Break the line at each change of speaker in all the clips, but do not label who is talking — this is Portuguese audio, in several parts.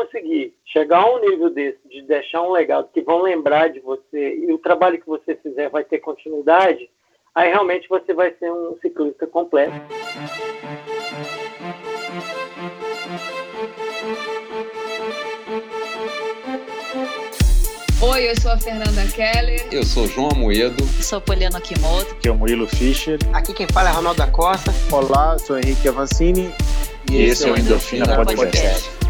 conseguir chegar a um nível desse, de deixar um legado que vão lembrar de você e o trabalho que você fizer vai ter continuidade, aí realmente você vai ser um ciclista completo.
Oi, eu sou a Fernanda Keller.
Eu sou João Amoedo.
Eu sou Poliana Kimoto.
Aqui é o Murilo Fischer.
Aqui quem fala é Ronaldo da Costa.
Olá, sou Henrique Avancini.
E, e esse é o Endorfina, Endorfina Podcast.
Podcast.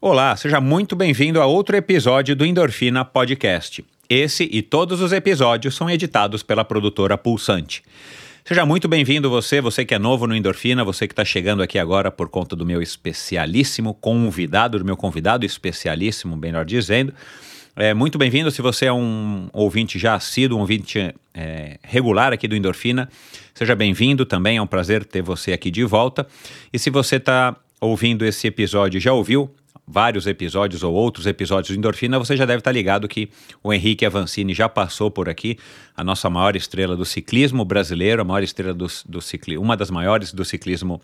Olá, seja muito bem-vindo a outro episódio do Endorfina Podcast. Esse e todos os episódios são editados pela produtora Pulsante. Seja muito bem-vindo você, você que é novo no Endorfina, você que está chegando aqui agora por conta do meu especialíssimo convidado, do meu convidado especialíssimo, melhor dizendo. É, muito bem-vindo. Se você é um ouvinte já assíduo, um ouvinte é, regular aqui do Endorfina, seja bem-vindo também. É um prazer ter você aqui de volta. E se você está ouvindo esse episódio já ouviu vários episódios ou outros episódios do Endorfina, você já deve estar ligado que o Henrique Avancini já passou por aqui, a nossa maior estrela do ciclismo brasileiro, a maior estrela do, do ciclismo, uma das maiores do ciclismo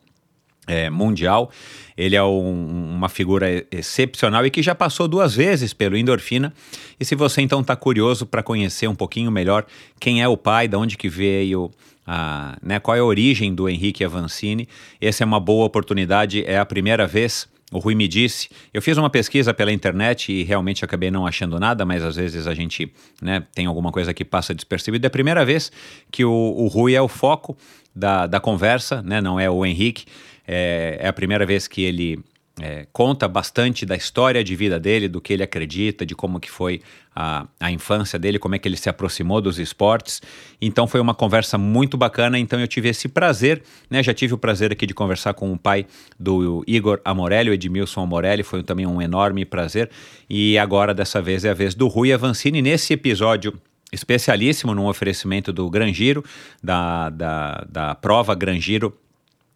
é, mundial. Ele é um, uma figura excepcional e que já passou duas vezes pelo Endorfina. E se você então está curioso para conhecer um pouquinho melhor quem é o pai, de onde que veio, a, né, qual é a origem do Henrique Avancini, essa é uma boa oportunidade. É a primeira vez o Rui me disse, eu fiz uma pesquisa pela internet e realmente acabei não achando nada, mas às vezes a gente né, tem alguma coisa que passa despercebido. É a primeira vez que o, o Rui é o foco da, da conversa, né, não é o Henrique. É, é a primeira vez que ele é, conta bastante da história de vida dele, do que ele acredita, de como que foi a, a infância dele, como é que ele se aproximou dos esportes. Então foi uma conversa muito bacana. Então eu tive esse prazer, né? Já tive o prazer aqui de conversar com o pai do Igor Amorelli, o Edmilson Amorelli, foi também um enorme prazer. E agora dessa vez é a vez do Rui Avancini nesse episódio especialíssimo num oferecimento do Gran Giro, da, da, da prova Gran Giro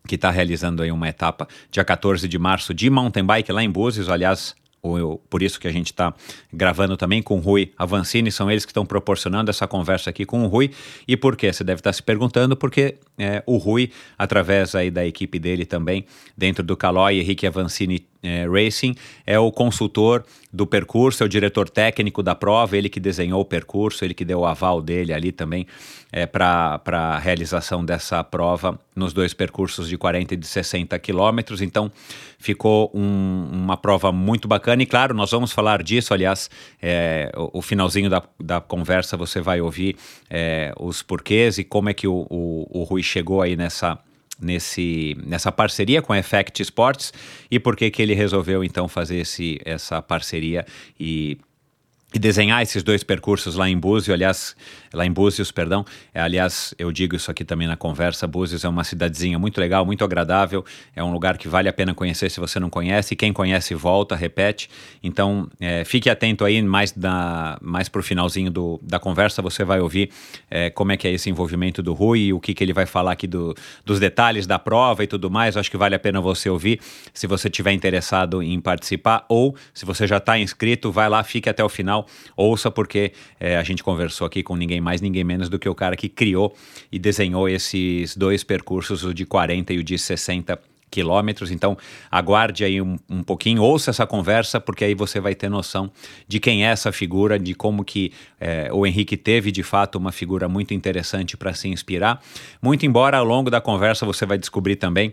que está realizando aí uma etapa dia 14 de março de mountain bike lá em Búzios. Aliás, o, por isso que a gente está gravando também com o Rui Avancini, são eles que estão proporcionando essa conversa aqui com o Rui. E por quê? Você deve estar tá se perguntando, porque é, o Rui, através aí da equipe dele também, dentro do Caloi, Henrique Avancini é, Racing, é o consultor do percurso, é o diretor técnico da prova, ele que desenhou o percurso, ele que deu o aval dele ali também é, para a realização dessa prova nos dois percursos de 40 e de 60 quilômetros. Então ficou um, uma prova muito bacana e, claro, nós vamos falar disso. Aliás, é, o, o, finalzinho da, da conversa você vai ouvir é, os porquês e como é que o, o, o Rui chegou aí nessa nesse, nessa parceria com a Effect Sports e por que que ele resolveu então fazer esse, essa parceria e e desenhar esses dois percursos lá em Búzios, aliás, lá em Búzios, perdão, é, aliás, eu digo isso aqui também na conversa, Búzios é uma cidadezinha muito legal, muito agradável, é um lugar que vale a pena conhecer se você não conhece, quem conhece volta, repete, então é, fique atento aí, mais, da, mais pro finalzinho do, da conversa você vai ouvir é, como é que é esse envolvimento do Rui, o que, que ele vai falar aqui do, dos detalhes da prova e tudo mais, acho que vale a pena você ouvir, se você tiver interessado em participar, ou se você já está inscrito, vai lá, fique até o final, ouça porque é, a gente conversou aqui com ninguém mais, ninguém menos do que o cara que criou e desenhou esses dois percursos, o de 40 e o de 60 quilômetros. Então, aguarde aí um, um, pouquinho, ouça essa conversa, porque aí você vai ter noção de quem é essa figura, de como que é, o Henrique teve de fato uma figura muito interessante para se inspirar. Muito embora ao longo da conversa você vai descobrir também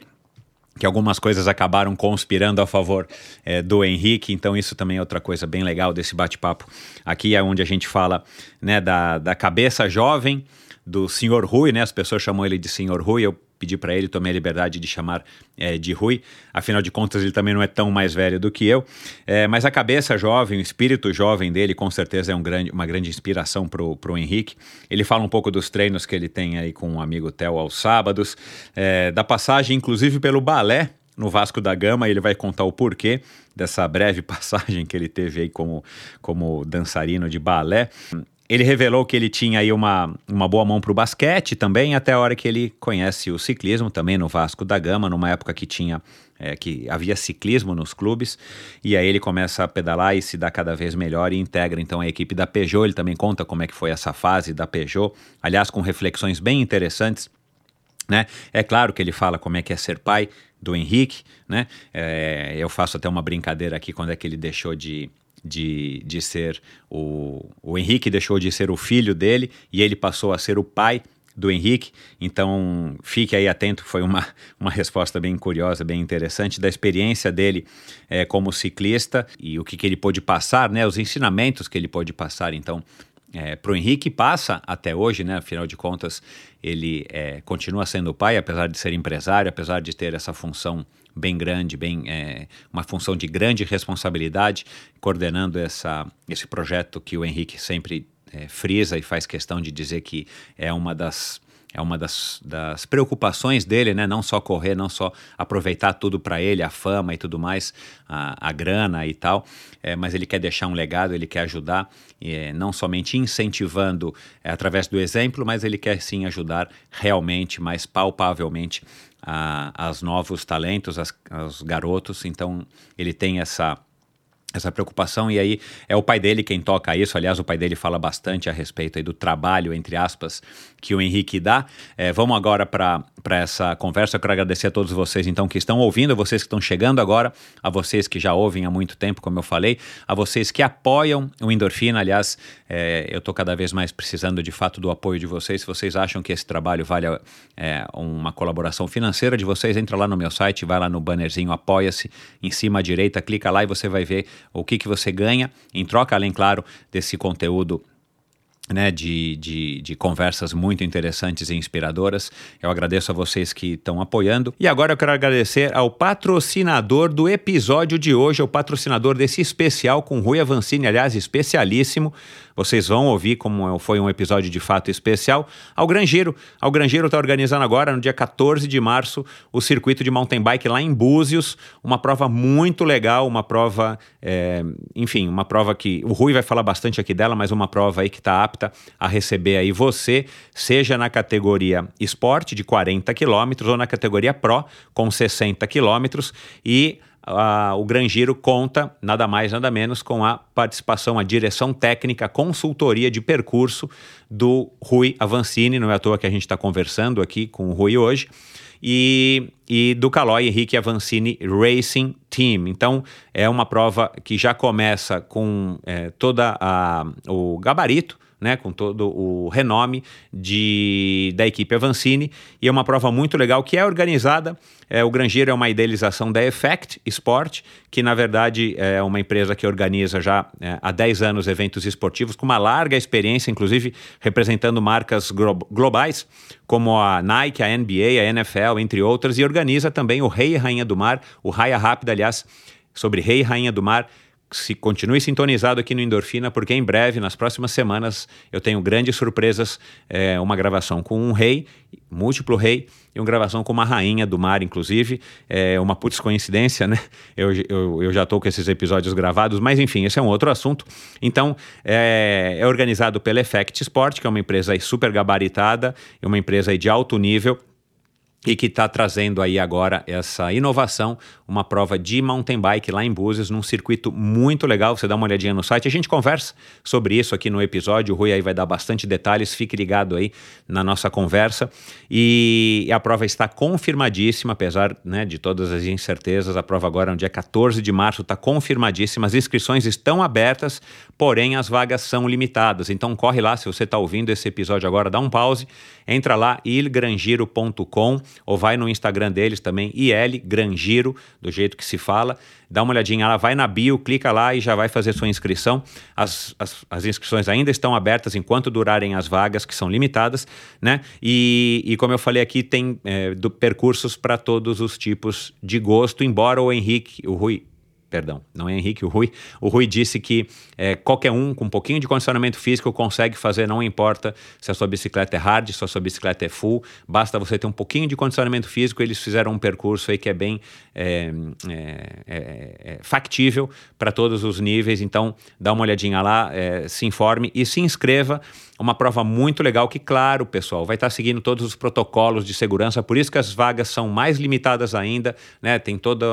que algumas coisas acabaram conspirando a favor é, do Henrique, então isso também é outra coisa bem legal desse bate-papo. Aqui é onde a gente fala né, da, da cabeça jovem do Senhor Rui, né? As pessoas chamam ele de Senhor Rui, eu pedi para ele, tomei a liberdade de chamar é, de Rui, afinal de contas ele também não é tão mais velho do que eu, é, mas a cabeça jovem, o espírito jovem dele com certeza é um grande, uma grande inspiração para o Henrique. Ele fala um pouco dos treinos que ele tem aí com o um amigo Theo aos sábados, é, da passagem inclusive pelo balé no Vasco da Gama, ele vai contar o porquê dessa breve passagem que ele teve aí como, como dançarino de balé. Ele revelou que ele tinha aí uma, uma boa mão para o basquete também, até a hora que ele conhece o ciclismo também no Vasco da Gama, numa época que tinha é, que havia ciclismo nos clubes, e aí ele começa a pedalar e se dá cada vez melhor e integra então a equipe da Peugeot. Ele também conta como é que foi essa fase da Peugeot, aliás, com reflexões bem interessantes. Né? É claro que ele fala como é que é ser pai do Henrique, né? É, eu faço até uma brincadeira aqui quando é que ele deixou de, de, de ser o, o Henrique deixou de ser o filho dele e ele passou a ser o pai do Henrique. Então, fique aí atento, foi uma, uma resposta bem curiosa, bem interessante da experiência dele é, como ciclista e o que, que ele pôde passar, né, os ensinamentos que ele pôde passar, então, é, para o Henrique passa até hoje, né? Afinal de contas, ele é, continua sendo pai, apesar de ser empresário, apesar de ter essa função bem grande, bem é, uma função de grande responsabilidade, coordenando essa, esse projeto que o Henrique sempre é, frisa e faz questão de dizer que é uma das é uma das, das, preocupações dele, né? Não só correr, não só aproveitar tudo para ele, a fama e tudo mais, a, a grana e tal, é, mas ele quer deixar um legado, ele quer ajudar, é, não somente incentivando é, através do exemplo, mas ele quer sim ajudar realmente, mais palpavelmente, as novos talentos, aos garotos. Então ele tem essa essa preocupação e aí é o pai dele quem toca isso. Aliás o pai dele fala bastante a respeito do trabalho entre aspas que o Henrique dá. É, vamos agora para essa conversa. Eu quero agradecer a todos vocês então que estão ouvindo a vocês que estão chegando agora a vocês que já ouvem há muito tempo como eu falei a vocês que apoiam o Endorfina. Aliás é, eu estou cada vez mais precisando de fato do apoio de vocês. Se vocês acham que esse trabalho vale é, uma colaboração financeira de vocês entra lá no meu site vai lá no bannerzinho apoia-se. Em cima à direita clica lá e você vai ver o que, que você ganha em troca, além, claro, desse conteúdo né, de, de, de, conversas muito interessantes e inspiradoras. Eu agradeço a vocês que estão apoiando. E agora eu quero agradecer ao patrocinador do episódio de hoje, o patrocinador desse especial com Rui Avancini, aliás, especialíssimo. Vocês vão ouvir como foi um episódio de fato especial. Ao Grangeiro. Ao Grangeiro está organizando agora, no dia 14 de março, o circuito de mountain bike lá em Búzios. Uma prova muito legal, uma prova, é, enfim, uma prova que o Rui vai falar bastante aqui dela, mas uma prova aí que está apta a receber aí você, seja na categoria esporte de 40 quilômetros ou na categoria Pro com 60 quilômetros. E o Gran Giro conta nada mais, nada menos com a participação, a direção técnica, consultoria de percurso do Rui Avancini, não é à toa que a gente está conversando aqui com o Rui hoje, e, e do Calói Henrique Avancini Racing Team. Então, é uma prova que já começa com é, toda a, o gabarito né, com todo o renome de, da equipe Avancini, e é uma prova muito legal que é organizada. É, o Grangeiro é uma idealização da Effect Sport, que na verdade é uma empresa que organiza já é, há 10 anos eventos esportivos, com uma larga experiência, inclusive representando marcas globais, como a Nike, a NBA, a NFL, entre outras, e organiza também o Rei e Rainha do Mar, o Raia Rápida, aliás, sobre Rei e Rainha do Mar, se continue sintonizado aqui no Endorfina, porque em breve, nas próximas semanas, eu tenho grandes surpresas. É, uma gravação com um rei, múltiplo rei, e uma gravação com uma rainha do mar, inclusive. É uma putz coincidência, né? Eu, eu, eu já estou com esses episódios gravados, mas enfim, esse é um outro assunto. Então, é, é organizado pela Effect Sport, que é uma empresa super gabaritada, é uma empresa de alto nível e que está trazendo aí agora essa inovação, uma prova de mountain bike lá em Búzios, num circuito muito legal. Você dá uma olhadinha no site, a gente conversa sobre isso aqui no episódio. O Rui aí vai dar bastante detalhes, fique ligado aí na nossa conversa. E a prova está confirmadíssima, apesar né, de todas as incertezas. A prova agora no dia 14 de março está confirmadíssima, as inscrições estão abertas, porém as vagas são limitadas. Então corre lá, se você está ouvindo esse episódio agora, dá um pause, entra lá, ilgrangiro.com ou vai no Instagram deles também, IL Grangiro, do jeito que se fala. Dá uma olhadinha lá, vai na bio, clica lá e já vai fazer sua inscrição. As, as, as inscrições ainda estão abertas enquanto durarem as vagas, que são limitadas, né? E, e como eu falei aqui, tem é, do, percursos para todos os tipos de gosto, embora o Henrique, o Rui perdão, não é Henrique, o Rui. O Rui disse que é, qualquer um com um pouquinho de condicionamento físico consegue fazer, não importa se a sua bicicleta é hard, se a sua bicicleta é full, basta você ter um pouquinho de condicionamento físico. Eles fizeram um percurso aí que é bem é, é, factível para todos os níveis. Então, dá uma olhadinha lá, se informe e se inscreva uma prova muito legal que, claro, pessoal, vai estar seguindo todos os protocolos de segurança, por isso que as vagas são mais limitadas ainda, né? Tem toda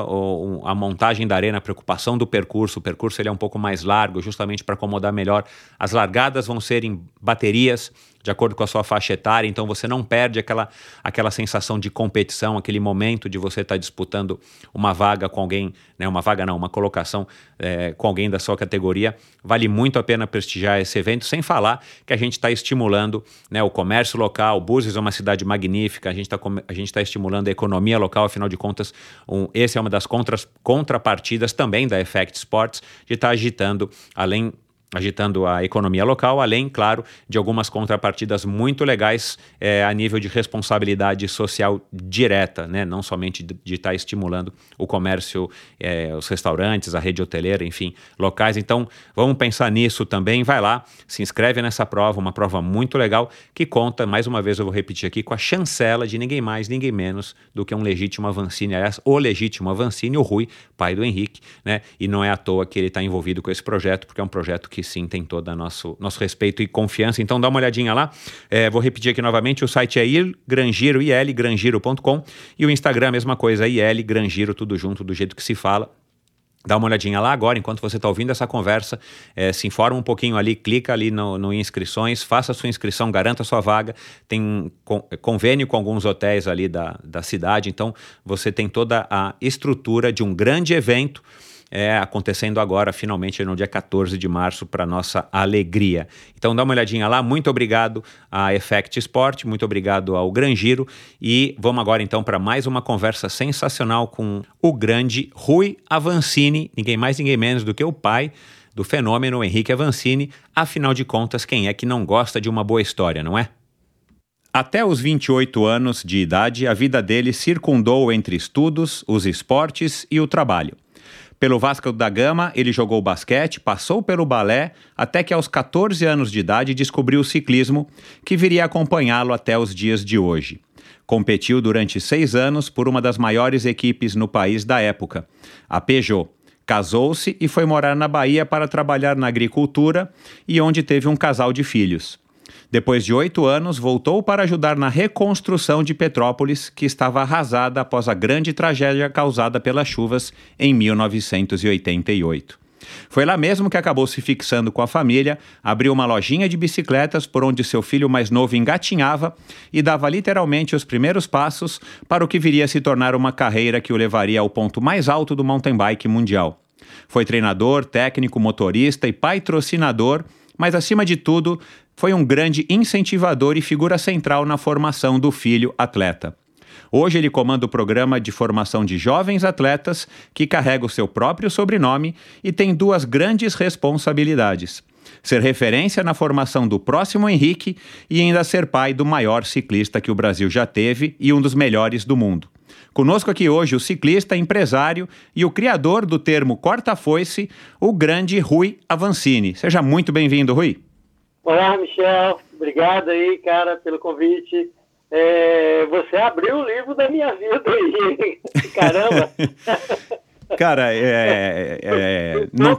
a montagem da arena, preocupação do percurso. O percurso ele é um pouco mais largo, justamente para acomodar melhor. As largadas vão ser em baterias, de acordo com a sua faixa etária, então você não perde aquela, aquela sensação de competição, aquele momento de você estar tá disputando uma vaga com alguém, né, uma vaga não, uma colocação é, com alguém da sua categoria. Vale muito a pena prestigiar esse evento, sem falar que a gente está estimulando né, o comércio local. Búzios é uma cidade magnífica, a gente está tá estimulando a economia local, afinal de contas, um, esse é uma das contras, contrapartidas também da Effect Sports, de estar tá agitando, além agitando a economia local, além, claro, de algumas contrapartidas muito legais é, a nível de responsabilidade social direta, né? não somente de estar tá estimulando o comércio, é, os restaurantes, a rede hoteleira, enfim, locais. Então, vamos pensar nisso também. Vai lá, se inscreve nessa prova, uma prova muito legal que conta, mais uma vez eu vou repetir aqui, com a chancela de ninguém mais, ninguém menos do que um legítimo Avancini, aliás, o legítimo Avancini, o Rui, pai do Henrique, né? E não é à toa que ele está envolvido com esse projeto, porque é um projeto que sim tem todo nosso, nosso respeito e confiança. Então dá uma olhadinha lá. É, vou repetir aqui novamente: o site é ilgrangiro, ilgrangiro.com e o Instagram, mesma coisa, ilgrangiro, tudo junto, do jeito que se fala. Dá uma olhadinha lá agora, enquanto você está ouvindo essa conversa, é, se informa um pouquinho ali, clica ali no, no, inscrições, faça a sua inscrição, garanta a sua vaga. Tem convênio com alguns hotéis ali da, da cidade, então você tem toda a estrutura de um grande evento é, acontecendo agora, finalmente, no dia 14 de março, para nossa alegria. Então dá uma olhadinha lá. Muito obrigado a Effect Sport, muito obrigado ao Gran Giro. E vamos agora então para mais uma conversa sensacional com o grande Rui Avancini, ninguém mais, ninguém menos do que o pai do fenômeno Henrique Avancini. Afinal de contas, quem é que não gosta de uma boa história, não é? Até os 28 anos de idade, a vida dele circundou entre estudos, os esportes e o trabalho. Pelo Vasco da Gama, ele jogou basquete, passou pelo balé, até que aos 14 anos de idade descobriu o ciclismo, que viria acompanhá-lo até os dias de hoje. Competiu durante seis anos por uma das maiores equipes no país da época, a Peugeot. Casou-se e foi morar na Bahia para trabalhar na agricultura e onde teve um casal de filhos. Depois de oito anos, voltou para ajudar na reconstrução de Petrópolis, que estava arrasada após a grande tragédia causada pelas chuvas em 1988. Foi lá mesmo que acabou se fixando com a família, abriu uma lojinha de bicicletas por onde seu filho mais novo engatinhava e dava literalmente os primeiros passos para o que viria a se tornar uma carreira que o levaria ao ponto mais alto do mountain bike mundial. Foi treinador, técnico, motorista e patrocinador, mas acima de tudo, foi um grande incentivador e figura central na formação do filho atleta. Hoje ele comanda o programa de formação de jovens atletas, que carrega o seu próprio sobrenome e tem duas grandes responsabilidades: ser referência na formação do próximo Henrique e ainda ser pai do maior ciclista que o Brasil já teve e um dos melhores do mundo. Conosco aqui hoje o ciclista, empresário e o criador do termo corta-foice, o grande Rui Avancini. Seja muito bem-vindo, Rui.
Olá, Michel. Obrigado aí, cara, pelo convite. É, você abriu o livro da minha vida aí. Caramba!
Cara, é. É, é, não...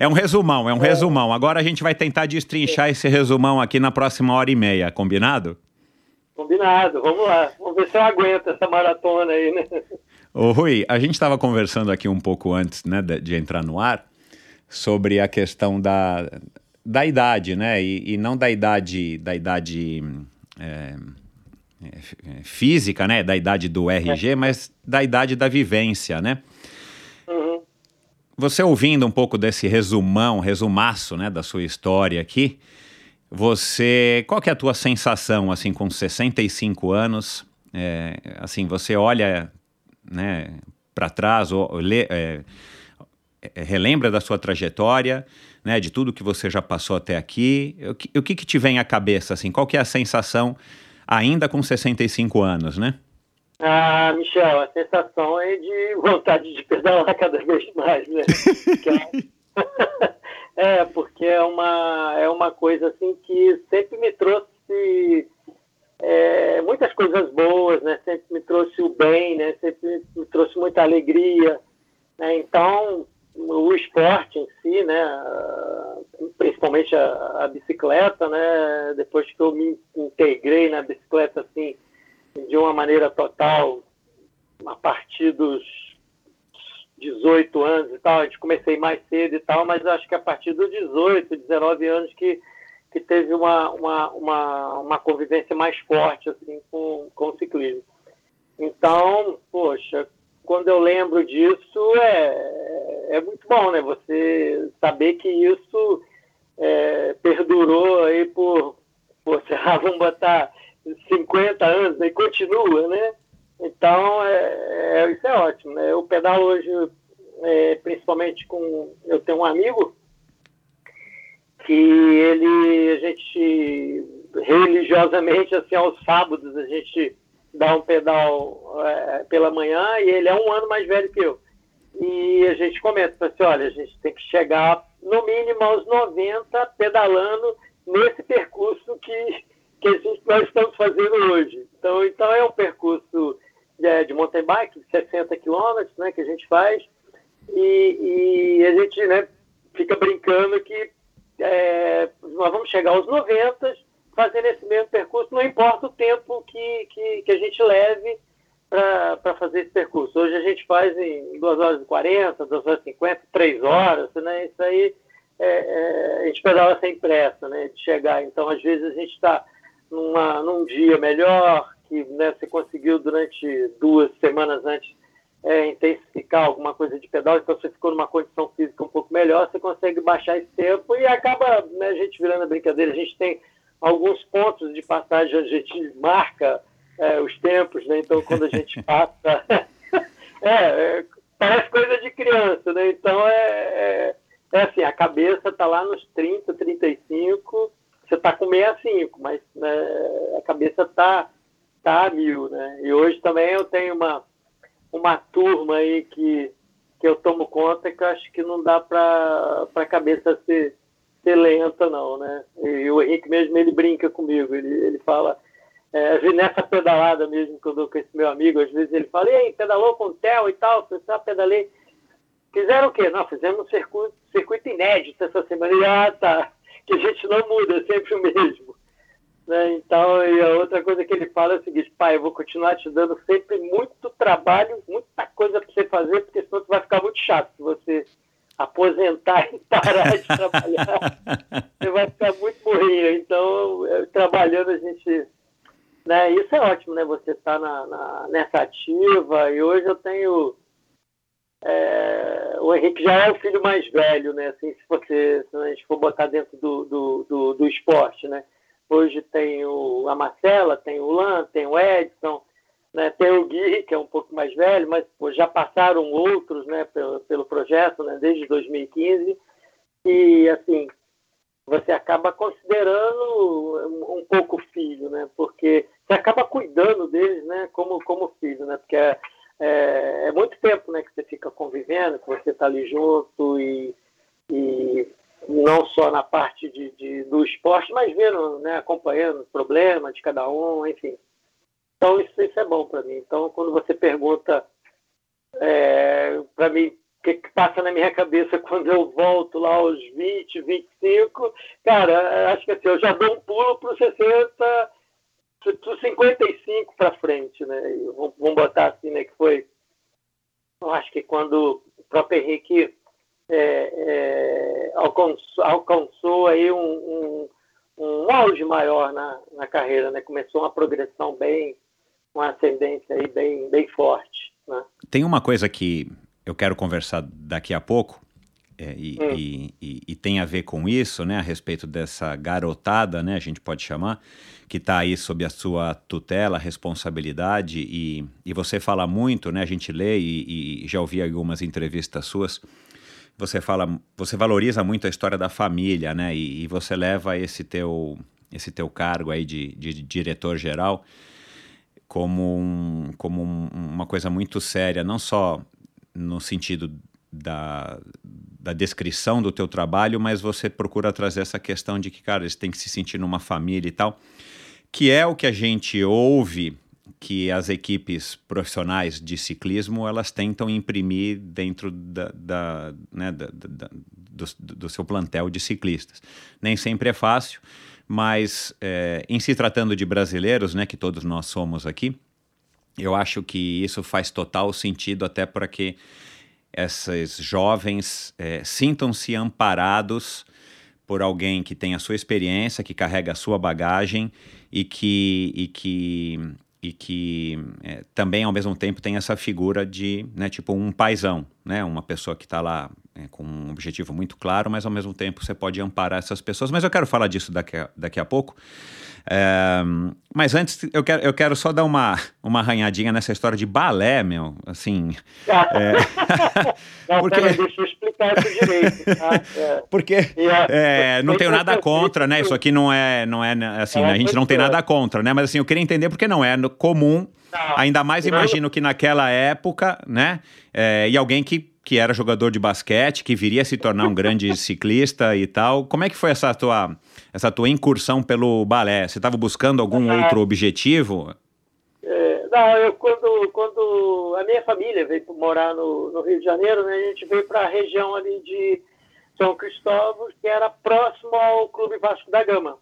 é um resumão, é um é. resumão. Agora a gente vai tentar destrinchar esse resumão aqui na próxima hora e meia, combinado?
Combinado, vamos lá. Vamos ver se eu aguento essa maratona aí, né?
Ô Rui, a gente estava conversando aqui um pouco antes né, de, de entrar no ar sobre a questão da, da idade, né? E, e não da idade, da idade é, é, física, né? Da idade do RG, é. mas da idade da vivência, né? Uhum. Você ouvindo um pouco desse resumão, resumaço, né, da sua história aqui, você, qual que é a tua sensação, assim, com 65 anos? É, assim, você olha, né, para trás, ou, lê, é, relembra da sua trajetória, né, de tudo que você já passou até aqui. O que, o que, que te vem à cabeça, assim? Qual que é a sensação ainda com 65 anos, né?
Ah, Michel, a sensação é de vontade de pedalar cada vez mais, né? é, porque é uma, é uma coisa assim que sempre me trouxe é, muitas coisas boas, né? Sempre me trouxe o bem, né? Sempre me trouxe muita alegria. Né? Então, o esporte em si, né? Principalmente a, a, bicicleta, né? Depois que eu me integrei na bicicleta, assim, de uma maneira total, a partir dos 18 anos e tal, a gente comecei mais cedo e tal, mas acho que a partir dos 18, 19 anos que que teve uma, uma, uma, uma convivência mais forte assim com, com o ciclismo. Então, poxa, quando eu lembro disso, é, é muito bom, né? Você saber que isso é, perdurou aí por, por sei lá, vamos botar 50 anos né? e continua, né? Então, é, é, isso é ótimo, né? Eu pedalo hoje, é, principalmente com... Eu tenho um amigo que ele, a gente, religiosamente, assim, aos sábados, a gente dá um pedal é, pela manhã e ele é um ano mais velho que eu. E a gente comenta, assim, olha, a gente tem que chegar no mínimo aos 90 pedalando nesse percurso que, que a gente, nós estamos fazendo hoje. Então, então é um percurso de, de mountain bike, 60 quilômetros, né, que a gente faz, e, e a gente né, fica brincando que é, nós vamos chegar aos 90 fazendo esse mesmo percurso, não importa o tempo que, que, que a gente leve para fazer esse percurso. Hoje a gente faz em 2 horas e 40, 2 horas e 50, 3 horas, né? Isso aí é, é, a gente pedala sem pressa, né? De chegar. Então, às vezes, a gente está num dia melhor, que né, você conseguiu durante duas semanas antes é, intensificar alguma coisa de pedal, então você ficou numa condição física um pouco melhor, você consegue baixar esse tempo e acaba né, a gente virando a brincadeira. A gente tem alguns pontos de passagem a gente marca é, os tempos, né? Então quando a gente passa. É, é, parece coisa de criança, né? Então é, é, é assim, a cabeça está lá nos 30, 35, você está com 65, mas né, a cabeça está tá a mil, né? E hoje também eu tenho uma uma turma aí que, que eu tomo conta que eu acho que não dá para a cabeça ser, ser lenta, não, né? E o Henrique mesmo, ele brinca comigo, ele, ele fala, é, nessa pedalada mesmo que eu dou com esse meu amigo, às vezes ele fala, e aí, pedalou com o Theo e tal? Eu ah, pedalei. Fizeram o quê? Não, fizemos um circuito, circuito inédito essa semana. E, ah, tá. Que a gente não muda, é sempre o mesmo. Né? Então, e a outra coisa que ele fala é o seguinte, pai, eu vou continuar te dando sempre muito trabalho, muita coisa para você fazer, porque senão você vai ficar muito chato se você aposentar e parar de trabalhar. você vai ficar muito morrinho. Então, trabalhando a gente... Né? Isso é ótimo, né? Você está na, na, nessa ativa e hoje eu tenho... É, o Henrique já é o filho mais velho, né? Assim, se você se a gente for botar dentro do, do, do, do esporte, né? Hoje tem o, a Marcela, tem o Lan, tem o Edson, né, tem o Gui, que é um pouco mais velho, mas pô, já passaram outros né, pelo, pelo projeto né, desde 2015. E, assim, você acaba considerando um pouco filho, né? Porque você acaba cuidando deles, né? Como, como filho, né? Porque é, é, é muito tempo, né? Que você fica convivendo, que você está ali junto e, e não só na parte de, de, do esporte, mas vendo, né, acompanhando o problema de cada um, enfim. Então isso, isso é bom para mim. Então quando você pergunta é, para mim o que, que, passa na minha cabeça quando eu volto lá aos 20, 25, cara, acho que assim, eu já dou um pulo para os 60, para 55 para frente, né? vamos botar assim, né, que foi, eu acho que quando o próprio Henrique é, é, alcançou, alcançou, aí um, um, um, auge maior na, na carreira, né? Começou uma progressão bem, uma ascendência aí bem, bem forte. Né?
Tem uma coisa que eu quero conversar daqui a pouco, é, e, hum. e, e, e, tem a ver com isso, né, a respeito dessa garotada, né, a gente pode chamar, que está aí sob a sua tutela, responsabilidade, e, e você fala muito, né, a gente lê e, já ouvi algumas entrevistas suas, você fala, você valoriza muito a história da família, né? E, você leva esse teu, esse teu cargo aí de, de, de diretor geral. Como, um, como um, uma coisa muito séria, não só no sentido da, da descrição do teu trabalho, mas você procura trazer essa questão de que, cara, eles têm que se sentir numa família e tal, que é o que a gente ouve que as equipes profissionais de ciclismo elas tentam imprimir dentro da, da, né, da, da do, do, seu plantel de ciclistas. Nem sempre é fácil, mas é, em se tratando de brasileiros, né, que todos nós somos aqui, eu acho que isso faz total sentido até para que esses jovens é, sintam-se amparados por alguém que tem a sua experiência, que carrega a sua bagagem e que, e que, e que é, também, ao mesmo tempo, tem essa figura de, né, tipo, um paizão, né? Uma pessoa que está lá é, com um objetivo muito claro, mas, ao mesmo tempo, você pode amparar essas pessoas. Mas eu quero falar disso daqui a, daqui a pouco. É, mas antes, eu quero, eu quero só dar uma, uma arranhadinha nessa história de balé, meu, assim...
é... não, porque... Pera, deixa eu explicar isso direito, tá?
é. Porque é, não tenho nada contra, né? Isso aqui não é, não é assim, a gente não tem nada contra, né? Mas assim, eu queria entender porque não é comum, ainda mais imagino que naquela época, né? É, e alguém que que era jogador de basquete, que viria a se tornar um grande ciclista e tal. Como é que foi essa tua, essa tua incursão pelo balé? Você estava buscando algum é, outro objetivo?
É, não, eu quando, quando a minha família veio morar no, no Rio de Janeiro, né, a gente veio para a região ali de São Cristóvão, que era próximo ao Clube Vasco da Gama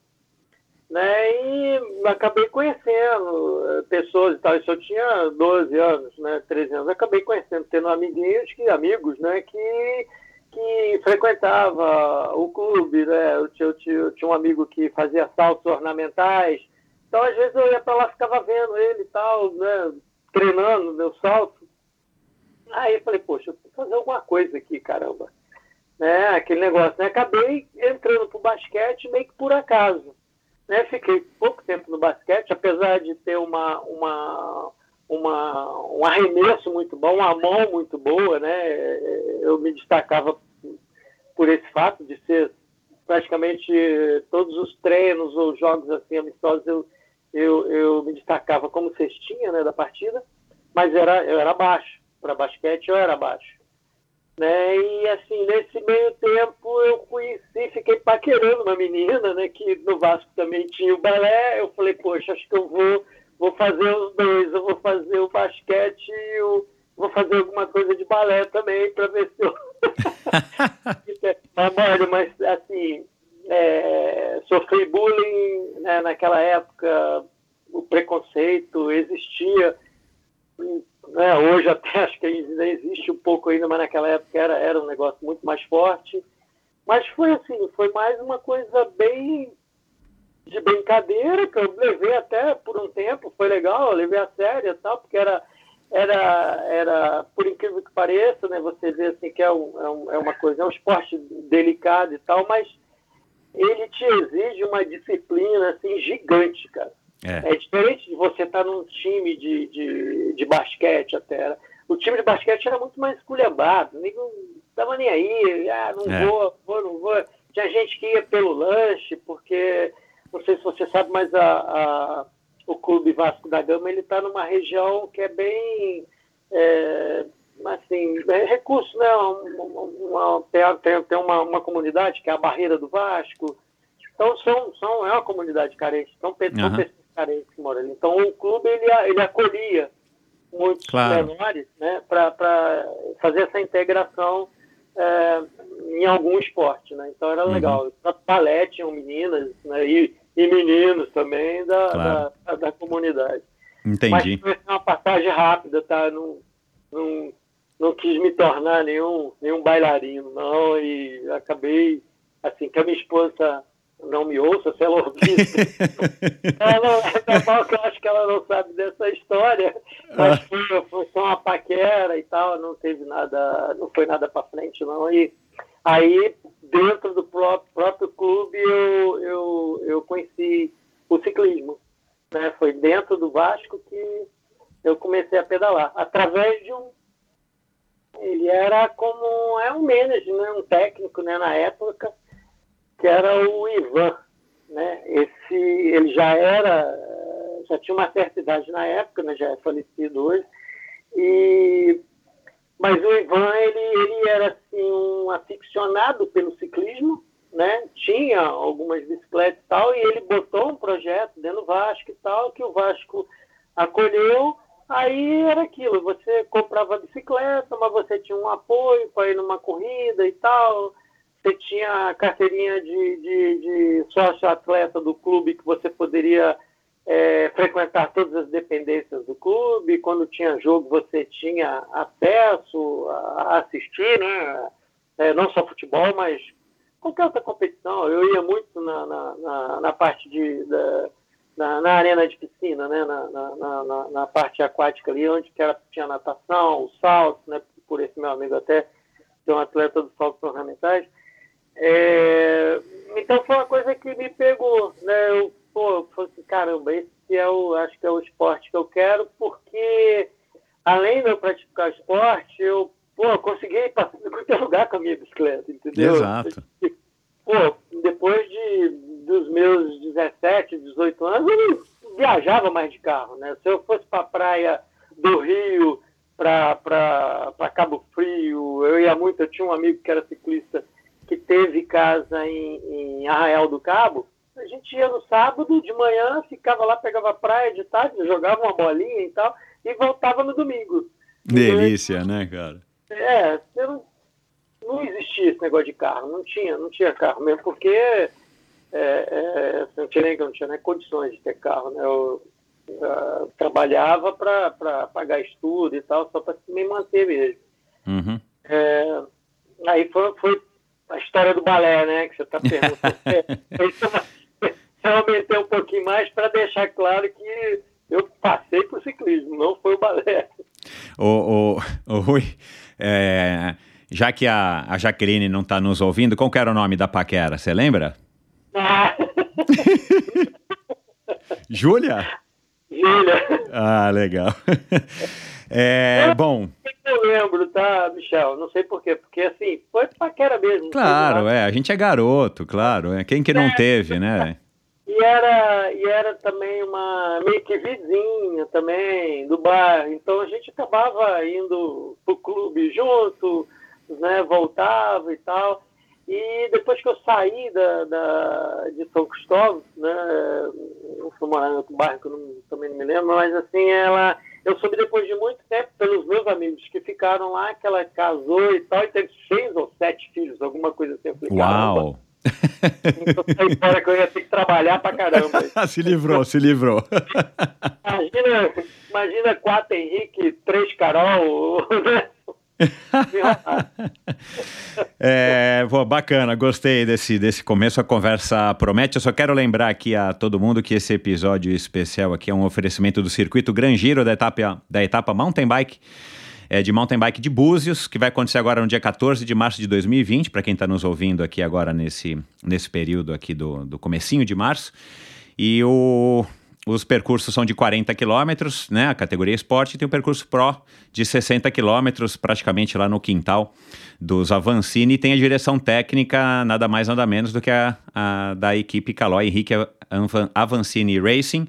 né? E acabei conhecendo eh, pessoas e tal. Isso eu tinha 12 anos, né? 13 anos. Acabei conhecendo, tendo amiguinhos, que, amigos, né? Que, que frequentava o clube, né? Eu tinha, eu, tinha, eu tinha um amigo que fazia saltos ornamentais. Então, às vezes, eu ia para lá, ficava vendo ele e tal, né? Treinando meu salto. Aí eu falei, poxa, eu tenho que fazer alguma coisa aqui, caramba. Né? Aquele negócio, né? Acabei entrando pro basquete meio que por acaso. Né? Fiquei pouco tempo no basquete, apesar de ter uma, uma, uma, um arremesso muito bom, uma mão muito boa, né? Eu me destacava por esse fato de ser praticamente todos os treinos ou jogos assim amistosos eu, eu, eu me destacava como cestinha né, da partida, mas era, eu era baixo. Para basquete eu era baixo. Né? E assim, nesse meio tempo eu conheci, fiquei paquerando uma menina, né? Que no Vasco também tinha o balé. Eu falei, poxa, acho que eu vou, vou fazer os dois, eu vou fazer o basquete e o, vou fazer alguma coisa de balé também para ver se eu. mas, mano, mas assim, é, sofri bullying né, naquela época, o preconceito existia né, hoje até acho que ainda existe um pouco ainda, mas naquela época era, era um negócio muito mais forte. Mas foi assim, foi mais uma coisa bem de brincadeira, que eu levei até por um tempo, foi legal, levei a sério e tal, porque era, era, era, por incrível que pareça, né, você vê assim que é, um, é, é uma coisa, é um esporte delicado e tal, mas ele te exige uma disciplina assim gigante, cara. É. é diferente de você estar tá num time de, de, de basquete até. O time de basquete era muito mais esculhambado, ninguém estava nem aí, ah, não é. vou, vou, não vou. Tinha gente que ia pelo lanche, porque, não sei se você sabe, mas a, a o Clube Vasco da Gama ele está numa região que é bem é, assim, é recurso, né? Uma, uma, tem tem uma, uma comunidade que é a Barreira do Vasco. Então são, são, é uma comunidade carente. Então, uhum carentes que moram ali. Então, o clube ele, ele acolhia muitos claro. menores né, para fazer essa integração é, em algum esporte. Né? Então, era uhum. legal. Na balé tinham meninas né, e, e meninos também da, claro. da, da, comunidade.
Entendi.
Mas foi uma passagem rápida, tá? Não, não, não quis me tornar nenhum, nenhum bailarino, não, e acabei, assim, que a minha esposa não me ouça se ela ouvir. ela, é normal que eu acho que ela não sabe dessa história, mas ah. foi, foi só uma paquera e tal, não teve nada, não foi nada para frente não. E aí, dentro do próprio, próprio clube, eu, eu, eu conheci o ciclismo. Né? Foi dentro do Vasco que eu comecei a pedalar, através de um ele era como é um manager, né? um técnico né? na época, que era o Ivan. Né? Esse, ele já era já tinha uma certa idade na época, né, já é falecido hoje. E, mas o Ivan, ele, ele era assim, um aficionado pelo ciclismo, né? tinha algumas bicicletas e tal, e ele botou um projeto dentro do Vasco e tal, que o Vasco acolheu. Aí era aquilo, você comprava bicicleta, mas você tinha um apoio para ir numa corrida e tal você tinha a carteirinha de, de, de sócio-atleta do clube que você poderia é, frequentar todas as dependências do clube. Quando tinha jogo, você tinha acesso a assistir, né? É, não só futebol, mas qualquer outra competição. Eu ia muito na, na, na, na parte de. Da, na, na, arena de piscina, né? Na, na, na, na, parte aquática ali, onde que era, tinha natação, o salto, né? Por esse meu amigo até ser um atleta dos saltos ornamentais. É, então foi uma coisa que me pegou, né? Eu, pô, eu falei assim, caramba, esse é o, acho que é o esporte que eu quero, porque além de eu praticar esporte, eu, pô, consegui ir para qualquer lugar com a minha bicicleta, entendeu?
Exato.
Pô, depois de, dos meus 17, 18 anos, eu não viajava mais de carro, né? Se eu fosse para a praia do Rio, para Cabo Frio, eu ia muito, eu tinha um amigo que era ciclista que teve casa em, em Arraial do Cabo, a gente ia no sábado de manhã, ficava lá, pegava praia de tarde, jogava uma bolinha e tal, e voltava no domingo.
Delícia, né, cara?
É, não, não existia esse negócio de carro, não tinha, não tinha carro mesmo, porque é, é, não tinha nem, não tinha nem condições de ter carro, né? Eu, uh, trabalhava para pagar estudo e tal, só para me manter mesmo.
Uhum.
É, aí foi, foi a história do balé, né? Que você está perguntando. eu aumentei um pouquinho mais para deixar claro que eu passei por ciclismo, não foi o balé.
O, o, o Rui, é, já que a, a Jaqueline não está nos ouvindo, qual era o nome da paquera? Você lembra?
Ah.
Júlia?
Júlia.
Ah, legal. É, bom.
Eu lembro, tá, Michel? Não sei porquê. Porque, assim, foi paquera mesmo.
Claro, é. A gente é garoto, claro. É. Quem que não é, teve, né?
E era, e era também uma meio que vizinha também do bairro. Então a gente acabava indo pro clube junto, né? Voltava e tal. E depois que eu saí da, da, de São Cristóvão, né? Eu fui morar em outro bairro que eu não, também não me lembro, mas assim, ela eu soube depois de muito tempo pelos meus amigos que ficaram lá, que ela casou e tal, e teve seis ou sete filhos, alguma coisa assim. Eu falei,
Uau!
Então saí fora que eu ia ter que trabalhar pra caramba.
se livrou, se livrou.
imagina, imagina quatro Henrique, três Carol, né?
É, pô, bacana, gostei desse, desse começo. A conversa promete. Eu só quero lembrar aqui a todo mundo que esse episódio especial aqui é um oferecimento do circuito Gran Giro da etapa, da etapa Mountain Bike. É, de mountain bike de Búzios, que vai acontecer agora no dia 14 de março de 2020, para quem está nos ouvindo aqui agora nesse, nesse período aqui do, do comecinho de março. E o, os percursos são de 40 quilômetros, né? A categoria esporte tem o percurso Pro de 60 quilômetros, praticamente lá no quintal dos Avancini. E tem a direção técnica, nada mais nada menos do que a, a da equipe Caloi Henrique Avancini Racing.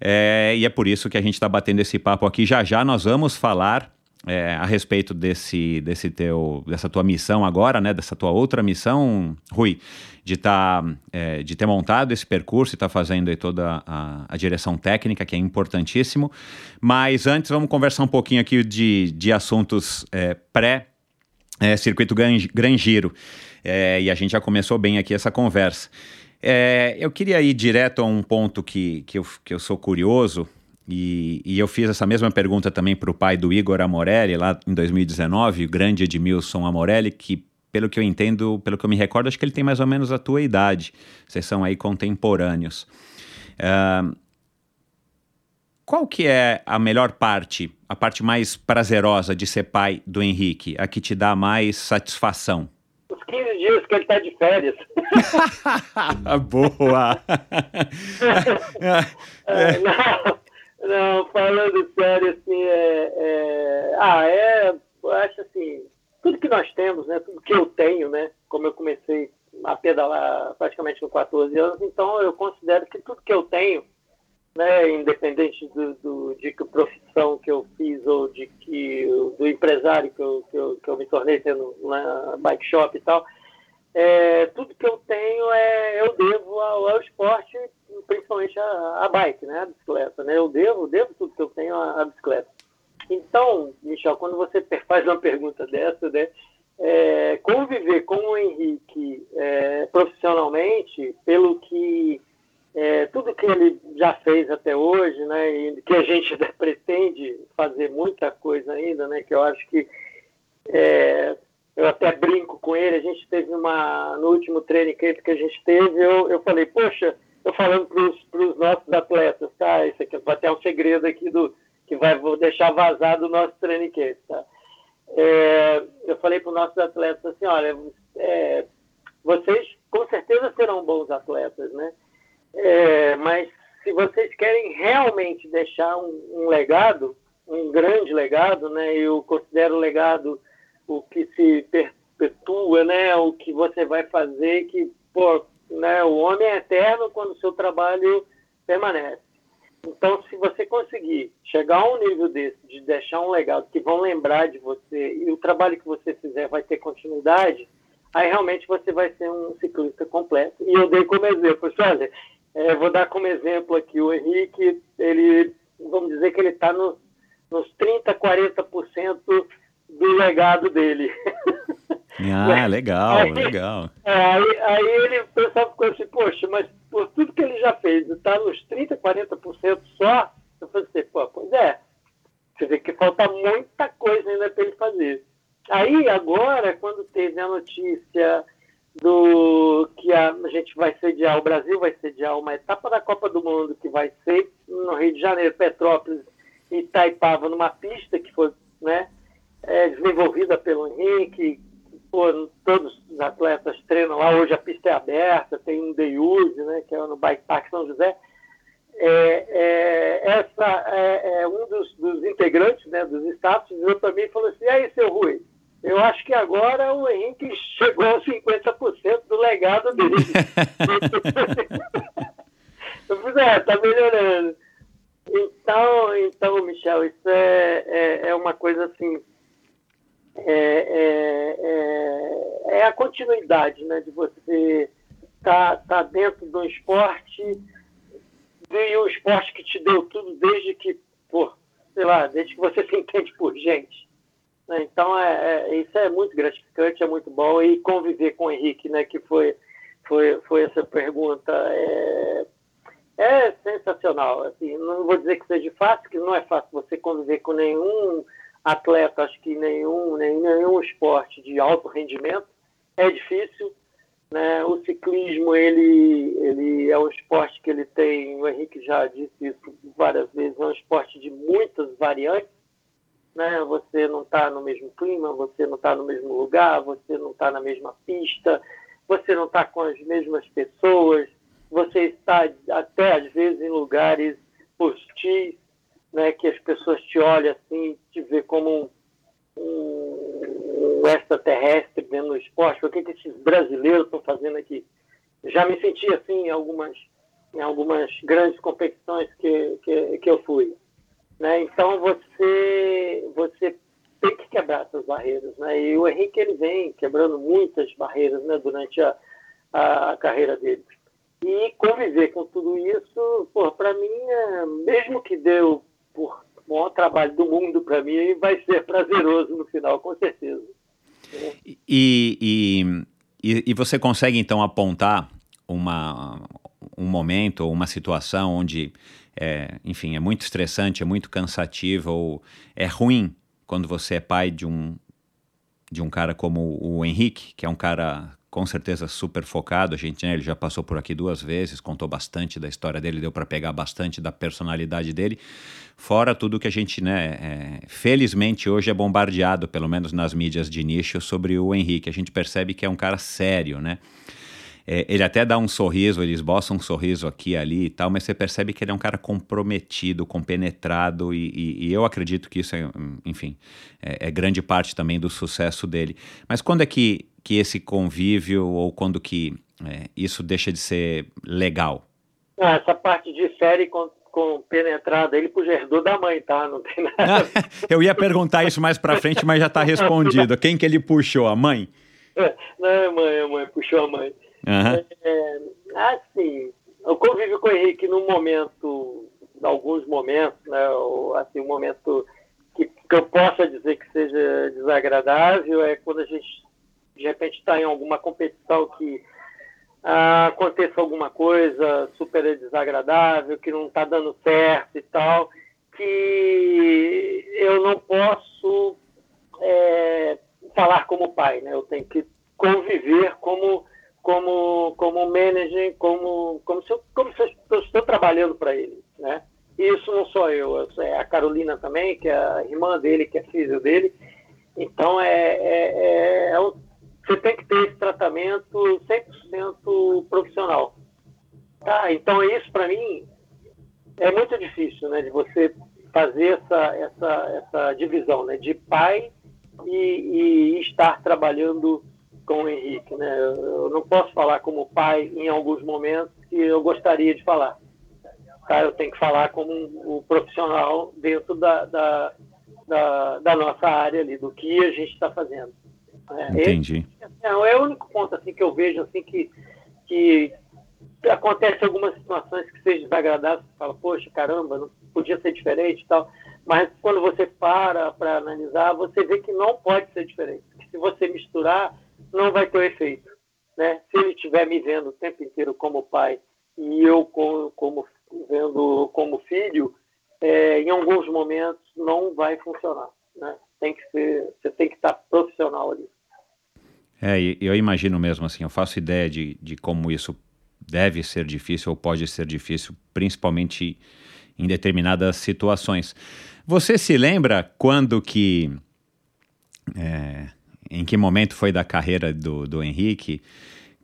É, e é por isso que a gente está batendo esse papo aqui. Já já nós vamos falar é, a respeito desse, desse teu, dessa tua missão agora, né? Dessa tua outra missão, Rui de, tá, é, de ter montado esse percurso e estar tá fazendo toda a, a, direção técnica, que é importantíssimo. Mas antes, vamos conversar um pouquinho aqui de, de assuntos é, pré-circuito é, Gran Giro. É, e a gente já começou bem aqui essa conversa. É, eu queria ir direto a um ponto que, que, eu, que eu sou curioso, e, e, eu fiz essa mesma pergunta também para o pai do Igor Amorelli, lá em 2019, o grande Edmilson Amorelli, que pelo que eu entendo, pelo que eu me recordo, acho que ele tem mais ou menos a tua idade. Vocês são aí contemporâneos. Uh, qual que é a melhor parte, a parte mais prazerosa de ser pai do Henrique, a que te dá mais satisfação?
Os 15 dias que ele está de férias.
Boa!
é, não, não, falando sério, assim, é, é, ah, é, eu acho assim, tudo que nós temos, né, tudo que eu tenho, né, como eu comecei a pedalar praticamente com 14 anos, então eu considero que tudo que eu tenho né, independente do, do, de que profissão que eu fiz ou de que do empresário que eu, que eu, que eu me tornei tendo na bike shop e tal, é, tudo que eu tenho é eu devo ao, ao esporte, principalmente a, a, bike, né, a bicicleta, né, eu devo, devo tudo que eu tenho à, à bicicleta. Então, Michel, quando você faz uma pergunta dessa, né, é, conviver com o Henrique é, profissionalmente, pelo que é, tudo que ele já fez até hoje, né, e que a gente pretende fazer muita coisa ainda, né, que eu acho que é, eu até brinco com ele, a gente teve uma, no último training camp que a gente teve, eu, eu falei, poxa, eu falando para os nossos atletas, tá, isso aqui vai ter um segredo aqui do, que vai, vou deixar vazado o nosso training tá, é, eu falei para os nossos atletas assim, olha, é, vocês com certeza serão bons atletas, né, é, mas se vocês querem realmente deixar um, um, legado, um grande legado, né, eu considero legado o que se perpetua, né, o que você vai fazer, que pô, né, o homem é eterno quando o seu trabalho permanece. Então, se você conseguir chegar a um nível desse, de deixar um legado que vão lembrar de você e o trabalho que você fizer vai ter continuidade, aí realmente você vai ser um ciclista completo. E eu dei como exemplo, olha, é, vou dar como exemplo aqui o Henrique, ele, vamos dizer que ele está no, nos 30%, 40% do legado dele.
Ah, legal, aí, legal.
É, aí, aí ele, o pessoal ficou assim, poxa, mas por tudo que ele já fez, está nos 30%, 40% só, eu falei assim, pô, pois é, você vê que falta muita coisa ainda para ele fazer. Aí, agora, quando teve a notícia do que a, a gente vai sediar, o Brasil vai sediar uma etapa da Copa do Mundo que vai ser no Rio de Janeiro, Petrópolis e Itaipava, numa pista que foi né, é, desenvolvida pelo Henrique, pô, todos os atletas treinam lá, hoje a pista é aberta, tem um day use, né, que é no Bike Park São José. É, é, essa é, é um dos, dos, integrantes né, dos status virou para mim e falou assim, e aí, seu Rui, eu acho que agora o Henrique chegou a 50% do legado dele. eu falei, é, tá melhorando. Então, então, Michel, isso é, é, é uma coisa assim. É, é, é, é, a continuidade né, de você estar tá, tá dentro do esporte e o esporte que te deu tudo desde que, por, sei lá, desde que você se entende por gente. Né? Então, é, é, isso é muito gratificante, é muito bom. E conviver com o Henrique, né, que foi, foi, foi essa pergunta, é, é sensacional. Assim, não vou dizer que seja fácil, que não é fácil você conviver com nenhum atleta, acho que nenhum, nenhum, esporte de alto rendimento. É difícil. Né? O ciclismo, ele, ele é um esporte que ele tem, o Henrique já disse isso várias vezes, é um esporte de muitas variantes né? Você não está no mesmo clima, você não está no mesmo lugar, você não está na mesma pista, você não está com as mesmas pessoas, você está até às vezes em lugares hostis, né? Que as pessoas te olham assim, te vê como um, um, extraterrestre dentro do esporte. O que, que esses brasileiros estão fazendo aqui? Já me senti assim em algumas em algumas grandes competições que, que, que eu fui. Né? Então você, você tem que quebrar essas barreiras. Né? E o Henrique ele vem quebrando muitas barreiras né, durante a, a, a carreira dele. E conviver com tudo isso, para mim, é, mesmo que deu por maior trabalho do mundo para mim, vai ser prazeroso no final, com certeza.
E, e, e, e você consegue então apontar uma, um momento ou uma situação onde é, enfim, é muito estressante, é muito cansativo, ou é ruim quando você é pai de um, de um cara como o Henrique, que é um cara com certeza super focado. A gente, né, ele já passou por aqui duas vezes, contou bastante da história dele, deu para pegar bastante da personalidade dele. Fora tudo que a gente, né, é, felizmente hoje é bombardeado, pelo menos nas mídias de nicho, sobre o Henrique. A gente percebe que é um cara sério, né? É, ele até dá um sorriso, ele esboça um sorriso aqui e ali e tal, mas você percebe que ele é um cara comprometido, compenetrado, e, e, e eu acredito que isso é, enfim, é, é, grande parte também do sucesso dele. Mas quando é que, que esse convívio, ou quando que é, isso deixa de ser legal?
Ah, essa parte de série penetrada, ele puxa herdou da mãe, tá? Não tem nada.
Eu ia perguntar isso mais pra frente, mas já tá respondido. Quem que ele puxou? A mãe?
Não, é mãe, a mãe, puxou a mãe.
Aham.
É, assim, eu convivo com o Henrique num momento, em alguns momentos, né? ou, Assim, um momento que, que eu possa dizer que seja desagradável é quando a gente, de repente, está em alguma competição que ah, aconteça alguma coisa super desagradável, que não está dando certo e tal, que eu não posso é, falar como pai, né? Eu tenho que conviver como como como manager, como como se eu, como se eu estou trabalhando para ele, né? Isso não sou eu, é a Carolina também, que é a irmã dele, que é filho dele. Então é, é, é, é você tem que ter esse tratamento 100% profissional. Tá? Então isso para mim é muito difícil, né, de você fazer essa essa essa divisão, né, de pai e, e estar trabalhando com o Henrique, né? Eu eu não posso falar como pai em alguns momentos que eu gostaria de falar. Tá? Eu tenho que falar como um, um profissional dentro da, da, da, da nossa área ali, do que a gente está fazendo. né?
Entendi.
Não, é o único ponto assim que eu vejo assim que, que acontece algumas situações que sejam desagradáveis, você fala, poxa, caramba, não podia ser diferente e tal. Mas quando você para para analisar, você vê que não pode ser diferente. Que se você misturar, não vai ter efeito. Né? Se ele estiver me vendo o tempo inteiro como pai e eu como, como vendo como filho, é, em alguns momentos não vai funcionar. Né? Tem que ser, você tem que estar profissional ali.
É, eu imagino mesmo assim, eu faço ideia de, de como isso deve ser difícil ou pode ser difícil, principalmente em determinadas situações. Você se lembra quando que. é, em que momento foi da carreira do, do Henrique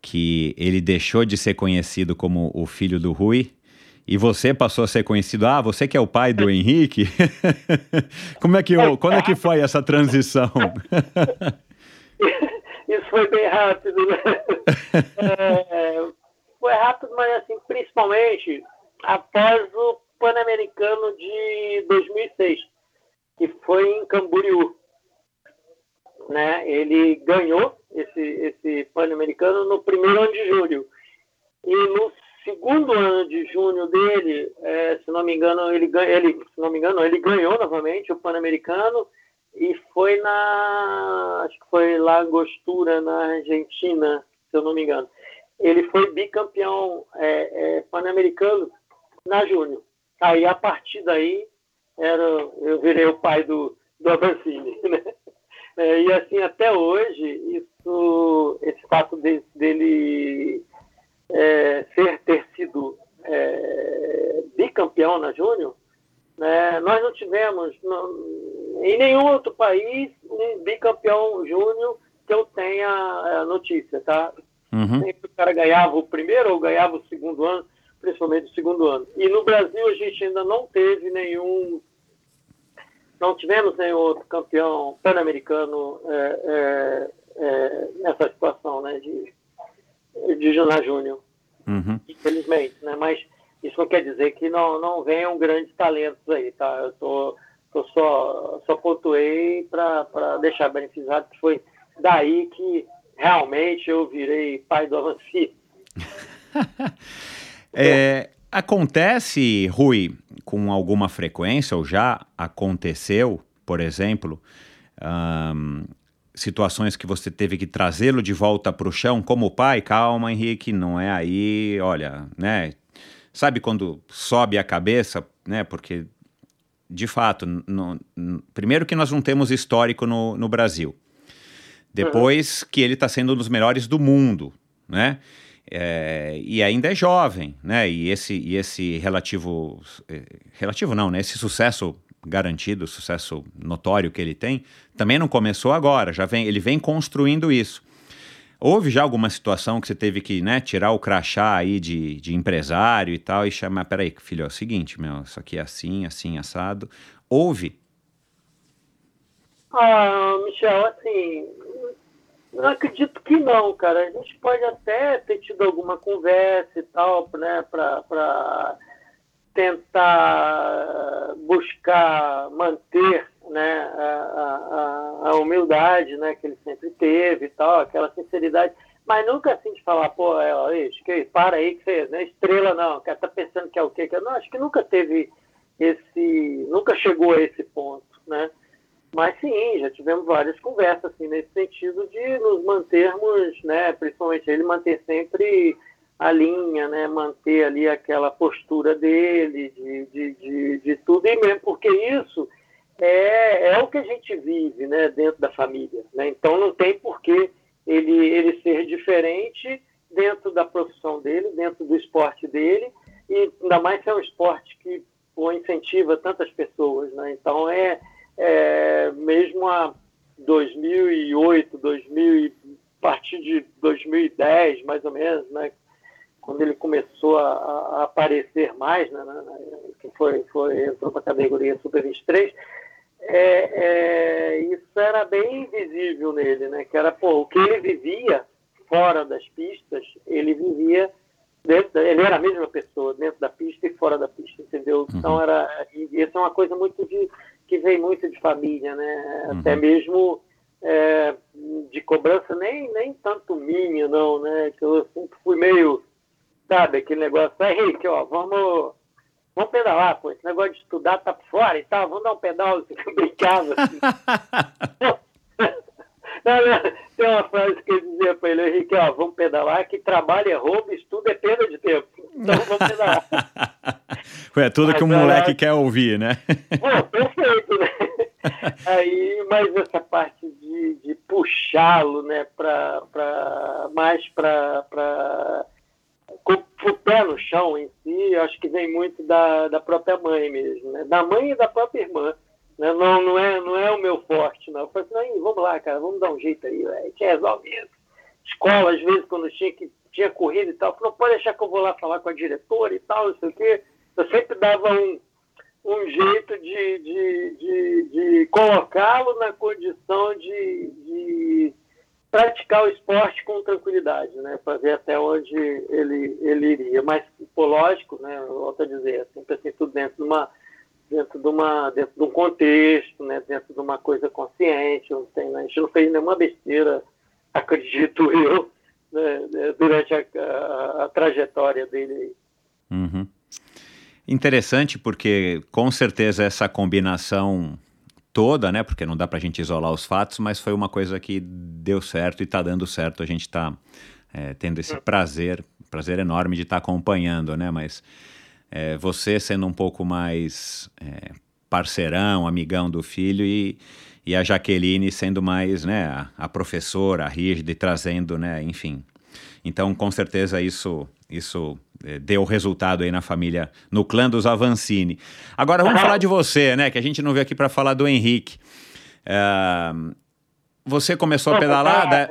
que ele deixou de ser conhecido como o filho do Rui e você passou a ser conhecido, ah, você que é o pai do Henrique? Como é que, quando é que foi essa transição?
Isso foi bem rápido, né? É, foi rápido, mas assim, principalmente após o Pan-Americano de 2006, que foi em Camboriú. Né? Ele ganhou esse, esse Pan-Americano no primeiro ano de julho. E no segundo ano de junho dele, é, se não me engano, ele, ele, se não me engano, ele ganhou novamente o Pan-Americano e foi na, acho que foi lá Angostura, na Argentina, se eu não me engano. Ele foi bicampeão é, é, pan-americano na Júnior. Aí, a partir daí, era, eu virei o pai do, do Avancini, né? É, e assim, até hoje, isso, esse fato de- dele é, ser, ter sido é, bicampeão na Júnior, né, nós não tivemos não- em nenhum outro país um bicampeão júnior que eu tenha é, notícia, tá?
Uhum.
Sempre o cara ganhava o primeiro ou ganhava o segundo ano, principalmente o segundo ano. E no Brasil a gente ainda não teve nenhum, não tivemos nenhum outro campeão pan-americano é, é, é, nessa situação, né, de, de Juna Júnior,
Uhum.
infelizmente, né? Mas isso não quer dizer que não, não venham grandes talentos aí, tá? Eu tô, tô só, só pontuei para deixar beneficiado que foi daí que realmente eu virei pai do Avanci.
É, acontece, Rui, com alguma frequência, ou já aconteceu, por exemplo, situações que você teve que trazê-lo de volta para o chão como pai? Calma, Henrique, não é aí, olha, né? Sabe quando sobe a cabeça, né? Porque, de fato, no- n- primeiro que nós não temos histórico no, no Brasil. Depois que ele está sendo um dos melhores do mundo, né? É, e ainda é jovem, né? E esse, e esse relativo, eh, relativo não, né? Esse sucesso garantido, sucesso notório que ele tem, também não começou agora. Já vem, ele vem construindo isso. Houve já alguma situação que você teve que, né, tirar o crachá aí de, de empresário e tal e chamar, peraí, filho, é o seguinte, meu, isso aqui é assim, assim, assado. Houve?
Ah, Michel, assim, eu acredito que não, cara. A gente pode até ter tido alguma conversa e tal, né, para tentar buscar manter né, a, a, a, humildade né, que ele sempre teve e tal, aquela sinceridade, mas nunca assim de falar, pô, é, ó, que, para aí que você não é estrela não, cara tá pensando que é o quê? Que, não, acho que nunca teve esse, nunca chegou a esse ponto, né? Mas sim, já tivemos várias conversas assim, nesse sentido de nos mantermos, né, principalmente ele manter sempre a linha, né, manter ali aquela postura dele, de, de, de, de tudo, e mesmo porque isso é, é o que a gente vive né, dentro da família. Né? Então não tem por que ele, ele ser diferente dentro da profissão dele, dentro do esporte dele, e ainda mais se é um esporte que pô, incentiva tantas pessoas. Né? Então é, é mesmo a 2008, 2000, a partir de 2010, mais ou menos, né? quando ele começou a, a aparecer mais, né, né, que foi, foi entrou para a categoria Super 23, é, é, isso era bem visível nele, né? Que era pô, o que ele vivia fora das pistas, ele vivia dentro, ele era a mesma pessoa dentro da pista e fora da pista, entendeu? Uhum. Então era isso é uma coisa muito de que vem muito de família, né? Uhum. Até mesmo é, de cobrança nem nem tanto minha não, né? Que eu sempre fui meio sabe aquele negócio, aí, Henrique, ó, vamos vamos pedalar, pô, esse negócio de estudar tá por fora e tal, vamos dar um pedal. Assim. não, não, tem uma frase que eu dizia para ele, Henrique, ó, vamos pedalar, que trabalho é roubo, estudo é perda de tempo. Então vamos pedalar.
É tudo mas, que um moleque quer ouvir, né?
Pô, perfeito, né? Aí, mas essa parte de, de puxá-lo, né, pra, pra, mais para com o pé no chão em si, acho que vem muito da, da própria mãe mesmo, né? Da mãe e da própria irmã. Né? Não, não, é, não é o meu forte, não. Eu falei assim, vamos lá, cara, vamos dar um jeito aí, a gente resolve isso. Escola, às vezes, quando tinha, que, tinha corrida e tal, falou, pode deixar que eu vou lá falar com a diretora e tal, não sei o quê. Eu sempre dava um, um jeito de, de, de, de colocá-lo na condição de, de praticar o esporte com tranquilidade, né, para ver até onde ele, ele iria. Mas, pô, lógico, né, volto a dizer, sempre assim, tudo dentro de uma dentro de uma dentro de um contexto, né, dentro de uma coisa consciente, não tem, né, a gente não fez nenhuma besteira, acredito eu, né durante a, a, a, trajetória dele.
Uhum. Interessante porque com certeza essa combinação toda, né? Porque não dá para a gente isolar os fatos, mas foi uma coisa que deu certo e está dando certo. A gente está é, tendo esse prazer, prazer enorme de estar tá acompanhando, né? Mas é, você sendo um pouco mais é, parceirão, amigão do filho e, e a Jaqueline sendo mais, né? A, a professora, a rígida e trazendo, né? Enfim. Então, com certeza isso isso é, deu resultado aí na família, no clã dos Avancini. Agora vamos falar de você, né? Que a gente não veio aqui para falar do Henrique. É, você começou a pedalar? Da...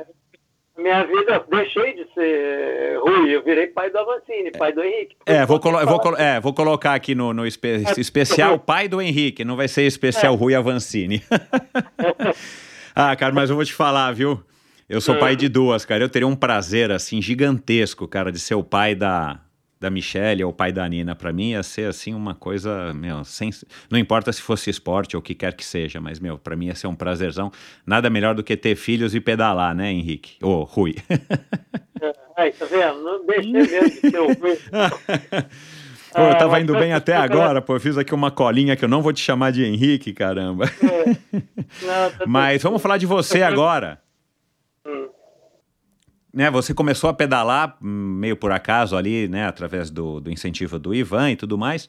Minha vida, deixei de ser Rui, eu virei pai do Avancini, pai do Henrique.
É, vou, colo vou, colo é, vou colocar aqui no, no espe é, especial pai do Henrique, não vai ser especial é. Rui Avancini. ah, cara, mas eu vou te falar, viu? Eu sou pai de duas, cara. Eu teria um prazer, assim, gigantesco, cara, de ser o pai da, da Michelle ou o pai da Nina. Para mim ia ser, assim, uma coisa, meu, sem, não importa se fosse esporte ou o que quer que seja, mas, meu, para mim ia ser um prazerzão. Nada melhor do que ter filhos e pedalar, né, Henrique? Ô, oh, Rui.
Aí, tá vendo? Não deixei mesmo de ter o Rui.
Pô, eu tava indo bem até agora, pô. Eu fiz aqui uma colinha que eu não vou te chamar de Henrique, caramba. É. Tá Mas vamos falar de você agora. Né, você começou a pedalar meio por acaso ali, né, através do, do incentivo do Ivan e tudo mais.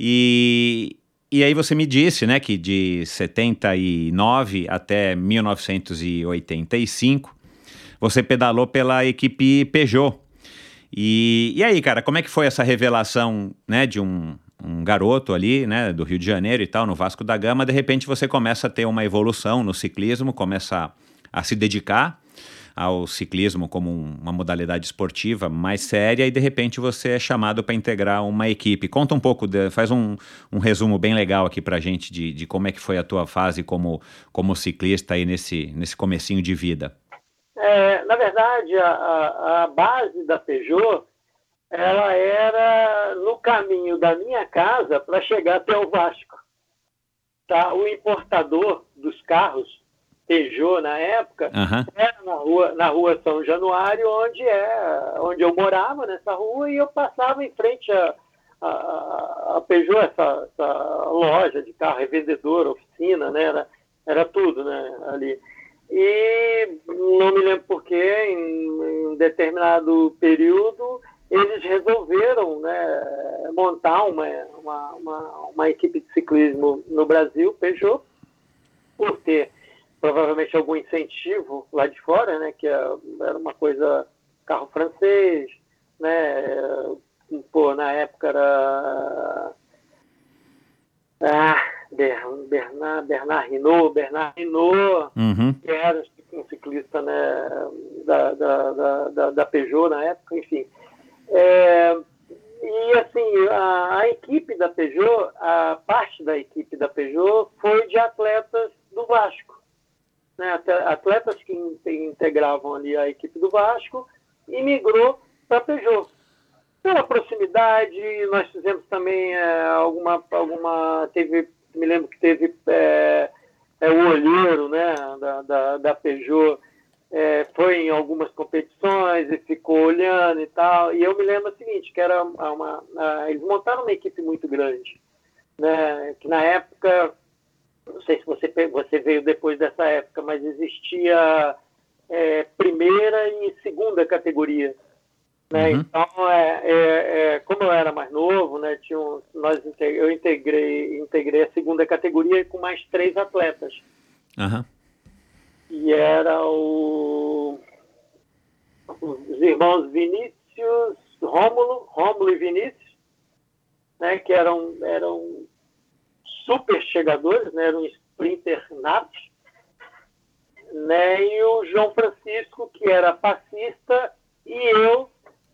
E, e aí você me disse, né, que de 79 até 1985 você pedalou pela equipe Peugeot. E, e aí, cara, como é que foi essa revelação, né, de um, um garoto ali, né, do Rio de Janeiro e tal, no Vasco da Gama, de repente você começa a ter uma evolução no ciclismo, começa a, se dedicar ao ciclismo como um, uma modalidade esportiva mais séria e de repente você é chamado para integrar uma equipe. Conta um pouco, de, faz um, um resumo bem legal aqui para a gente de, de como é que foi a tua fase como, como ciclista aí nesse, nesse comecinho de vida.
É, na verdade, a, a, a, base da Peugeot ela era no caminho da minha casa para chegar até o Vasco. Tá? O importador dos carros, Peugeot na época,
Aham.
era na rua, na rua São Januário, onde, é, onde eu morava, nessa rua, e eu passava em frente a, a, a Peugeot, essa, essa loja de carro, revendedora, oficina, né? Era, era tudo né, ali. E não me lembro porquê, em, em determinado período, eles resolveram né, montar uma, uma, uma, uma equipe de ciclismo no Brasil, Peugeot, por ter provavelmente algum incentivo lá de fora, né, que é- era uma coisa carro francês, né, pô, na época era ah, Ber- Bernard, Bernard Hinault, Bernard Hinault,
Uhum.
que era um ciclista né, da, da, da, da- da Peugeot na época, enfim. É, e assim, a, a equipe da Peugeot, a parte da equipe da Peugeot foi de atletas do Vasco. Né, atletas que in- integravam ali a equipe do Vasco e migrou para Peugeot. Pela proximidade, nós fizemos também é, alguma, alguma. Teve, me lembro que teve é, é, o olheiro né, da, da, da Peugeot, é, foi em algumas competições e ficou olhando e tal. E eu me lembro o seguinte, que era uma, uma- eles montaram uma equipe muito grande. Né, que na época, não sei se você, você veio depois dessa época, mas existia é, primeira e segunda categoria. Né?
Uhum.
Então, é, é, é, como eu era mais novo, né, tinha um- nós, eu integrei, integrei a segunda categoria com mais três atletas.
Aham.
E era o, os irmãos Vinícius, Rômulo, Rômulo e Vinícius, né, que eram, eram super chegadores, né, eram sprinter natos, né, e o João Francisco, que era passista, e eu,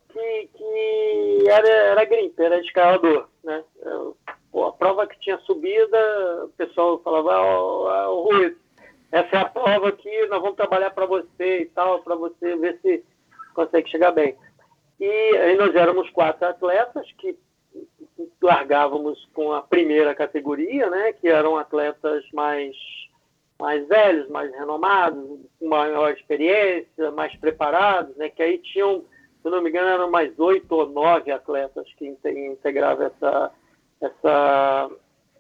que, que era, era grimper, era escalador, né. Eu- pô, a prova que tinha subida, o pessoal falava, ó, ó, Rui, essa é a prova que nós vamos trabalhar para você e tal, para você ver se consegue chegar bem. E aí nós éramos quatro atletas que largávamos com a primeira categoria, né, que eram atletas mais mais velhos, mais renomados, com maior experiência, mais preparados, né, que aí tinham, se não me engano, eram mais oito ou nove atletas que inte- integravam essa essa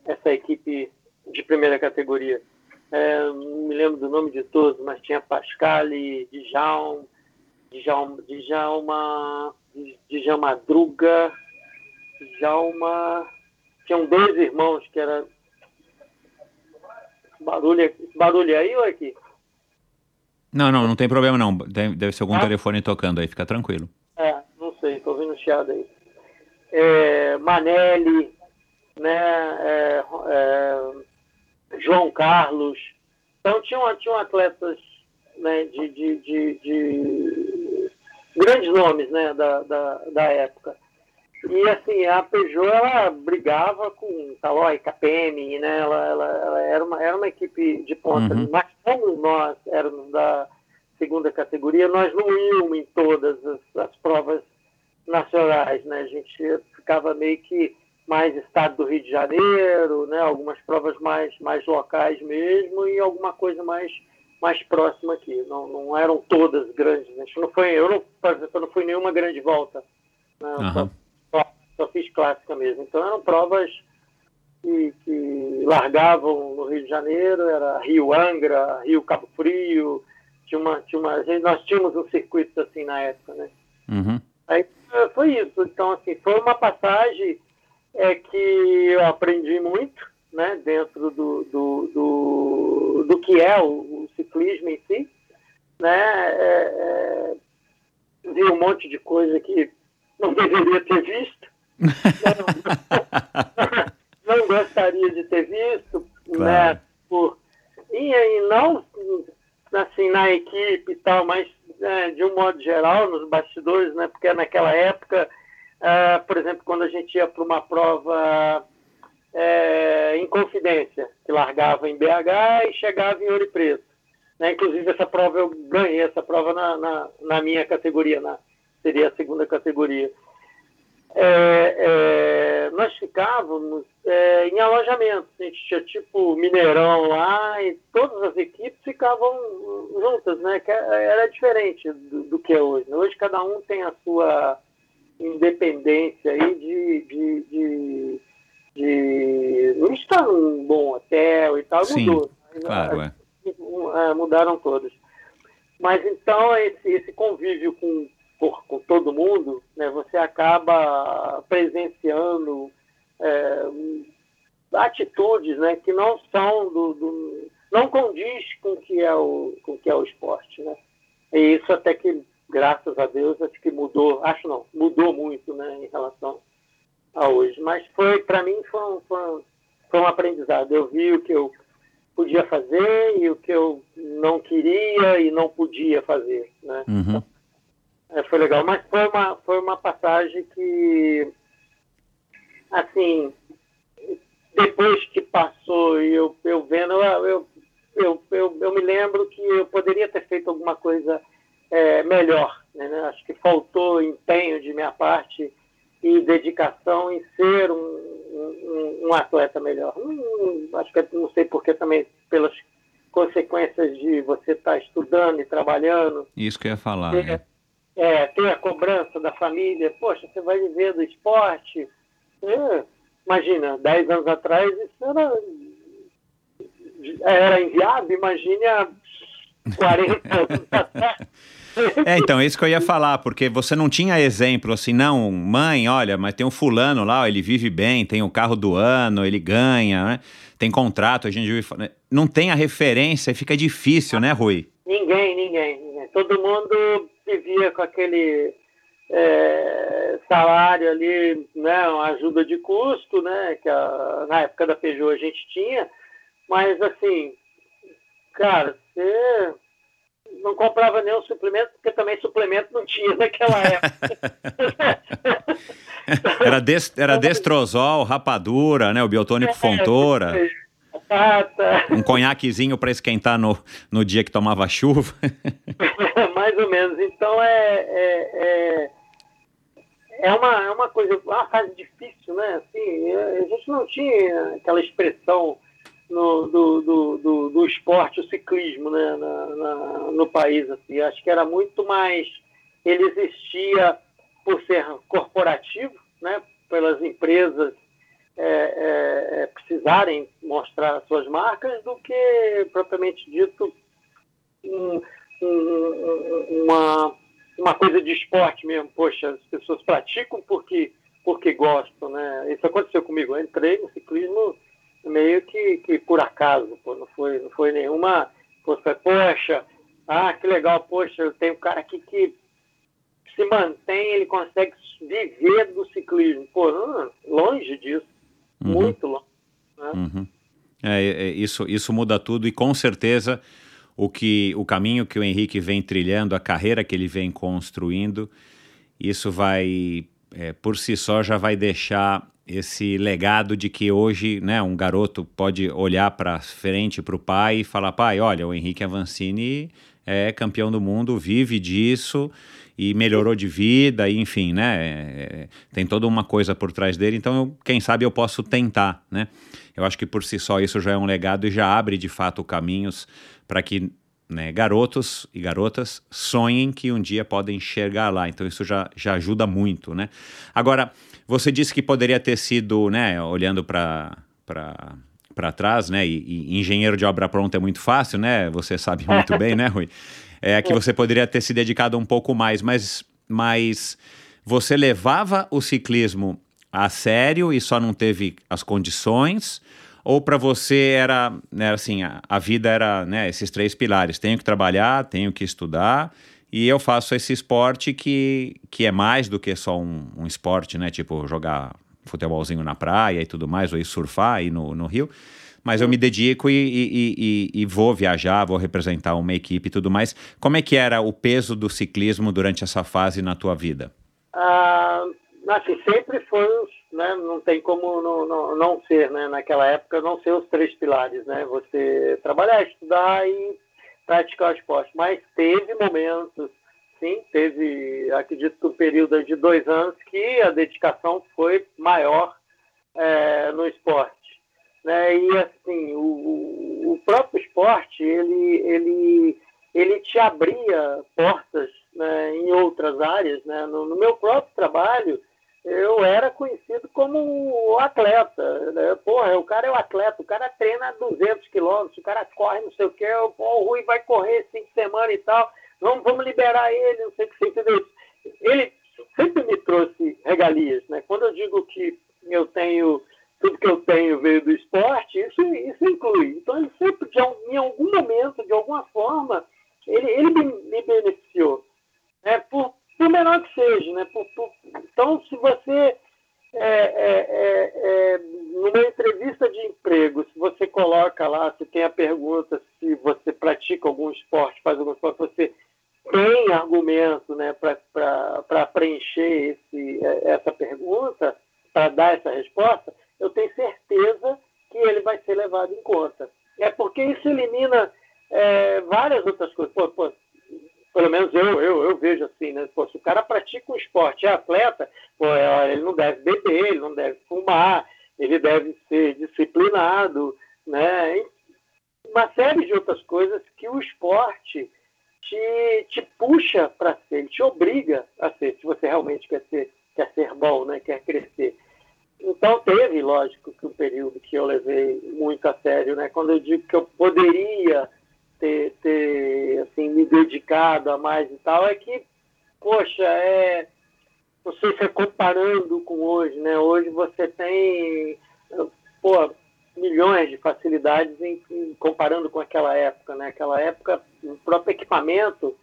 essa equipe de primeira categoria. É, não me lembro do nome de todos, mas tinha Djalma, Djalma, Djalma, Djalma Madruga, Djalma. Tinham dois irmãos que era. Barulho, esse barulho aí ou aqui?
Não, não, não tem problema não. Deve, ser algum
Ah.
telefone tocando aí, fica tranquilo.
É, não sei, estou ouvindo chiado aí. É, Manelli, né, é, é, João Carlos. Então tinham, tinham atletas né, de, de, de, de grandes nomes né, da, da, da época. E assim, a Peugeot ela brigava com Calói, KPM, né? Ela, ela, ela era, uma, era uma equipe de ponta.
Uhum.
Mas como nós éramos da segunda categoria, nós não íamos em todas as, as provas nacionais, né? A gente ficava meio que mais estado do Rio de Janeiro, né? Algumas provas mais, mais locais mesmo e alguma coisa mais mais próxima aqui. Não, não eram todas grandes. né? Não foi, eu não, por exemplo, eu não fui nenhuma grande volta. Né? Eu
Aham.
Só, fiz clássica mesmo. Então eram provas que, que largavam no Rio de Janeiro, era Rio Angra, Rio Cabo Frio, tinha uma, tinha uma, nós tínhamos um circuito assim na época, né?
Uhum.
Aí foi isso. Então, assim, foi uma passagem é, que eu aprendi muito, né, dentro do, do, do, do que é o, o ciclismo em si, né, é, é, vi um monte de coisa que não deveria ter visto, não, não gostaria de ter visto,
Claro.
né, por, e, e não assim na equipe e tal, mas né, de um modo geral nos bastidores, né, porque naquela época, ah, por exemplo, quando a gente ia para uma prova é, em Confidência, que largava em BH e chegava em Ouro Preto. Né? Inclusive, essa prova eu ganhei, essa prova na, na, na minha categoria, na, seria a segunda categoria. É, é, nós ficávamos é, em alojamento. A gente tinha tipo Mineirão lá e todas as equipes ficavam juntas, né? Que era diferente do, do que é hoje. Hoje cada um tem a sua independência aí de, de, de, de não estar num bom hotel e tal,
Sim,
mudou.
Claro, é.
é. Mudaram todas. Mas então esse, esse convívio com, por, com todo mundo, né, você acaba presenciando é, atitudes né, que não são do, do, não condiz com que é o com que é o esporte, né? E isso até que graças a Deus acho que mudou, acho não, mudou muito, né, em relação a hoje. Mas foi para mim foi um, foi, um, foi um aprendizado. Eu vi o que eu podia fazer e o que eu não queria e não podia fazer, né?
Uhum.
É, foi legal, mas foi uma, foi uma passagem que, assim, depois que passou e eu, eu vendo, eu, eu, eu, eu, me lembro que eu poderia ter feito alguma coisa é, melhor. Né? Acho que faltou empenho de minha parte e dedicação em ser um, um, um atleta melhor. Hum, acho que não sei porque também pelas consequências de você estar tá estudando e trabalhando.
Isso que eu ia falar.
Ter,
né?
É, ter a cobrança da família. Poxa, você vai viver do esporte. É, imagina, 10 anos atrás isso era, era enviado, imagine há 40 anos atrás.
É, então, isso que eu ia falar, porque você não tinha exemplo assim, não, mãe, olha, mas tem um fulano lá, ele vive bem, tem o carro do ano, ele ganha, né? Tem contrato, a gente vive. Não tem a referência, fica difícil, né, Rui?
Ninguém, ninguém. ninguém. Todo mundo vivia com aquele é, salário ali, né, uma ajuda de custo, né, que a, na época da Peugeot a gente tinha, mas assim, cara, você não comprava nenhum suplemento, porque também suplemento não tinha naquela época.
era, dest, era destrozol, rapadura, né? O biotônico é, Um conhaquezinho para esquentar no, no dia que tomava chuva.
Mais ou menos. Então é, é, é, é, uma, é uma coisa, uma fase difícil, né? Assim, a gente não tinha aquela expressão no, do, do, do, do, esporte, o ciclismo né, na, na, no país. Assim. Acho que era muito mais. Ele existia por ser corporativo, né, pelas empresas é, é, é precisarem mostrar suas marcas, do que propriamente dito um, um, uma, uma coisa de esporte mesmo. Poxa, as pessoas praticam porque, porque gostam. Né? Isso aconteceu comigo. Eu entrei no ciclismo meio que, que por acaso, pô, não foi, não foi nenhuma. Poxa, poxa, ah, que legal, poxa, eu tenho um cara aqui que se mantém, ele consegue viver do ciclismo. Pô, não, longe disso, uhum. muito longe. Né?
Uhum. É, é, isso, isso muda tudo e com certeza o que o caminho que o Henrique vem trilhando, a carreira que ele vem construindo, isso vai é, por si só já vai deixar esse legado de que hoje, né, um garoto pode olhar para frente para o pai e falar, pai, olha, o Henrique Avancini é campeão do mundo, vive disso e melhorou de vida, e, enfim, né, é, tem toda uma coisa por trás dele, então eu, quem sabe eu posso tentar, né? Eu acho que por si só isso já é um legado e já abre de fato caminhos para que né, garotos e garotas sonhem que um dia podem chegar lá. Então isso já, já ajuda muito, né? Agora, você disse que poderia ter sido, né, olhando para para trás, né? E, e, engenheiro de obra pronta é muito fácil, né? Você sabe muito bem, né, Rui? É que você poderia ter se dedicado um pouco mais, mas, mas você levava o ciclismo a sério e só não teve as condições? Ou para você era, né, assim, a, a vida era, né, esses três pilares: tenho que trabalhar, tenho que estudar e eu faço esse esporte que, que é mais do que só um, um esporte, né? Tipo, jogar futebolzinho na praia e tudo mais, ou ir surfar aí no, no Rio. Mas eu me dedico e, e, e, e, vou viajar, vou representar uma equipe e tudo mais. Como é que era o peso do ciclismo durante essa fase na tua vida?
Ah, assim, sempre foi, né, não tem como não, não, não ser, né, naquela época, não ser os três pilares, né, você trabalhar, estudar e praticar o esporte. Mas teve momentos, sim, teve, acredito, um período de dois anos que a dedicação foi maior é, no esporte. Né? E, assim, o, o próprio esporte, ele, ele, ele te abria portas né, em outras áreas. Né? No, no meu próprio trabalho, eu era conhecido como atleta. Né? Porra, o cara é o atleta, o cara treina 200 quilômetros, o cara corre não sei o quê, o Rui vai correr cinco semanas e tal, vamos, vamos liberar ele, não sei o que você entendeu. Ele sempre me trouxe regalias. Né? Quando eu digo que eu tenho, tudo que eu tenho veio do esporte, isso, isso inclui. Então, ele sempre, de, em algum momento, de alguma forma, ele, ele me, me beneficiou. Né? Por, por menor que seja. Né? Por, por, então, se você, é, é, é, é, numa entrevista de emprego, se você coloca lá, se tem a pergunta se você pratica algum esporte, faz algum esporte, você tem argumento né, para preencher esse, é, essa pergunta, para dar essa resposta, eu tenho certeza que ele vai ser levado em conta. É porque isso elimina é, várias outras coisas. Pô, pô, pelo menos eu, eu, eu vejo assim, né? Pô, se o cara pratica um esporte, é atleta, pô, é, ele não deve beber, ele não deve fumar, ele deve ser disciplinado, né? Uma série de outras coisas que o esporte te, te puxa para ser, ele te obriga a ser, se você realmente quer ser, quer ser bom, né? Quer crescer. Então teve, lógico, que um período que eu levei muito a sério, né? Quando eu digo que eu poderia ter, ter assim, me dedicado a mais e tal, é que, poxa, é, não sei se é comparando com hoje, né? Hoje você tem, pô, milhões de facilidades em, em, comparando com aquela época, né? Aquela época, o próprio equipamento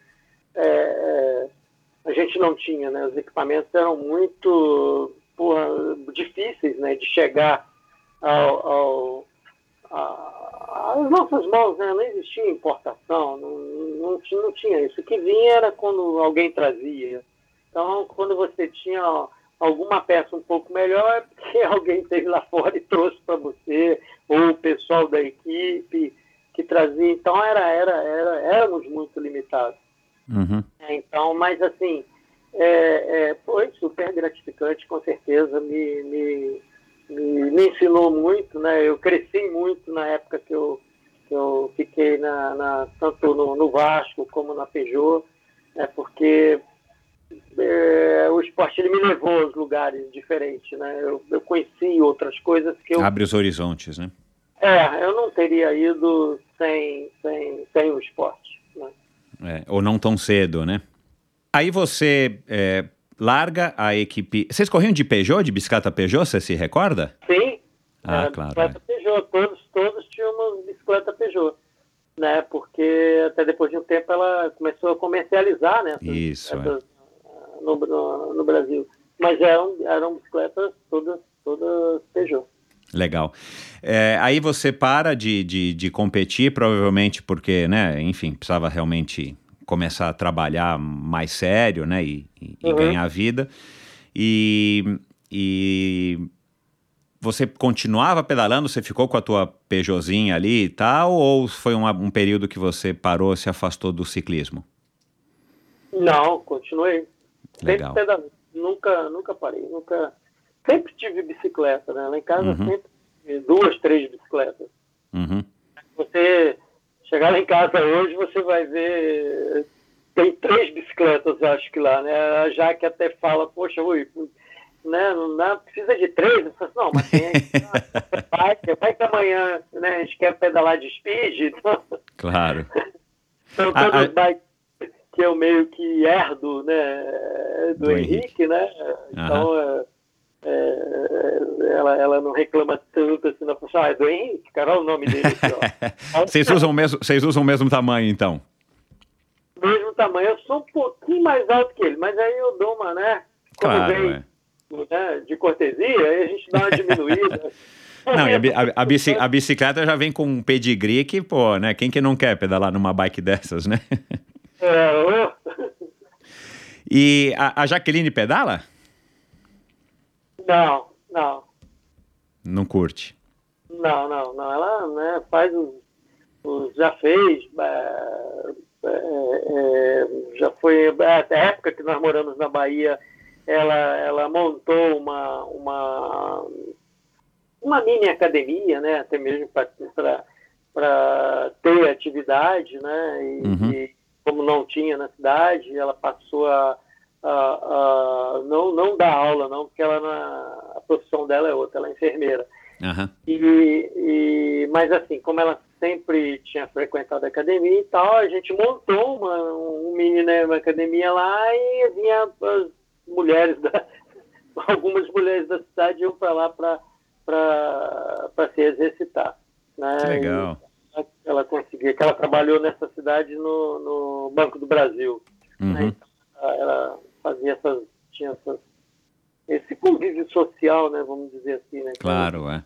é, é, a gente não tinha, né? Os equipamentos eram muito porra, difíceis, né? De chegar ao, ao as nossas mãos, né? Não existia importação, não, não, não tinha isso. O que vinha era quando alguém trazia. Então, quando você tinha alguma peça um pouco melhor, é porque alguém esteve lá fora e trouxe para você, ou o pessoal da equipe que trazia. Então, era, era, era, éramos muito limitados.
Uhum.
É, então, mas assim, é, é, foi super gratificante, com certeza, me, me me, me, ensinou muito, né? Eu cresci muito na época que eu, que eu fiquei na, na tanto no, no, Vasco como na Peugeot, né? Porque é, o esporte ele me levou aos lugares diferentes, né? Eu, eu conheci outras coisas que eu...
Abre os horizontes, né?
É, eu não teria ido sem, sem, sem o esporte, né?
É, ou não tão cedo, né? Aí você é, larga a equipe. Vocês corriam de Peugeot, de bicicleta Peugeot, você se recorda?
Sim.
Ah, claro.
Bicicleta
é.
Peugeot, todos, todos tínhamos bicicleta Peugeot. Né, porque até depois de um tempo ela começou a comercializar, né? Essas,
Isso.
Essas, é. No, no, no, Brasil. Mas eram, eram bicicletas todas, todas Peugeot.
Legal. É, aí você para de, de, de competir, provavelmente porque, né, enfim, precisava realmente começar a trabalhar mais sério, né, e, e uhum. ganhar vida. E, e você continuava pedalando? Você ficou com a tua Peugeotzinha ali e tal? Ou foi uma, um período que você parou, se afastou do ciclismo?
Não, continuei.
Legal.
Sempre. Nunca, nunca parei. Nunca... Sempre tive bicicleta, né? Lá em casa uhum. sempre duas, três bicicletas.
Uhum.
Você Chegar lá em casa hoje, você vai ver. Tem três bicicletas, acho que lá, né? A Jaque até fala, poxa, Rui, né, não dá, precisa de três? Eu falo, não, mas tem bike, vai que amanhã né, a gente quer pedalar de speed. Então...
Claro.
São todos os bikes que eu meio que herdo, né, do, do Henrique, Henrique, né? Então, uhum. É, ela, ela não reclama tanto assim, não fala, ah, é do Henrique, cara, olha o nome dele.
vocês, usam mesmo, vocês usam o mesmo tamanho, então?
Mesmo tamanho, eu sou um pouquinho mais alto que ele, mas aí eu dou uma, né?
Claro,
vem,
é.
né, de cortesia, aí a gente dá uma diminuída.
Não, a, a, a, bicicleta já vem com um pedigree que, pô, né? Quem que não quer pedalar numa bike dessas, né?
É,
E a, a Jaqueline pedala?
Não, não.
Não curte?
Não, não, não. Ela né, faz já fez é, é, é, já foi a época que nós moramos na Bahia, ela, ela montou uma, uma, uma mini academia, né, até mesmo para ter atividade, né, e, uhum. e, como não tinha na cidade, ela passou a, a, a não, não dar aula, não, porque ela na, a profissão dela é outra, ela é enfermeira.
Uhum.
E, e, mas assim, como ela sempre tinha frequentado a academia e tal, a gente montou uma, um mini né, uma academia lá e vinha as mulheres da, algumas mulheres da cidade iam para lá para se exercitar. Né?
Que legal.
E ela conseguia, que ela trabalhou nessa cidade no, no Banco do Brasil.
Uhum. Né?
Então, ela fazia essas, tinha essas, esse convívio social, né, vamos dizer assim. Né?
Claro, é.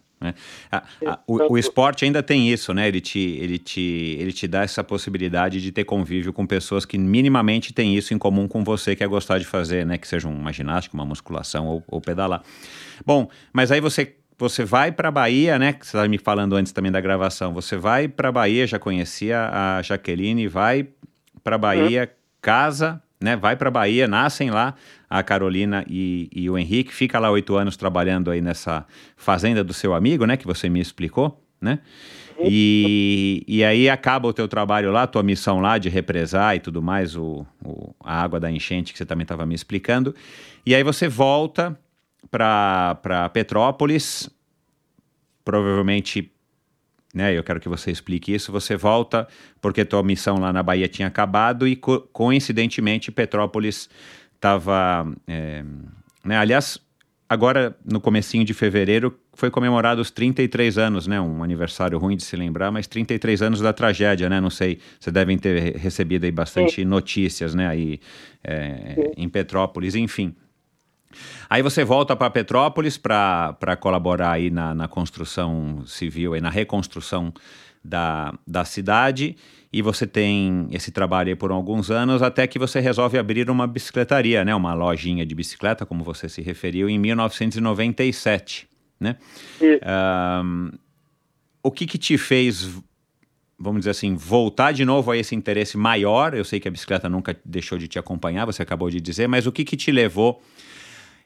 A, a, o, o, esporte ainda tem isso, né? Ele te, ele, te, ele te dá essa possibilidade de ter convívio com pessoas que minimamente têm isso em comum com você, que é gostar de fazer, né? Que seja uma ginástica, uma musculação ou, ou pedalar. Bom, mas aí você você vai para Bahia, né? Que você estava me falando antes também da gravação. Você vai para Bahia, já conhecia a Jaqueline, vai para Bahia, uhum. casa, né? Vai para Bahia, nascem lá a Carolina e, e, o Henrique, fica lá oito anos trabalhando aí nessa fazenda do seu amigo, né? Que você me explicou, né? E, e aí acaba o teu trabalho lá, tua missão lá de represar e tudo mais, o, o a água da enchente que você também estava me explicando. E aí você volta para Petrópolis, provavelmente né? Eu quero que você explique isso. Você volta porque tua missão lá na Bahia tinha acabado e co coincidentemente Petrópolis estava, é, né? Aliás, agora no comecinho de fevereiro foi comemorado os 33 anos, né? Um aniversário ruim de se lembrar, mas 33 anos da tragédia, né? Não sei, vocês devem ter recebido aí bastante Sim. notícias, né? Aí é, em Petrópolis, enfim. Aí você volta para Petrópolis para colaborar aí na, na construção civil e na reconstrução da, da cidade e você tem esse trabalho aí por alguns anos até que você resolve abrir uma bicicletaria, né? Uma lojinha de bicicleta, como você se referiu, em 1997, né? Um, o que que te fez, vamos dizer assim, voltar de novo a esse interesse maior? Eu sei que a bicicleta nunca deixou de te acompanhar, você acabou de dizer, mas o que que te levou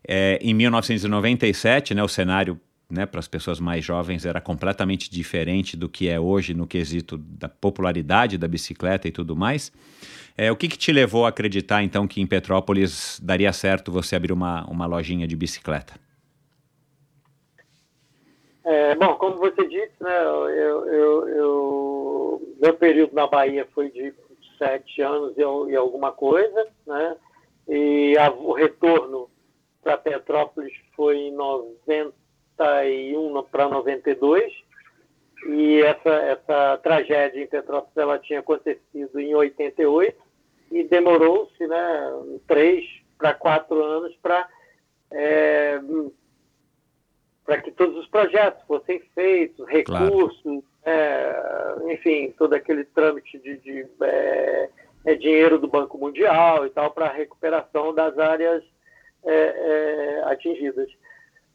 é, em 1997, né, o cenário né, para as pessoas mais jovens era completamente diferente do que é hoje no quesito da popularidade da bicicleta e tudo mais. É, o que, que te levou a acreditar, então, que em Petrópolis daria certo você abrir uma, uma lojinha de bicicleta?
É, bom, como você disse, né, eu, eu, eu, meu período na Bahia foi de sete anos e, e alguma coisa, né, e a, o retorno para Petrópolis foi em 91 para 92 e essa, essa tragédia em Petrópolis ela tinha acontecido em 88 e demorou-se né, três para quatro anos para é, para que todos os projetos fossem feitos, recursos, claro. é, enfim, todo aquele trâmite de, de é, é dinheiro do Banco Mundial e tal para a recuperação das áreas é, é, atingidas.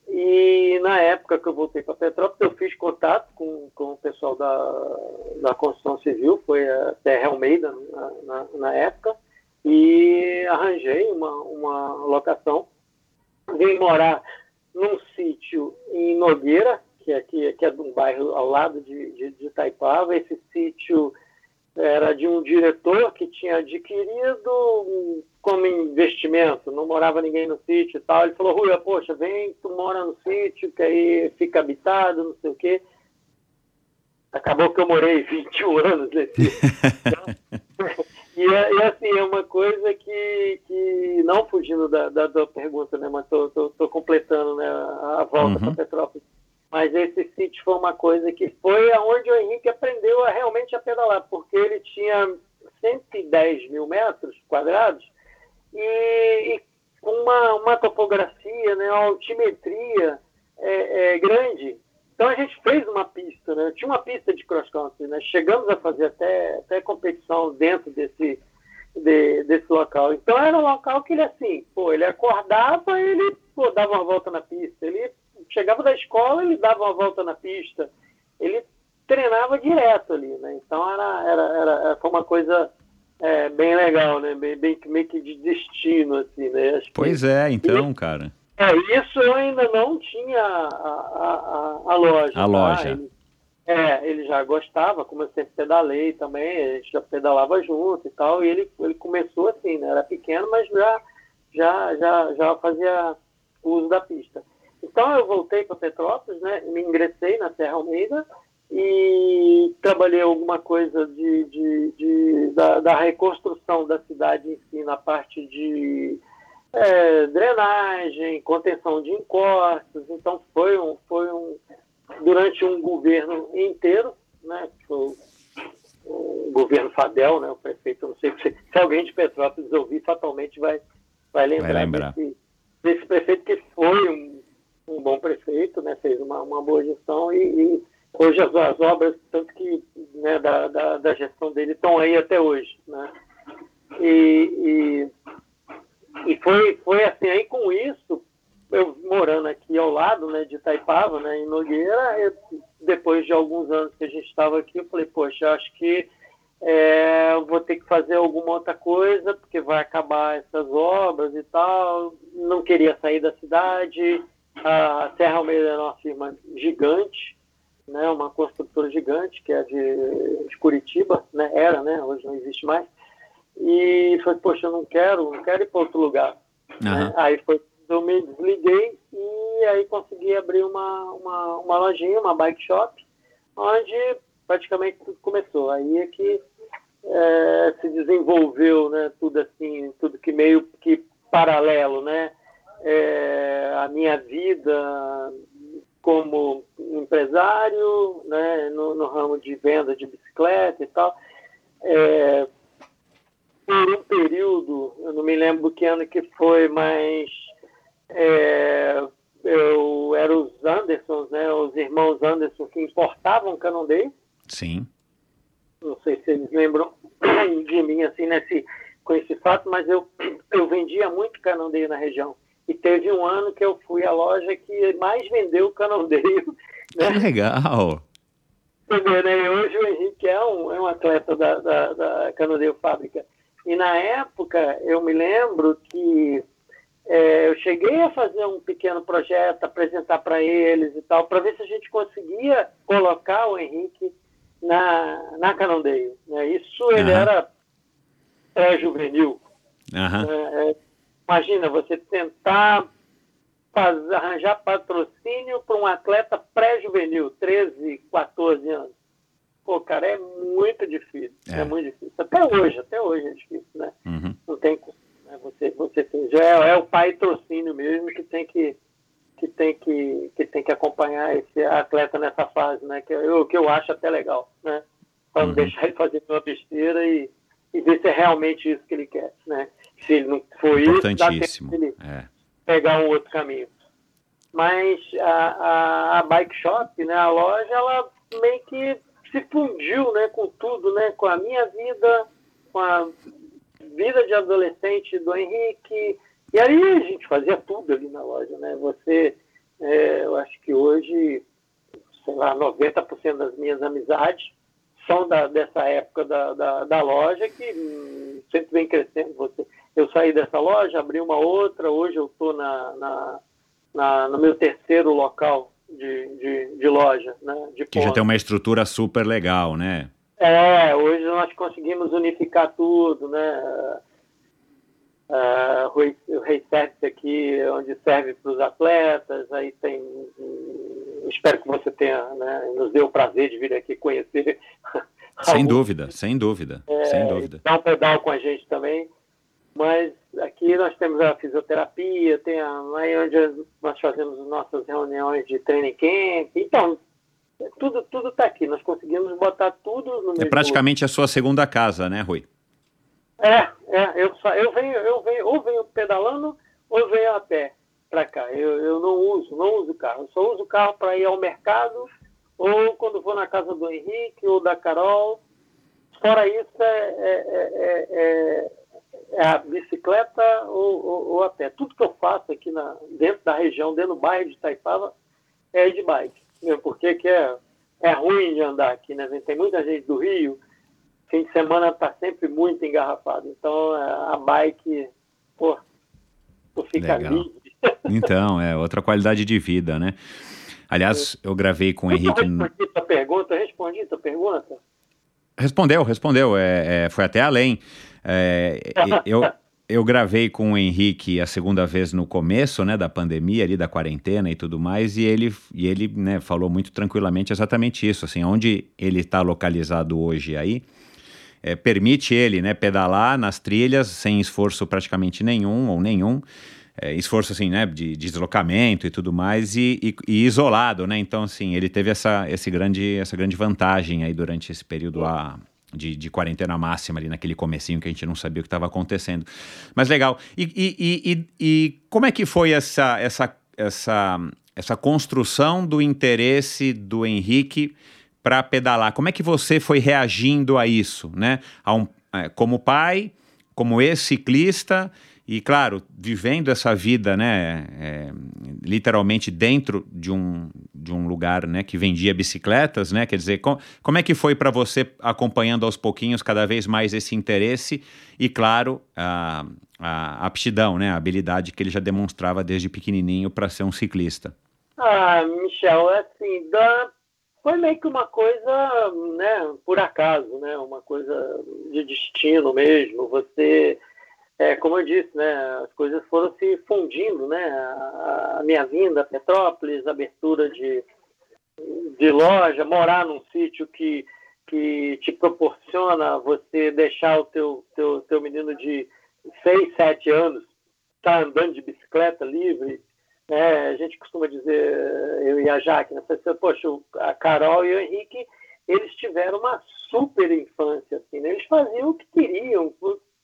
E na época que eu voltei para Petrópolis, eu fiz contato com, com o pessoal da, da construção civil, foi a Terra Almeida na, na, na época, e arranjei uma, uma locação. Vim morar num sítio em Nogueira, que é, aqui, que é de um bairro ao lado de, de, de Itaipava. Esse sítio era de um diretor que tinha adquirido como investimento, não morava ninguém no sítio e tal. Ele falou, Rui, poxa, vem, tu mora no sítio, que aí fica habitado, não sei o quê. Acabou que eu morei 21 anos nesse e, é, e, assim, é uma coisa que, que não fugindo da, da, da pergunta, né, mas estou completando né, a volta uhum. para Petrópolis mas esse sítio foi uma coisa que foi aonde o Henrique aprendeu a realmente a pedalar, porque ele tinha 110 mil metros quadrados e, uma, uma topografia, né, uma altimetria é, é, grande. Então a gente fez uma pista, né? Tinha uma pista de cross country, né? Chegamos a fazer até, até competição dentro desse, de, desse local. Então era um local que ele assim, pô, ele acordava, ele pô, dava uma volta na pista, ele chegava da escola, ele dava uma volta na pista, ele treinava direto ali, né? Então era, era, era foi uma coisa é, meio que de destino, assim, né?
Acho pois que... é, então, cara.
É, isso eu ainda não tinha a, a, a, a loja.
A tá? loja.
Ele, é, ele já gostava, como eu sempre pedalei também, a gente já pedalava junto e tal, e ele, ele começou assim, né? Era pequeno, mas já, já, já, já fazia uso da pista. Então eu voltei para Petrópolis, né? Me ingressei na Serra Almeida e trabalhei alguma coisa de, de, de da, da, reconstrução da cidade em si, na parte de é, drenagem, contenção de encostas. Então foi um, foi um durante um governo inteiro, né? O, o governo Fadel, né? O prefeito, não sei se, se alguém de Petrópolis ouvir, fatalmente vai vai lembrar,
vai lembrar.
Desse, desse prefeito que foi um, um bom prefeito, né? Fez uma, uma boa gestão e, e hoje as, as, obras, tanto que né, da, da, da, gestão dele estão aí até hoje, né? E, e, e, foi, foi assim, aí com isso, eu morando aqui ao lado, né, de Itaipava, né, em Nogueira, eu, depois de alguns anos que a gente estava aqui, eu falei, poxa, acho que é, vou ter que fazer alguma outra coisa, porque vai acabar essas obras e tal. Não queria sair da cidade. A Serra Almeida é uma firma gigante, né, uma construtora gigante, que é de, de Curitiba, né, era, né, hoje não existe mais. E falei, poxa, eu não quero, não quero ir para outro lugar. Uhum. Aí foi, eu me desliguei e aí consegui abrir uma, uma, uma lojinha, uma bike shop, onde praticamente tudo começou. Aí é que é, se desenvolveu, né, tudo assim, tudo que meio que paralelo, né, é, a minha vida como empresário, né, no, no, ramo de venda de bicicleta e tal. É, por um período, eu não me lembro que ano que foi, mas é, eu era os Andersons, né, os irmãos Anderson que importavam Canondê.
Sim.
Não sei se eles lembram de mim assim nesse com esse fato, mas eu eu vendia muito Canondê na região. E teve um ano que eu fui à loja que mais vendeu canondeio.
Né? Que legal!
Né? Hoje o Henrique é um, é um atleta da, da, da Canondeio Fábrica. E na época, eu me lembro que é, eu cheguei a fazer um pequeno projeto, apresentar para eles e tal, para ver se a gente conseguia colocar o Henrique na, na Canondeio. Né? Isso ele uhum. era pré-juvenil.
Uhum.
É, Imagina você tentar fazer, arranjar patrocínio para um atleta pré-juvenil, 13, 14 anos. Pô, cara, é muito difícil. É. é. muito difícil. Até hoje, até hoje é difícil, né?
Uhum.
Não tem né? você, você tem, já é, é o patrocínio mesmo que tem que que tem que, que tem que acompanhar esse atleta nessa fase, né? Que eu, que eu acho até legal, né? Para não uhum. deixar ele fazer uma besteira e, e ver se é realmente isso que ele quer, né? Se ele não for isso, dá tempo ele é. pegar um outro caminho. Mas a, a, a, bike shop, né, a loja, ela meio que se fundiu né, com tudo, né, com a minha vida, com a vida de adolescente do Henrique. E aí a gente fazia tudo ali na loja. Né? Você, é, eu acho que hoje, sei lá, 90% das minhas amizades são da, dessa época da, da, da loja que hum, sempre vem crescendo. Você eu saí dessa loja, abri uma outra, hoje eu estou na, na, na, no meu terceiro local de, de, de loja. Né, de
que já tem uma estrutura super legal, né?
É, hoje nós conseguimos unificar tudo, né? Uh, o Rei Service aqui, onde serve para os atletas, aí tem. Espero que você tenha, né, nos dê o prazer de vir aqui conhecer.
Sem dúvida, sem dúvida, é, sem dúvida.
Dá um pedal com a gente também. Mas aqui nós temos a fisioterapia, tem a, aí onde nós fazemos nossas reuniões de training camp. Então, tudo tudo está aqui. Nós conseguimos botar tudo no
É praticamente a sua segunda casa, né, Rui?
É, é eu, só, eu, venho, eu venho, ou venho pedalando ou venho a pé para cá. Eu, eu não uso, não uso carro. Eu só uso carro para ir ao mercado ou quando vou na casa do Henrique ou da Carol. Fora isso, é, é, é, é é a bicicleta ou, ou, ou, a pé. Tudo que eu faço aqui na, dentro da região, dentro do bairro de Itaipava, é de bike. Porque que é, é ruim de andar aqui, né? Tem muita gente do Rio fim de semana está sempre muito engarrafado. Então a bike, pô, tu fica
Legal.
livre.
Então, é outra qualidade de vida, né? Aliás, eu gravei com o Henrique.
Respondi tua pergunta, respondi tua pergunta.
Respondeu, respondeu. É, é, foi até além. É, eu, eu gravei com o Henrique a segunda vez no começo, né, da pandemia, ali da quarentena e tudo mais, e ele, e ele né, falou muito tranquilamente exatamente isso, assim, onde ele está localizado hoje aí, é, permite ele, né, pedalar nas trilhas sem esforço praticamente nenhum ou nenhum, é, esforço assim, né, de, de, deslocamento e tudo mais, e, e, e, isolado, né, então assim, ele teve essa, esse grande, essa grande vantagem aí durante esse período a, de, de, quarentena máxima ali naquele comecinho que a gente não sabia o que estava acontecendo. Mas legal. E, e, como é que foi essa, essa, essa, essa construção do interesse do Henrique para pedalar? Como é que você foi reagindo a isso, né? A um, como pai, como ex-ciclista e, claro, vivendo essa vida, né, é, literalmente dentro de um, de um lugar, né, que vendia bicicletas, né, quer dizer, com, como é que foi para você acompanhando aos pouquinhos cada vez mais esse interesse e, claro, a, a aptidão, né, a habilidade que ele já demonstrava desde pequenininho para ser um ciclista?
Ah, Michel, assim, da, foi meio que uma coisa, né, por acaso, né, uma coisa de destino mesmo, você é, como eu disse, né, as coisas foram se fundindo, né, a, minha vinda a Petrópolis, abertura de, de loja, morar num sítio que, que te proporciona você deixar o teu, teu, teu menino de 6, 7 anos estar tá andando de bicicleta livre, né, a gente costuma dizer, eu e a Jaque, né, poxa, a Carol e o Henrique, eles tiveram uma super infância, assim, né, eles faziam o que queriam,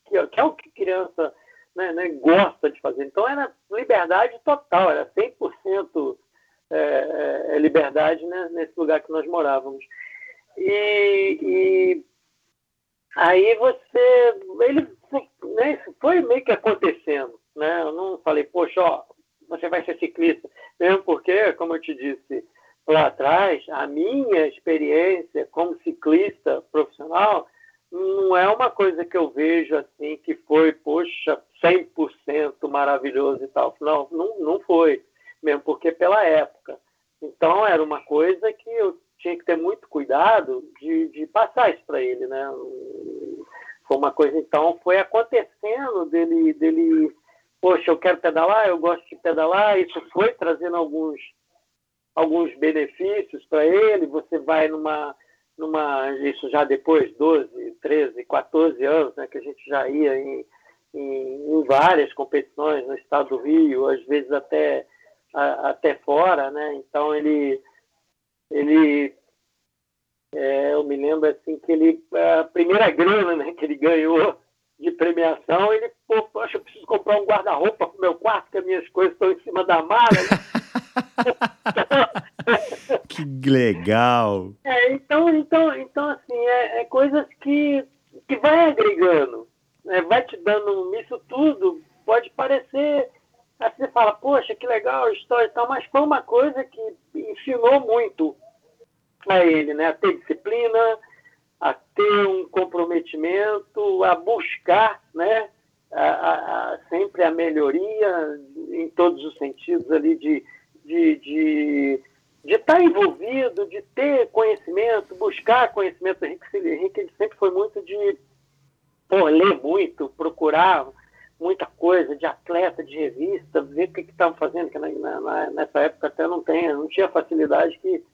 que, que é o que criança né, né, gosta de fazer. Então era liberdade total, era 100% é, é, liberdade né, nesse lugar que nós morávamos. E, e aí você, ele né, foi meio que acontecendo, né? Eu não falei, poxa, ó, você vai ser ciclista, mesmo porque, como eu te disse lá atrás, a minha experiência como ciclista profissional não é uma coisa que eu vejo assim que foi, poxa, 100% maravilhoso e tal. Não, não, não foi, mesmo porque pela época. Então era uma coisa que eu tinha que ter muito cuidado de, de passar isso para ele, né? Foi uma coisa, então, foi acontecendo dele, dele, poxa, eu quero pedalar, eu gosto de pedalar, isso foi trazendo alguns, alguns benefícios para ele, você vai numa numa, isso já depois, 12, 13, 14 anos, né, que a gente já ia em, em, em várias competições no estado do Rio, às vezes até, a, até fora, né? Então ele, ele é, eu me lembro assim que ele, a primeira grana né, que ele ganhou de premiação, ele, pô, poxa, eu preciso comprar um guarda-roupa para o meu quarto, que as minhas coisas estão em cima da mala. Né?
que legal!
É, então, então, então assim, é, é coisas que, que vai agregando, né? vai te dando isso tudo, pode parecer, aí você fala, poxa, que legal a história e tal, mas foi uma coisa que ensinou muito a ele, né? A ter disciplina, a ter um comprometimento, a buscar, né? A, a, a, sempre a melhoria em todos os sentidos ali de, de, de de estar envolvido, de ter conhecimento, buscar conhecimento. Henrique, Henrique sempre foi muito de pô, ler muito, procurar muita coisa de atleta, de revista, ver o que estavam fazendo, que na, na, nessa época até não, tem, não tinha facilidade que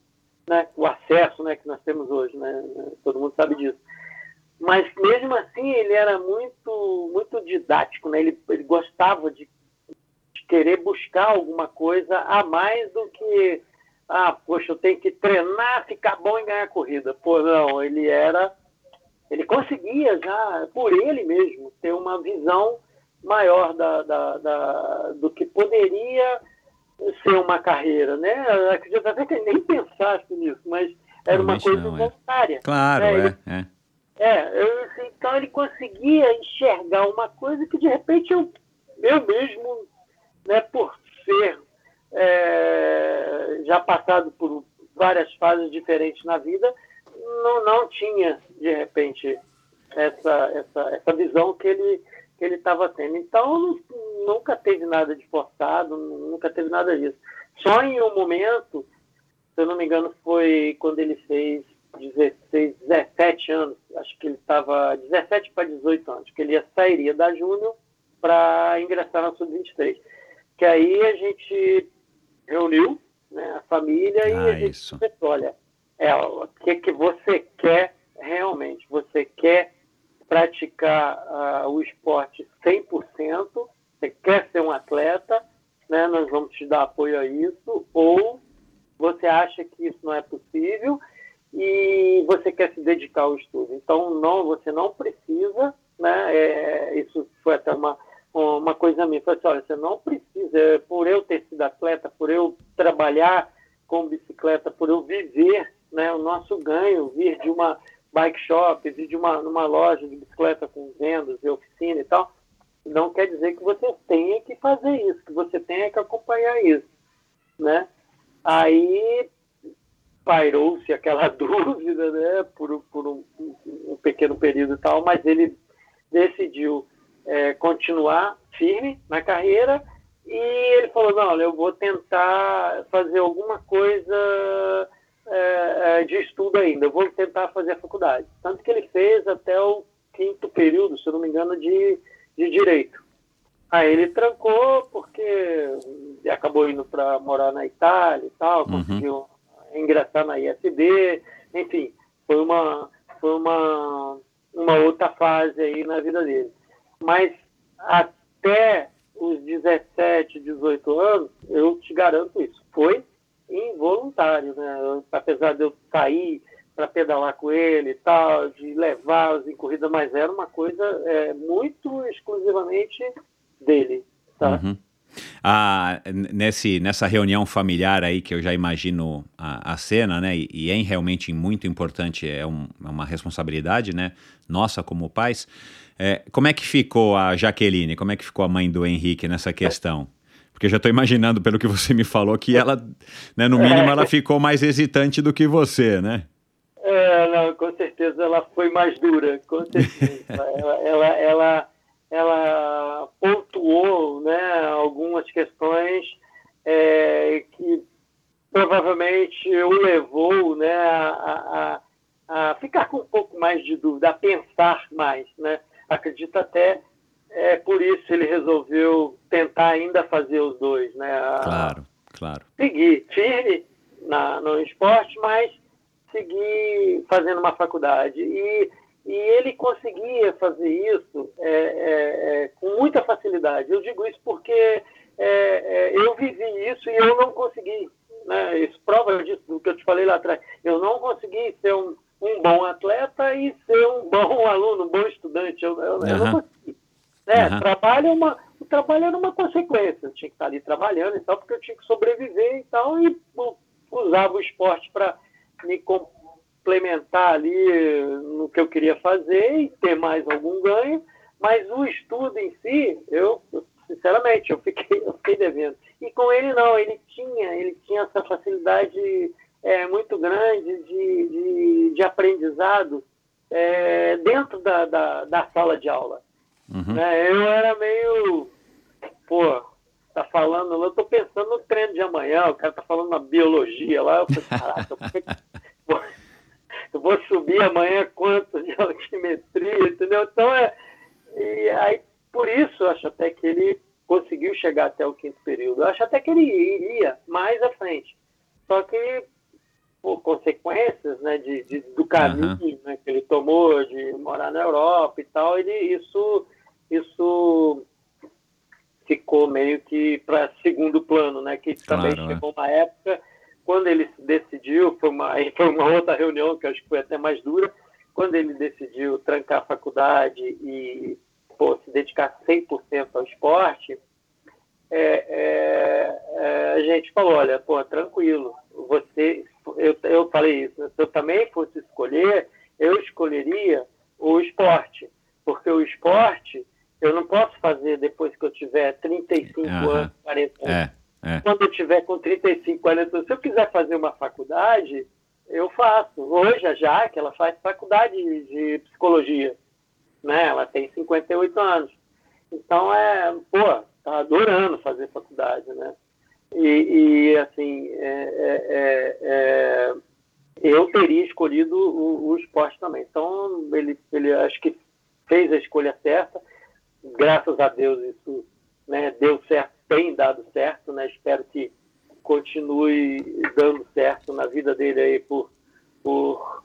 né, o acesso né, que nós temos hoje, né, todo mundo sabe disso. Mas mesmo assim ele era muito muito didático, né? ele, ele gostava de querer buscar alguma coisa a mais do que ah, poxa, eu tenho que treinar, ficar bom em ganhar corrida. Pô, não, ele era, ele conseguia já, por ele mesmo, ter uma visão maior da, da, da do que poderia ser uma carreira, né? Eu acredito até que ele nem pensasse nisso, mas era uma coisa não, é. voluntária. É.
Claro,
é.
Ele,
é. é eu, então ele conseguia enxergar uma coisa que de repente eu, eu mesmo, né, por ser é, já passado por várias fases diferentes na vida, não, não tinha, de repente, essa, essa, essa visão que ele que ele estava tendo. Então, nunca teve nada de forçado, nunca teve nada disso. Só em um momento, se eu não me engano, foi quando ele fez 16, 17 anos, acho que ele estava 17 para 18 anos, que ele ia, sairia da Júnior para ingressar na Sub-23. Que aí a gente reuniu né, a família e
Ah,
a gente
isso.
pensou, olha, é, o que, que você quer realmente? Você quer praticar ah, o esporte 100%? Você quer ser um atleta? Né, nós vamos te dar apoio a isso. Ou você acha que isso não é possível e você quer se dedicar ao estudo. Então, não, você não precisa, né? é, isso foi até uma, uma coisa minha. Falei assim, olha, você não precisa, é, por eu ter sido atleta, por eu trabalhar com bicicleta, por eu viver né, o nosso ganho, vir de uma bike shop, vir de uma numa loja de bicicleta com vendas e oficina e tal, não quer dizer que você tenha que fazer isso, que você tenha que acompanhar isso, né? Aí pairou-se aquela dúvida, né, por, por um, um pequeno período e tal, mas ele decidiu é, continuar firme na carreira e ele falou, não, eu vou tentar fazer alguma coisa é, é, de estudo ainda, eu vou tentar fazer a faculdade. Tanto que ele fez até o quinto período, se eu não me engano, de, de Direito. Aí ele trancou porque acabou indo para morar na Itália e tal,
Uhum.
conseguiu ingressar na ISB, enfim, foi uma foi uma uma outra fase aí na vida dele. Mas até os 17, 18 anos, eu te garanto isso, foi involuntário, né? Apesar de eu sair para pedalar com ele e tal, de levá-los em corrida, mas era uma coisa é, muito exclusivamente dele, tá?
Uhum. Ah, nesse, nessa reunião familiar aí, que eu já imagino a, a cena, né? E, e é realmente muito importante, é, um- é uma responsabilidade, né? Nossa, como pais. É, como é que ficou a Jaqueline? Como é que ficou a mãe do Henrique nessa questão? Porque eu já estou imaginando, pelo que você me falou, que ela, né, no mínimo, ela ficou mais hesitante do que você, né?
É, não, com certeza ela foi mais dura, com certeza. ela, ela, ela, ela pontuou né, algumas questões é, que provavelmente o levou né, a, a, a ficar com um pouco mais de dúvida, a pensar mais. Né? Acredito até é, por isso ele resolveu tentar ainda fazer os dois. Né? A-
Claro, claro.
seguir firme na, no esporte, mas seguir fazendo uma faculdade. E, e ele conseguia fazer isso é, é, é, com muita facilidade. Eu digo isso porque é, é, eu vivi isso e eu não consegui. Né? Isso prova disso do que eu te falei lá atrás. Eu não consegui ser um, um bom atleta e ser um bom aluno, um bom estudante. Eu, eu, eu não consegui. Né?
Aham.
Trabalho é uma, o trabalho era uma consequência. Eu tinha que estar ali trabalhando e tal, porque eu tinha que sobreviver e tal, e pô, usava o esporte para me complementar ali no que eu queria fazer e ter mais algum ganho. Mas o estudo em si, eu, sinceramente, eu fiquei, eu fiquei devendo. E com ele não, ele tinha, ele tinha essa facilidade é, muito grande de, de, de aprendizado é, dentro da, da, da sala de aula.
Uhum.
Né? Eu era meio, pô, tá falando, eu tô pensando no treino de amanhã, o cara tá falando na biologia lá, eu falei, caraca, pô, eu vou subir amanhã quanto de altimetria, entendeu? Então é, e aí, por isso, eu acho até que ele conseguiu chegar até o quinto período. Eu acho até que ele iria mais à frente. Só que, por consequências né, de, de- do caminho né, que ele tomou de morar na Europa e tal, ele, isso, isso ficou meio que para segundo plano, né? Que também
Claro, é.
chegou uma época, quando ele se decidiu, foi uma, foi uma outra reunião que eu acho que foi até mais dura, quando ele decidiu trancar a faculdade e pô, se dedicar 100% ao esporte, é, é, é, a gente falou, olha, pô, tranquilo, você, eu, eu falei isso, se eu também fosse escolher, eu escolheria o esporte, porque o esporte eu não posso fazer depois que eu tiver 35
Aham.
anos, 40 anos.
É, é.
Quando eu tiver com 35, 40 anos, se eu quiser fazer uma faculdade, eu faço. Hoje a Jaque, ela faz faculdade de psicologia. né? Ela tem 58 anos. Então, é, pô, tá adorando fazer faculdade, né? E, e assim, é, é, é, é eu teria escolhido o, o, esporte também. Então, ele, ele acho que fez a escolha certa. Graças a Deus isso né, deu certo, tem dado certo, né? Espero que continue dando certo na vida dele aí por, por,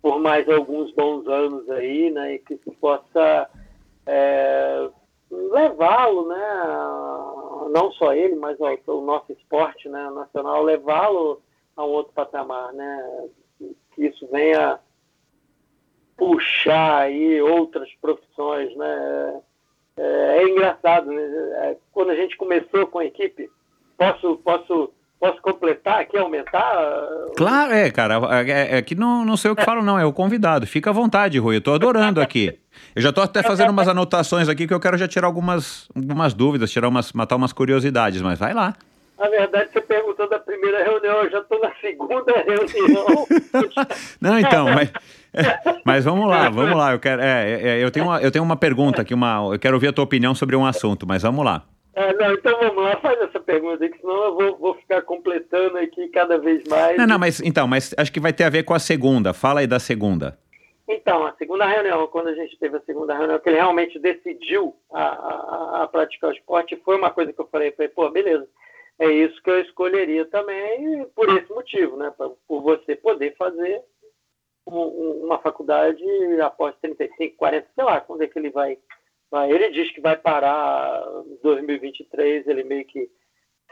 por mais alguns bons anos aí, né? E que se possa é, levá-lo, né? Não só ele, mas o, o nosso esporte né, nacional, levá-lo a um outro patamar, né? Que isso venha puxar aí outras profissões, né? É, é engraçado, né? É, quando a gente começou com a equipe, posso, posso, posso completar aqui, aumentar?
Claro, é, cara. É, é que não, não sei o que falo, não. É o convidado. Fica à vontade, Rui. Eu tô adorando aqui. Eu já tô até fazendo umas anotações aqui que eu quero já tirar algumas, algumas dúvidas, tirar umas, matar umas curiosidades, mas vai lá.
Na verdade, você perguntou da primeira reunião, eu já estou na segunda reunião.
não, então, mas, mas vamos lá, vamos lá. Eu, quero, é, é, é, eu, tenho uma, eu tenho uma pergunta aqui, uma, eu quero ouvir a tua opinião sobre um assunto, mas vamos lá.
É, não, então vamos lá, faz essa pergunta, que senão eu vou, vou ficar completando aqui cada vez mais.
Não, não, mas então, mas acho que vai ter a ver com a segunda. Fala aí da segunda.
Então, a segunda reunião, quando a gente teve a segunda reunião, que ele realmente decidiu a, a, a praticar o esporte, foi uma coisa que eu falei, falei, pô, beleza é isso que eu escolheria também por esse motivo, né? Pra, por você poder fazer um, uma faculdade após 35, 40, sei lá, quando é que ele vai. Ele diz que vai parar em 2023, ele meio que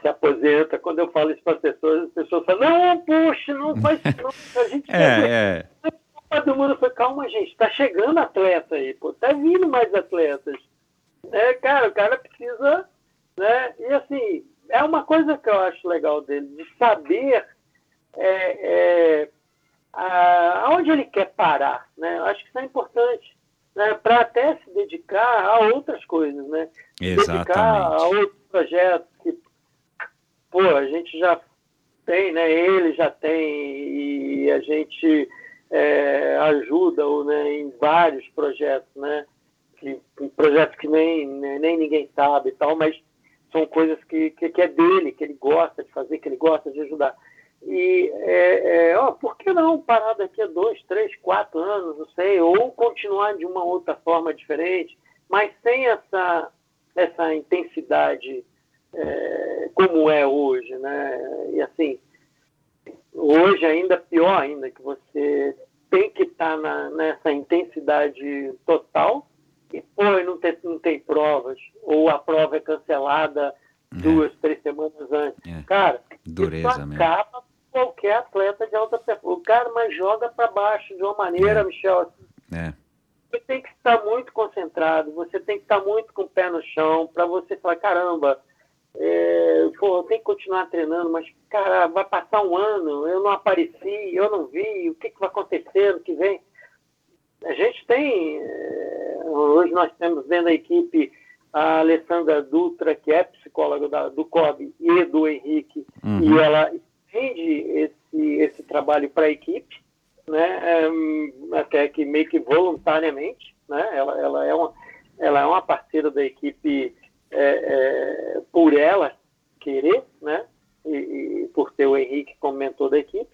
se aposenta. Quando eu falo isso para as pessoas, as pessoas falam, não, puxa, não faz não, a gente
é, é.
Todo mundo foi, calma, gente, está chegando atleta aí, pô, tá vindo mais atletas. É, cara, o cara precisa, né? E assim, é uma coisa que eu acho legal dele, de saber é, é, a, aonde ele quer parar. Né? Eu acho que isso é importante. Né? Para até se dedicar a outras coisas. Né?
Exatamente.
Dedicar a outros projetos que pô, a gente já tem, né? ele já tem, e a gente é, ajuda né, em vários projetos, né? Que, projetos que nem, nem ninguém sabe e tal, mas são coisas que, que, que, é dele, que ele gosta de fazer, que ele gosta de ajudar. E, é, é, ó, por que não parar daqui a dois, três, quatro anos, não sei, ou continuar de uma outra forma diferente, mas sem essa, essa intensidade é, como é hoje, né? E assim, hoje ainda pior ainda, que você tem que estar tá nessa intensidade total, e pô, não tem, não tem provas, ou a prova é cancelada é. duas, três semanas antes. É. Cara,
Dureza isso
acaba mesmo. Qualquer atleta de alta performance. O cara, mas joga para baixo de uma maneira, é. Michel, assim,
é.
você tem que estar muito concentrado, você tem que estar muito com o pé no chão para você falar, caramba, é, pô, eu tenho que continuar treinando, mas, cara, vai passar um ano, eu não apareci, eu não vi, o que, que vai acontecer no que vem? A gente tem, é, hoje nós temos dentro da equipe a Alessandra Dutra, que é psicóloga da, do COB e do Henrique, uhum. e ela entende esse, esse trabalho para a equipe, né, é, até que meio que voluntariamente, né, ela, ela, é, uma, ela é uma parceira da equipe é, é, por ela querer, né, e, e por ter o Henrique como mentor da equipe,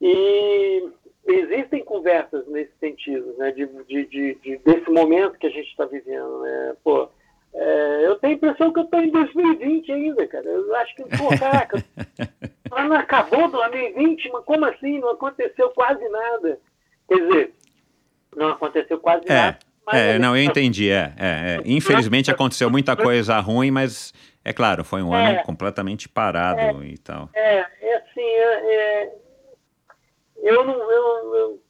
e existem conversas nesse sentido, né, de, de, de, desse momento que a gente está vivendo, né, pô, é, eu tenho a impressão que eu estou em 2020 ainda, cara, eu acho que, pô, caraca, não acabou 2020, mas como assim, não aconteceu quase nada, quer dizer, não aconteceu quase
é,
nada.
É, não, eu entendi, é, é, é. infelizmente aconteceu muita coisa ruim, mas é claro, foi um ano é. completamente parado
é.
e tal.
É, é assim, é, eu não. Eu, eu,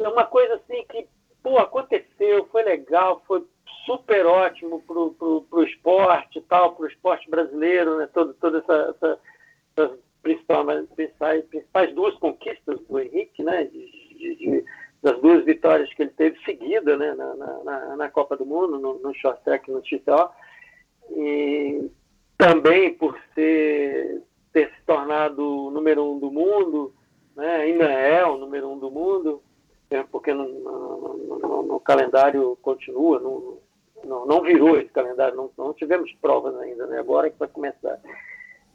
é uma coisa assim que, pô, aconteceu, foi legal, foi super ótimo pro, pro, pro esporte e tal, pro esporte brasileiro, né? Todo, toda essa, essa, essas principais, principais, principais duas conquistas do Henrique, né? De, de, de, das duas vitórias que ele teve seguida, né? Na, na, na Copa do Mundo, no, no short track no XTO. E também por ser, ter se tornado o número um do mundo, né? ainda é o número um do mundo, é, porque no, no, no, no calendário continua, não, não, virou esse calendário, não, não tivemos provas ainda, né? agora que vai começar.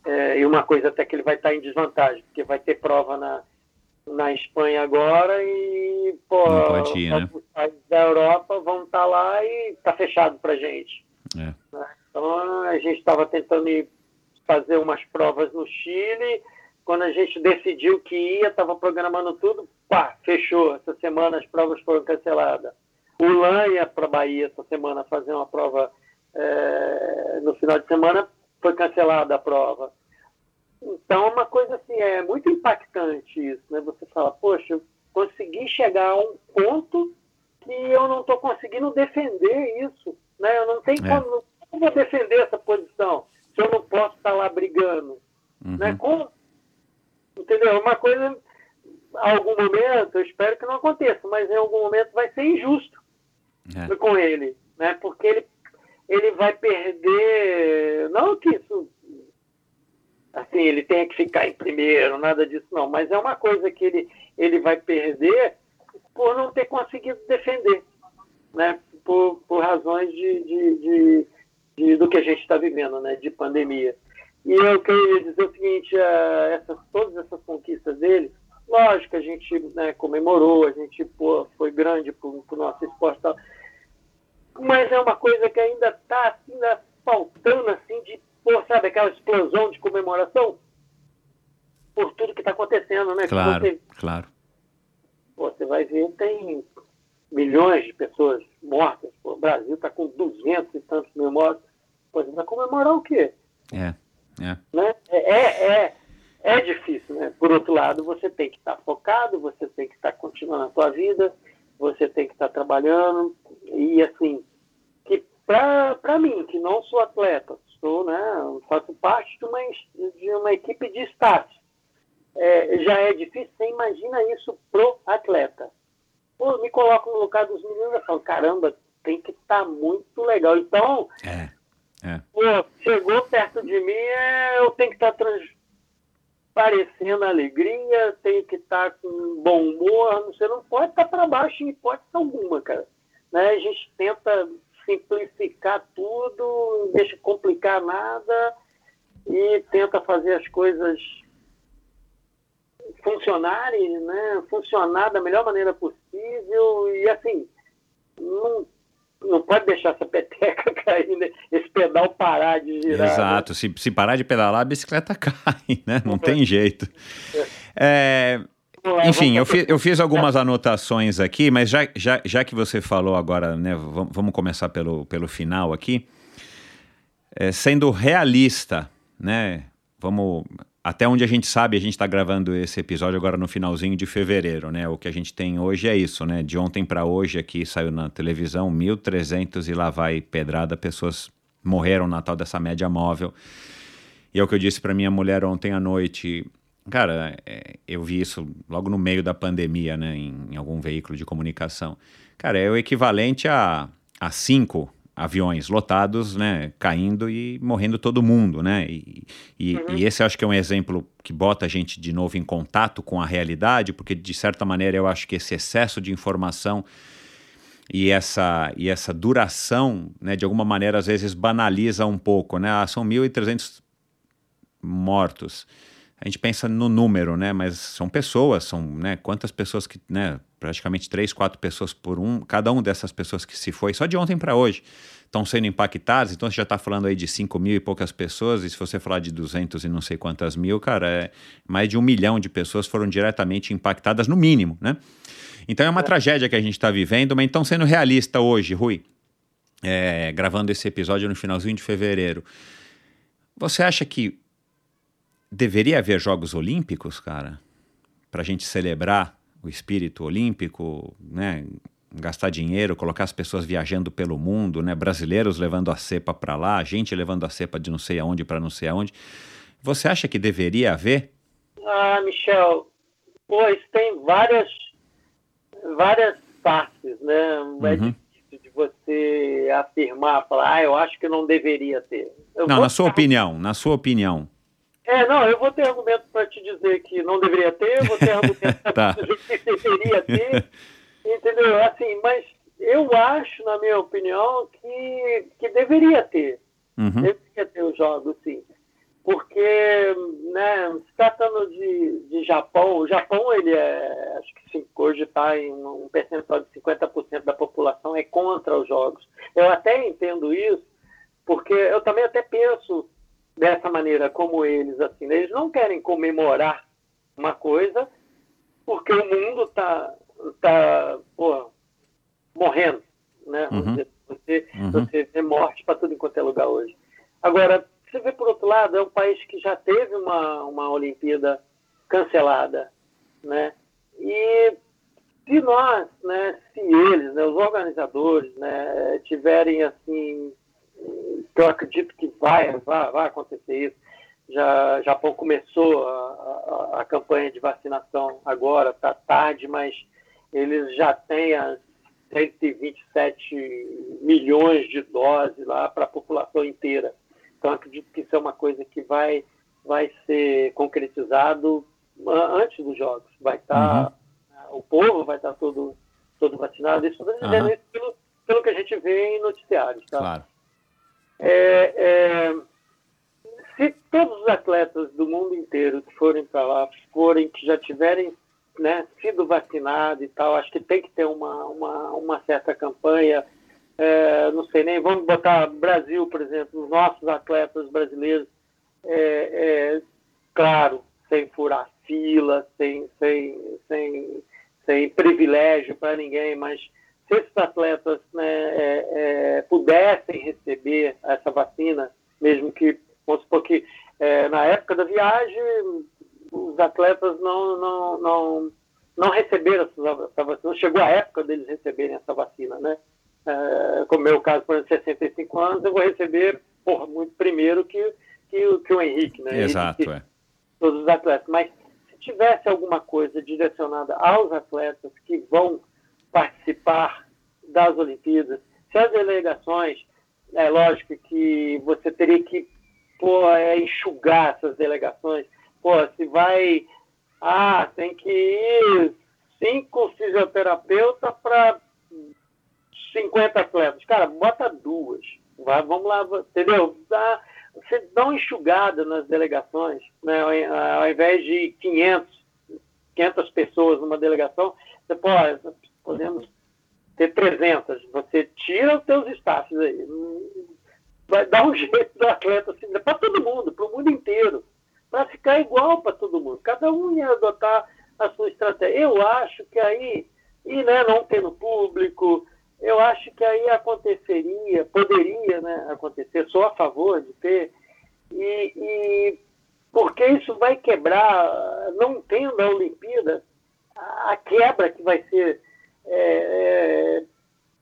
É, e uma coisa até que ele vai estar em desvantagem, porque vai ter prova na, na Espanha agora e pô,
Não pode ir, né?
os países da Europa vão estar lá e está fechado para gente.
É.
né? Então a gente estava tentando ir fazer umas provas no Chile. Quando a gente decidiu que ia, estava programando tudo, pá, fechou. Essa semana as provas foram canceladas. O LAN ia para a Bahia essa semana fazer uma prova é, no final de semana, foi cancelada a prova. Então, é uma coisa assim, é muito impactante isso, né? Você fala, poxa, eu consegui chegar a um ponto que eu não estou conseguindo defender isso, né? Eu não tenho
É.
como, como vou defender essa posição se eu não posso estar lá brigando,
Uhum.
né? Como? Entendeu? É Uma coisa, algum momento, eu espero que não aconteça, mas em algum momento vai ser injusto
É.
com ele, né? Porque ele, ele vai perder, não que isso, assim, ele tenha que ficar em primeiro, nada disso não, mas é uma coisa que ele, ele vai perder por não ter conseguido defender, né? Por, por razões de, de, de, de- do que a gente está vivendo, né? De pandemia. E eu queria dizer o seguinte, eh, essas, todas essas conquistas dele, lógico a gente né, comemorou, a gente pô, foi grande para o nosso esporte tal, mas é uma coisa que ainda está ainda faltando assim de, pô, sabe, aquela explosão de comemoração por tudo que está acontecendo, né?
Claro,
Você,
claro.
você vai ver, tem milhões de pessoas mortas, o Brasil está com 200 e tantos mil mortos, você vai comemorar o quê?
É, é.
né? É, é, é, é difícil, né? Por outro lado, você tem que estar focado, você tem que estar continuando a sua vida, você tem que estar trabalhando e assim, que para mim, que não sou atleta, sou, né? Faço parte de uma, de uma equipe de staff. É, já é difícil, você imagina isso pro atleta. Pô, me coloco no lugar dos meninos e falo, caramba, tem que estar muito legal. Então,
É, é.
Pô, chegou perto de mim, é, eu tenho que estar transparecendo alegria, tenho que estar com bom humor, você não pode estar para baixo em hipótese alguma, cara. Né? A gente tenta simplificar tudo, não deixa complicar nada e tenta fazer as coisas funcionarem, né? funcionar da melhor maneira possível e assim, não, não pode deixar essa peteca cair, né? esse pedal parar de girar. né?
Exato. Se, se parar de pedalar, a bicicleta cai, né? Não tem jeito. É,
lá,
enfim, eu,
vamos-
fi- eu fiz algumas anotações aqui, mas já, já, já que você falou agora, né? Vamos, vamos começar pelo, pelo final aqui. É, sendo realista, né? Vamos. Até onde a gente sabe, a gente está gravando esse episódio agora no finalzinho de fevereiro, né? O que a gente tem hoje é isso, né? De ontem para hoje aqui saiu na televisão 1.300 e lá vai pedrada, pessoas morreram na tal dessa média móvel. E é o que eu disse para minha mulher ontem à noite. Cara, é, eu vi isso logo no meio da pandemia, né? Em, em algum veículo de comunicação. Cara, é o equivalente a, a cinco aviões lotados, né? Caindo e morrendo todo mundo, né? E, e, e esse acho que é um exemplo que bota a gente de novo em contato com a realidade, porque de certa maneira eu acho que esse excesso de informação e essa, e essa duração, né, de alguma maneira, às vezes banaliza um pouco, né? Ah, são 1.300 mortos. A gente pensa no número, né? Mas são pessoas, são, né? Quantas pessoas que, né? Praticamente três, quatro pessoas por um. Cada uma dessas pessoas que se foi, só de ontem para hoje, estão sendo impactadas. Então você já está falando aí de 5 mil e poucas pessoas. E se você falar de 200 e não sei quantas mil, cara, é mais de um milhão de pessoas foram diretamente impactadas, no mínimo, né? Então é uma tragédia que a gente está vivendo, mas então sendo realista hoje, Rui, é, gravando esse episódio no finalzinho de fevereiro, você acha que deveria haver Jogos Olímpicos, cara? Para a gente celebrar o espírito olímpico, né? Gastar dinheiro, colocar as pessoas viajando pelo mundo, né? Brasileiros levando a cepa para lá, gente levando a cepa de não sei aonde para não sei aonde. Você acha que deveria haver?
Ah, Michel, pô, isso tem várias, várias partes, né? É
Uhum.
difícil de você afirmar, falar, ah, eu acho que não deveria ter. Eu
Não, na sua
ter-
opinião, na sua opinião.
É, não, eu vou ter argumento para te dizer que não deveria ter, vou ter argumento para
Tá.
te dizer que deveria ter, entendeu? Assim, mas eu acho, na minha opinião, que, que deveria ter.
Uhum.
Deveria ter os jogos, sim. Porque, né, se tratando de, de Japão, o Japão, ele é, acho que sim, hoje está em um percentual de 50% da população é contra os jogos. Eu até entendo isso, porque eu também até penso dessa maneira, como eles, assim, né? eles não querem comemorar uma coisa porque o mundo está tá, pô, morrendo, né?
Uhum.
Você,
Uhum.
você vê morte para tudo enquanto é lugar hoje. Agora, você vê por outro lado, é um país que já teve uma, uma Olimpíada cancelada, né? E se nós, né, se eles, né, os organizadores, né, tiverem assim, que eu acredito que vai, vai, vai acontecer isso. Já Japão começou a, a, a campanha de vacinação agora, está tarde, mas eles já têm as 127 milhões de doses lá para a população inteira. Então, acredito que isso é uma coisa que vai, vai ser concretizado a- antes dos Jogos. Vai estar, o povo vai estar todo, todo vacinado. Isso,
Aham.
isso pelo, pelo que a gente vê em noticiários. Tá?
Claro.
É, é, se todos os atletas do mundo inteiro que forem para lá, forem, que já tiverem né, sido vacinados e tal, acho que tem que ter uma, uma, uma certa campanha. É, não sei nem, vamos botar Brasil, por exemplo, os nossos atletas brasileiros, é, é, claro, sem furar fila, sem, sem, sem, sem privilégio para ninguém, mas se esses atletas né, é, é, pudessem receber essa vacina, mesmo que, vamos supor que é, na época da viagem os atletas não, não, não, não receberam essa, vacina, não chegou a época deles receberem essa vacina, né? É, como é o caso, por exemplo, 65 anos, eu vou receber porra, muito primeiro que, que, o- que o Henrique, né?
Exato,
Henrique,
é.
todos os atletas. Mas se tivesse alguma coisa direcionada aos atletas que vão participar das Olimpíadas, se as delegações, é lógico que você teria que pô, é, enxugar essas delegações. Pô, se vai. Ah, tem que ir cinco fisioterapeutas para 50 atletas. Cara, bota duas. Vai, vamos lá, entendeu? Dá, você dá uma enxugada nas delegações, né? ao, invés de 500, 500 pessoas numa delegação, você pode, podemos ter 300. Você tira os seus staffs aí. Vai dar um jeito do atleta assim, para todo mundo, para o mundo inteiro, para ficar igual para todo mundo. Cada um ia adotar a sua estratégia. Eu acho que aí, e né, não tendo público, eu acho que aí aconteceria, poderia né, acontecer, sou a favor de ter, e, e porque isso vai quebrar, não tendo a Olimpíada, a quebra que vai ser é, é,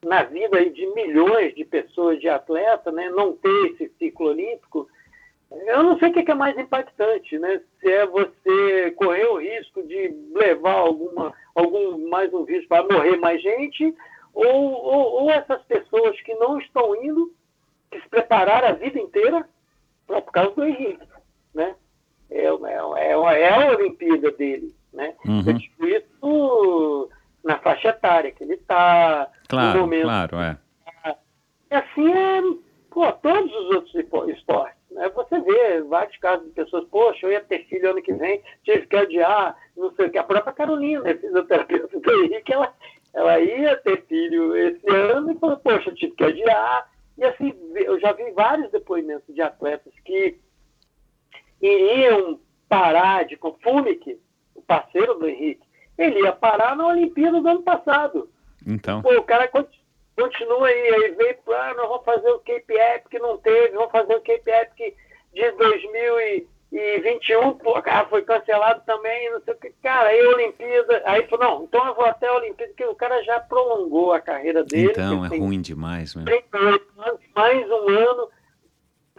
na vida de milhões de pessoas, de atletas, né, não ter esse ciclo olímpico, eu não sei o que é mais impactante, né? Se é você correr o risco de levar alguma, algum mais um risco para morrer mais gente, ou, ou, ou, essas pessoas que não estão indo, que se prepararam a vida inteira por causa do Henrique, né? É, é, é, é a Olimpíada dele, né?
Uhum.
Eu digo isso na faixa etária que ele está,
Claro,
no momento.
claro, é.
E assim é, pô, todos os outros esportes. Né? Você vê vários casos de pessoas, poxa, eu ia ter filho ano que vem, tive que adiar, não sei o que. A própria Carolina, né, fisioterapeuta do Henrique, ela, ela ia ter filho esse ano e falou, poxa, eu tive que adiar. E assim, eu já vi vários depoimentos de atletas que iriam parar de. Fumic, o parceiro do Henrique, ele ia parar na Olimpíada do ano passado.
Então.
Pô, o cara continua aí, aí veio, ah, nós vamos fazer o Cape Epic, não teve, vamos fazer o Cape Epic de 2021, pô, cara, foi cancelado também, não sei o que, cara, aí a Olimpíada, aí falou, não, então eu vou até a Olimpíada, porque o cara já prolongou a carreira dele.
Então, é ruim demais, meu.
38 anos, mais um ano,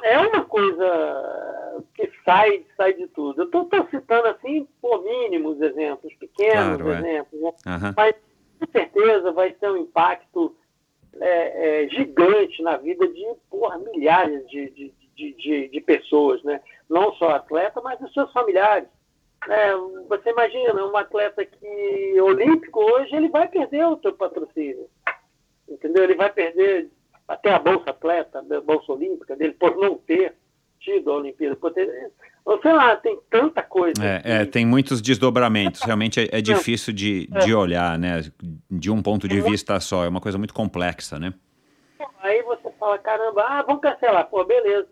é uma coisa que sai, sai de tudo. Eu estou citando assim, por mínimos exemplos, pequenos
Claro, é.
exemplos, né?
Aham.
mas com certeza vai ter um impacto é, é, gigante na vida de porra, milhares de, de, de, de, de pessoas, né? não só atleta, mas os seus familiares. É, você imagina, um atleta que olímpico hoje, ele vai perder o seu patrocínio. entendeu? Ele vai perder até a bolsa atleta, a bolsa olímpica dele, por não ter tido a Olimpíada, por ter, sei lá, tem tanta coisa.
É, é tem muitos desdobramentos. Realmente é, é difícil de, de olhar, né? De um ponto de vista só. É uma coisa muito complexa, né?
Aí você fala, caramba, ah, vamos cancelar. Pô, beleza.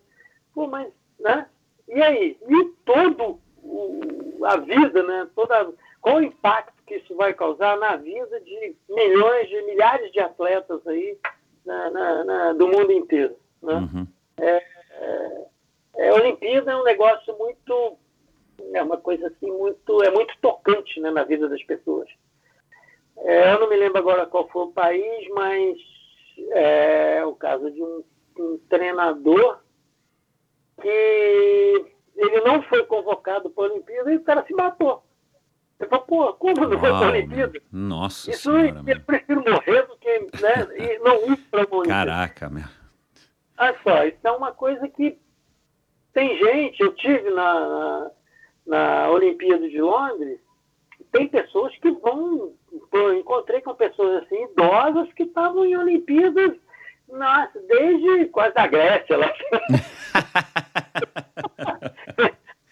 Pô, mas, né? E aí? E todo o, a vida, né? Toda, qual o impacto que isso vai causar na vida de milhões, de milhares de atletas aí na, na, na, do mundo inteiro, né? Uhum. É, é, é, a Olimpíada é um negócio muito, é uma coisa assim muito, é muito tocante, né, na vida das pessoas. É, eu não me lembro agora qual foi o país, mas é o caso de um, um treinador que ele não foi convocado para a Olimpíada e o cara se matou. Ele falou, pô, como não foi para a Olimpíada?
Nossa
Isso senhora, eu prefiro morrer do que né, e não ir para a Olimpíada.
Caraca, meu.
Olha só, isso é uma coisa que tem gente, eu tive na, na, na Olimpíada de Londres, tem pessoas que vão. Eu encontrei com pessoas assim, idosas, que estavam em Olimpíadas nossa, desde quase a Grécia lá.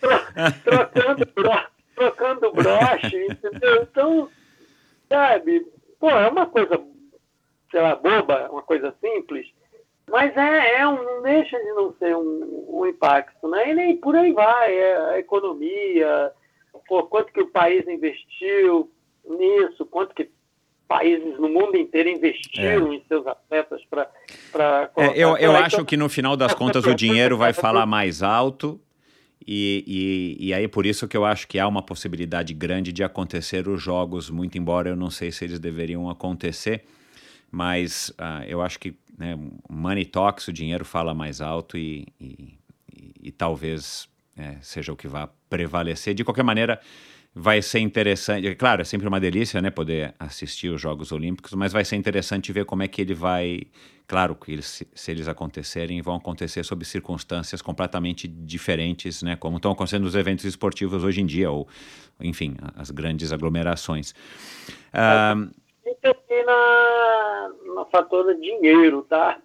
trocando, trocando broche, entendeu? Então, sabe, pô, é uma coisa, sei lá, boba, uma coisa simples, mas é, é um, não deixa de não ser um, um impacto, né? E nem por aí vai, é a economia, pô, quanto que o país investiu nisso, quanto que países no mundo inteiro investiram é. em seus atletas para.
É, eu eu acho que no final das contas o dinheiro vai falar mais alto. E, e, e aí por isso que eu acho que há uma possibilidade grande de acontecer os jogos, muito embora eu não sei se eles deveriam acontecer, mas uh, eu acho que né, money talks, o dinheiro fala mais alto e, e, e talvez é, seja o que vá prevalecer. De qualquer maneira, vai ser interessante. Claro, é sempre uma delícia, né, poder assistir os Jogos Olímpicos, mas vai ser interessante ver como é que ele vai. Claro que eles, se eles acontecerem, vão acontecer sob circunstâncias completamente diferentes, né, como estão acontecendo os eventos esportivos hoje em dia, ou, enfim, as grandes aglomerações.
Uh, aqui na, na fator dinheiro, tá?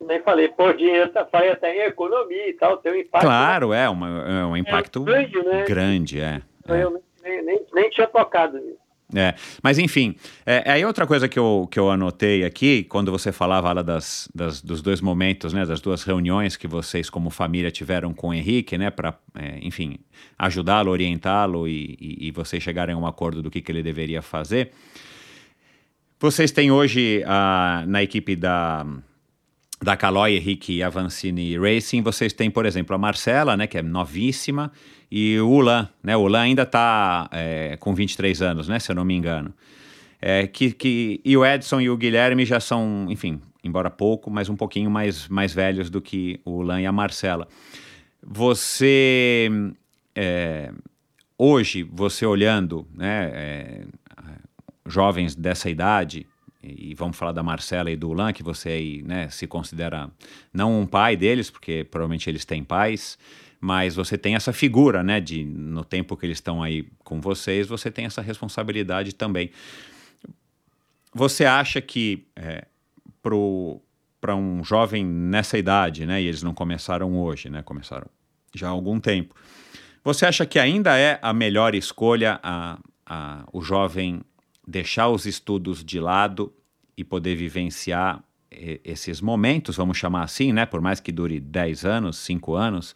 nem falei, pô, dinheiro tá, faz até em economia e tal, tem um impacto.
Claro, é, uma, é um impacto é grande, né? grande, é.
é nem, nem, tinha tocado nisso.
É, mas enfim, é, aí outra coisa que eu, que eu anotei aqui, quando você falava lá das, das, dos dois momentos, né, das duas reuniões que vocês como família tiveram com o Henrique, né, para, é, enfim, ajudá-lo, orientá-lo e, e, e, vocês chegarem a um acordo do que, que ele deveria fazer. Vocês têm hoje a, na equipe da, da Caloi, Henrique Avancini Racing, vocês têm, por exemplo, a Marcela, né, que é novíssima, e o Ulan, né? O Ulan ainda está é, com 23 anos, né? Se eu não me engano. É, que, que, e o Edson e o Guilherme já são, enfim, embora pouco, mas um pouquinho mais, mais velhos do que o Ulan e a Marcela. Você, é, hoje, você olhando, né, é, jovens dessa idade, e vamos falar da Marcela e do Ulan, que você né, se considera não um pai deles, porque provavelmente eles têm pais, mas você tem essa figura, né, de no tempo que eles estão aí com vocês, você tem essa responsabilidade também. Você acha que é, para um jovem nessa idade, né, e eles não começaram hoje, né, começaram já há algum tempo, você acha que ainda é a melhor escolha a, a, o jovem deixar os estudos de lado e poder vivenciar esses momentos, vamos chamar assim, né? Por mais que dure 10 anos, 5 anos,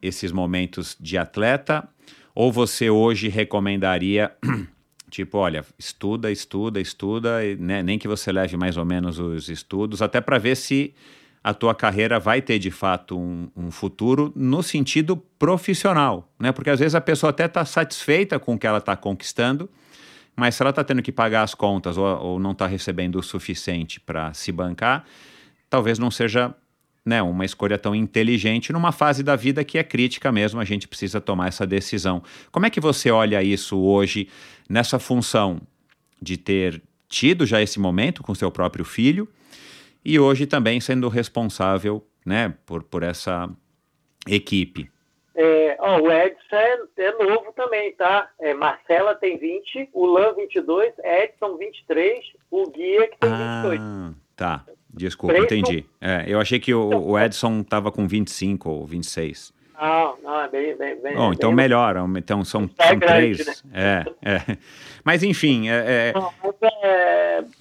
esses momentos de atleta? Ou você hoje recomendaria, tipo, olha, estuda, estuda, estuda, né? nem que você leve mais ou menos os estudos, até para ver se a tua carreira vai ter de fato um, um, futuro no sentido profissional, né? Porque às vezes a pessoa até está satisfeita com o que ela está conquistando, mas se ela está tendo que pagar as contas ou, ou não está recebendo o suficiente para se bancar, talvez não seja né, uma escolha tão inteligente numa fase da vida que é crítica mesmo, a gente precisa tomar essa decisão. Como é que você olha isso hoje nessa função de ter tido já esse momento com seu próprio filho e hoje também sendo responsável, né, por, por essa equipe?
É, ó, o Edson é, é, novo também, tá? É, Marcela tem 20, o Lan 22, Edson 23, o Guia que tem ah, 28.
Tá, desculpa, Preto, entendi. É, eu achei que o, o Edson tava com 25 ou 26.
Não, não, é bem, bem, bem
Bom, então
bem...
melhor, então são, é são grande, três. Né? É, é. Mas enfim, é,
é...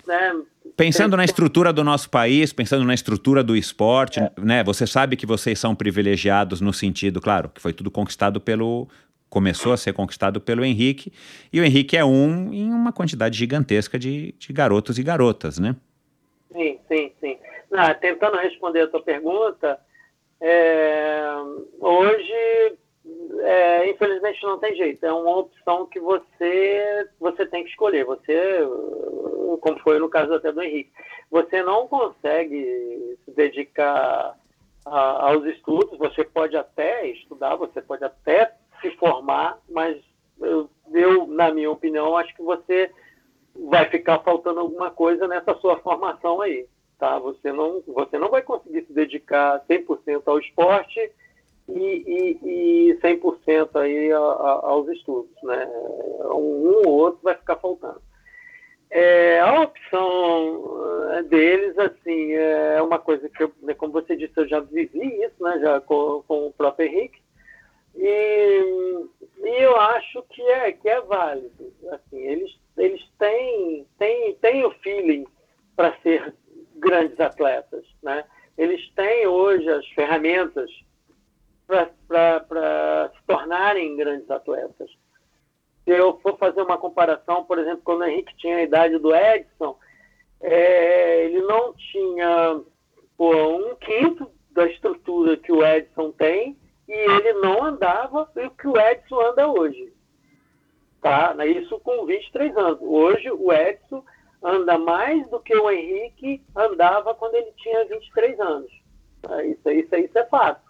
Né,
Pensando na estrutura do nosso país, pensando na estrutura do esporte, é. né? Você sabe que vocês são privilegiados no sentido, claro, que foi tudo conquistado pelo começou a ser conquistado pelo Henrique, e o Henrique é um em uma quantidade gigantesca de, de garotos e garotas, né?
Sim, sim, sim. Não, tentando responder a tua pergunta, é, hoje, é, infelizmente, não tem jeito. É uma opção que você, você tem que escolher. Você, como foi no caso até do Henrique, você não consegue se dedicar a, aos estudos. Você pode até estudar, você pode até se formar, mas eu, eu, na minha opinião, acho que você vai ficar faltando alguma coisa nessa sua formação aí tá? Você não, você não vai conseguir se dedicar 100% ao esporte e, e, e 100% aí a, a, aos estudos, né? Um, ou outro vai ficar faltando. É, a opção é, deles, assim, é uma coisa que, eu, né, como você disse, eu já vivi isso, né, já com, com o próprio Henrique, e, e, eu acho que é, que é válido. Assim, eles, eles têm, têm, têm o feeling para ser grandes atletas. Né? Eles têm hoje as ferramentas para se tornarem grandes atletas. Se eu for fazer uma comparação, por exemplo, quando o Henrique tinha a idade do Edson, é, ele não tinha pô, um quinto da estrutura que o Edson tem e ele não andava o que o Edson anda hoje. Tá? Isso com 23 anos. Hoje o Edson anda mais do que o Henrique andava quando ele tinha 23 anos. É, isso, isso, isso é fato.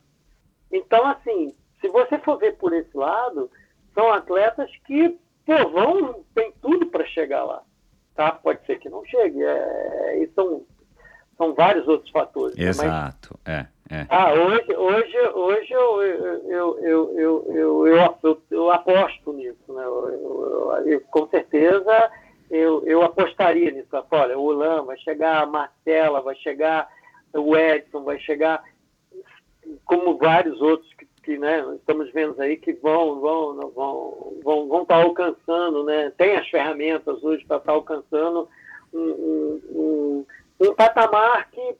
Então, assim, se você for ver por esse lado, são atletas que pô, vão, tem tudo para chegar lá. Tá? Pode ser que não chegue. É, e são, são vários outros fatores.
Exato, né? Mas, é, é.
Ah, hoje, hoje, hoje eu, eu, eu, eu, eu, eu, eu, eu aposto nisso. Né? Eu, com certeza eu, eu apostaria nisso. Olha, o Lan vai chegar, a Marcela vai chegar, o Edson vai chegar, como vários outros que, que né, estamos vendo aí que vão vão vão vão vão estar tá alcançando, né? Tem as ferramentas hoje para estar tá alcançando um, um, um, um patamar que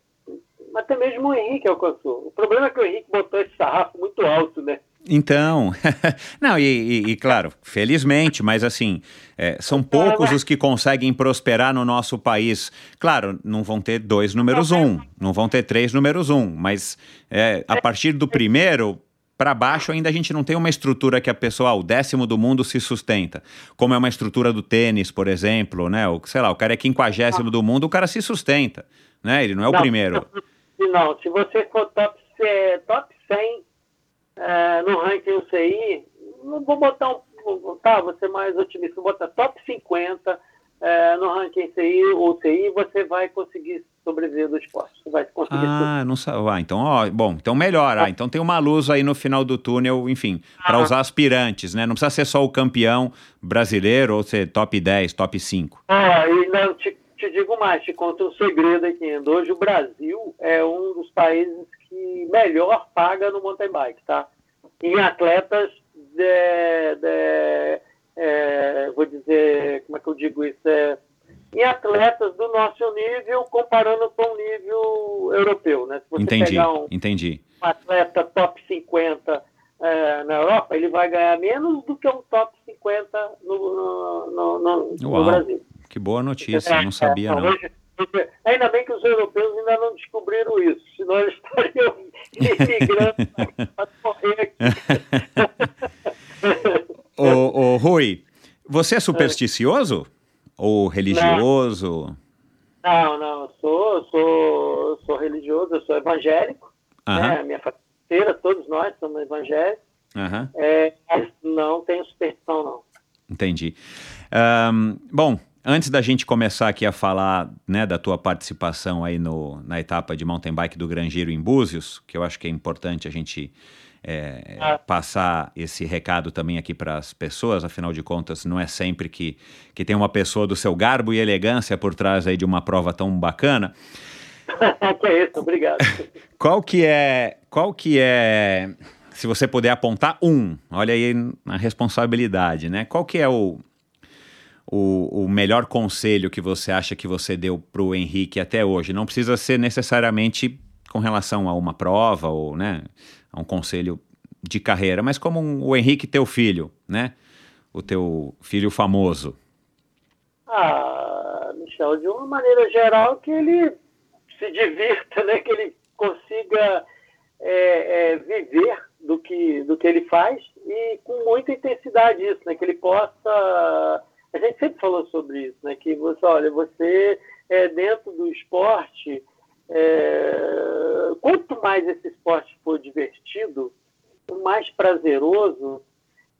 até mesmo o Henrique alcançou. O problema é que o Henrique botou esse sarrafo muito alto, né?
Então, não, e, e, e, claro, felizmente, mas assim, é, são poucos os que conseguem prosperar no nosso país. Claro, não vão ter dois números um, não vão ter três números um, mas é, a partir do primeiro para baixo ainda a gente não tem uma estrutura que a pessoa, o décimo do mundo se sustenta, como é uma estrutura do tênis, por exemplo, né? O, sei lá, o cara é quinquagésimo do mundo, o cara se sustenta, né? Ele não é o não, primeiro.
Não, se você for top, top 100 é, no ranking UCI, vou botar um, tá, vou ser mais otimista, vou botar top 50 é, no ranking UCI, UCI, você vai conseguir sobreviver do esporte. Você vai conseguir
ah, não sabe. Ah, então, ó, bom, então melhor. Ah, então tem uma luz aí no final do túnel, enfim, para ah. usar aspirantes, né? Não precisa ser só o campeão brasileiro ou ser top 10, top 5.
Ah, e não, te, te digo mais, te conto um segredo aqui. Hoje o Brasil é um dos países que melhor paga no mountain bike, tá? Em atletas de, de é, vou dizer, como é que eu digo isso? É, em atletas do nosso nível comparando com o nível europeu, né? Se
você entendi, pegar um, entendi.
um atleta top 50 é, na Europa, ele vai ganhar menos do que um top 50 no, no, no, no Brasil.
Que boa notícia, eu não sabia é, não. Hoje,
Ainda bem que os europeus ainda não descobriram isso, senão eles estariam imigrando para morrer
aqui. ô, ô, Rui, você é supersticioso? Ou religioso?
Não, não, eu sou, sou, sou religioso, eu sou evangélico. Uh -huh. né? Minha família, todos nós somos evangélicos. Uh -huh. é, não tenho superstição, não.
Entendi. Um, bom, Antes da gente começar aqui a falar né, da tua participação aí no, na etapa de mountain bike do Grangeiro em Búzios, que eu acho que é importante a gente é,
Ah.
passar esse recado também aqui para as pessoas, afinal de contas, não é sempre que, que tem uma pessoa do seu garbo e elegância por trás aí de uma prova tão bacana.
que é isso, obrigado.
Qual que é, qual que é, se você puder apontar um, olha aí a responsabilidade, né? Qual que é o, o, o melhor conselho que você acha que você deu para o Henrique até hoje? Não precisa ser necessariamente com relação a uma prova ou, né, a um conselho de carreira, mas como um- o Henrique, teu filho, né? O teu filho famoso.
Ah, Michel, de uma maneira geral, que ele se divirta, né? que ele consiga é, é, viver do que, do que ele faz e com muita intensidade isso, né? que ele possa. A gente sempre falou sobre isso, né? que você, olha, você é, dentro do esporte, é, quanto mais esse esporte for divertido, mais prazeroso,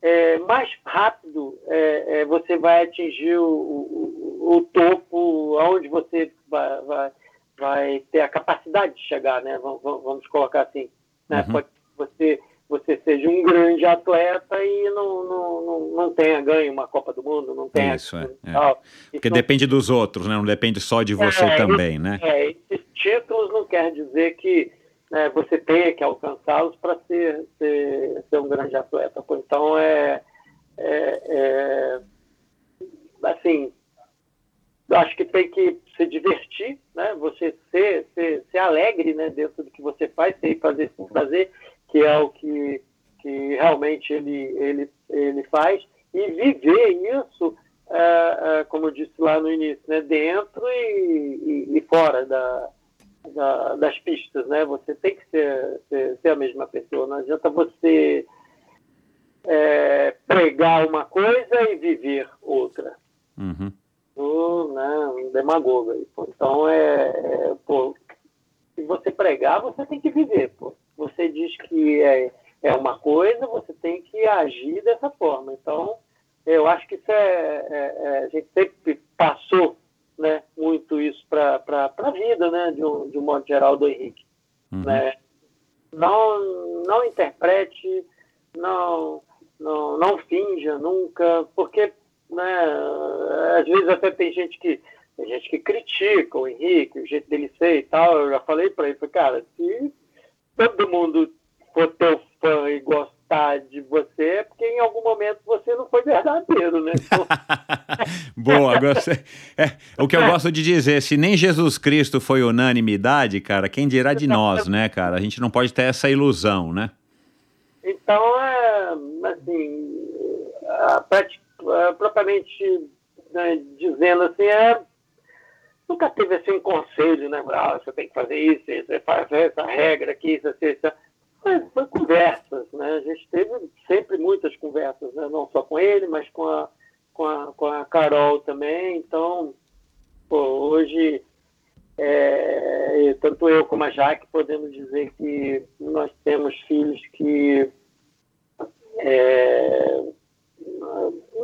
é, mais rápido é, é, você vai atingir o, o, o topo, aonde você vai, vai, vai ter a capacidade de chegar, né? Vamos, vamos- colocar assim. Né?
Uhum.
Pode você, você seja um grande atleta e não, não, não, não tenha ganho uma Copa do Mundo, não tenha.
Isso, é, é.
tal.
Porque
Isso
depende dos outros, né? Não depende só de você
É,
também, né?
é, esses títulos não quer dizer que né, você tenha que alcançá-los para ser, ser, ser um grande atleta. Então, é, é, é, assim, eu acho que tem que se divertir, né? Você ser, ser, ser alegre, né? Dentro do que você faz, sem fazer sem fazer, que é o que, que realmente ele, ele, ele faz, e viver isso, ah, ah, como eu disse lá no início, né? Dentro e, e, e fora da, da- das pistas, né? Você tem que ser, ser, ser a mesma pessoa. Não adianta você é, pregar uma coisa e viver outra.
Uhum.
Um, né, um demagogo. Então, é, é, pô, se você pregar, você tem que viver. Pô. Você diz que é, é uma coisa, você tem que agir dessa forma. Então, eu acho que isso é, é- é- a gente sempre passou né, muito isso para a vida, né, de um, de um modo geral, do Henrique.
Uhum.
Né? Não, não interprete, não, não, não finja nunca, porque né, às vezes até tem gente que tem gente que critica o Henrique, o jeito dele ser e tal. Eu já falei para ele, falei, cara, se todo mundo for teu fã e gostar de você, é porque em algum momento você não foi verdadeiro, né?
Boa, gostei. É, o que eu gosto de dizer, se nem Jesus Cristo foi unanimidade, cara, quem dirá de nós, né, cara? A gente não pode ter essa ilusão, né?
Então, é, assim, a né, dizendo assim, é, nunca teve assim um conselho, né? Ah, você tem que fazer isso, você faz essa regra aqui, isso, isso, isso. Foi, foi conversas, né? A gente teve sempre muitas conversas, né? não só com ele, mas com a, com a, com a Carol também. Então, pô, hoje, é, tanto eu como a Jaque podemos dizer que nós temos filhos que é,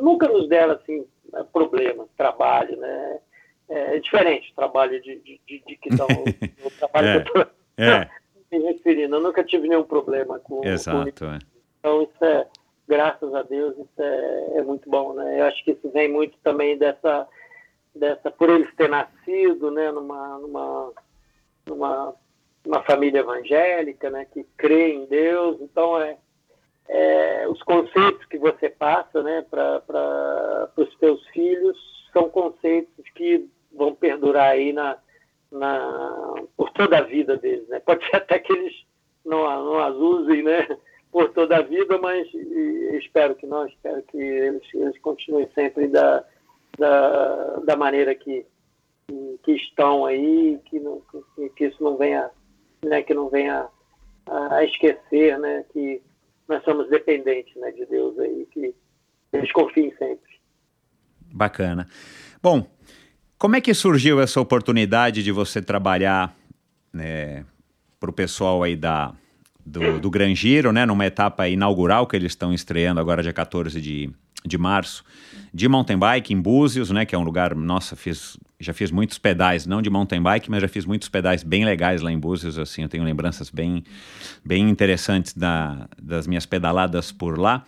nunca nos deram assim problemas, trabalho, né? É diferente o trabalho de, de, de, de que dão o trabalho
É,
que eu tô
É,
me referindo. Eu nunca tive nenhum problema com, com
exato. é.
então, isso é, graças a Deus, isso é, é muito bom, né? Eu acho que isso vem muito também dessa, dessa por eles ter nascido, né, numa, numa, numa, família evangélica, né, que crê em Deus. Então, é, é os conceitos que você passa, né, para os teus filhos são conceitos que vão perdurar aí na, na, por toda a vida deles, né? Pode ser até que eles não, não as usem, né? Por toda a vida, mas espero que não, espero que eles, eles continuem sempre da, da, da maneira que, que estão aí, que, não, que, que isso não venha, né? Que não venha a, a esquecer, né? Que nós somos dependentes, né? De Deus aí, que eles confiem sempre.
Bacana. Bom, como é que surgiu essa oportunidade de você trabalhar né, para o pessoal aí da, do, do né, numa etapa inaugural que eles estão estreando agora dia 14 de, de março, de mountain bike em Búzios, né, que é um lugar, nossa, fiz, já fiz muitos pedais, não de mountain bike, mas já fiz muitos pedais bem legais lá em Búzios, assim, eu tenho lembranças bem, bem interessantes da, das minhas pedaladas por lá.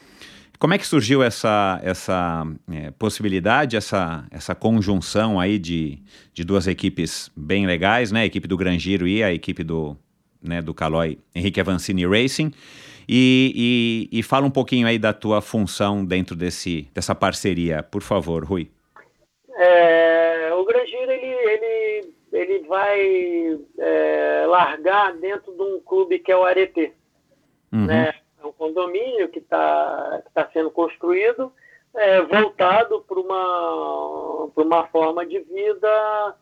Como é que surgiu essa, essa é, possibilidade, essa, essa conjunção aí de, de duas equipes bem legais, né? A equipe do Gran Giro e a equipe do, né, do Caloi Henrique Avancini Racing. E, e, e, fala um pouquinho aí da tua função dentro desse, dessa parceria, por favor, Rui.
É, o Gran Giro, ele, ele, ele vai é, largar dentro de um clube que é o Arete, uhum. né? É um condomínio que está que tá sendo construído, é, voltado para uma, uma forma de vida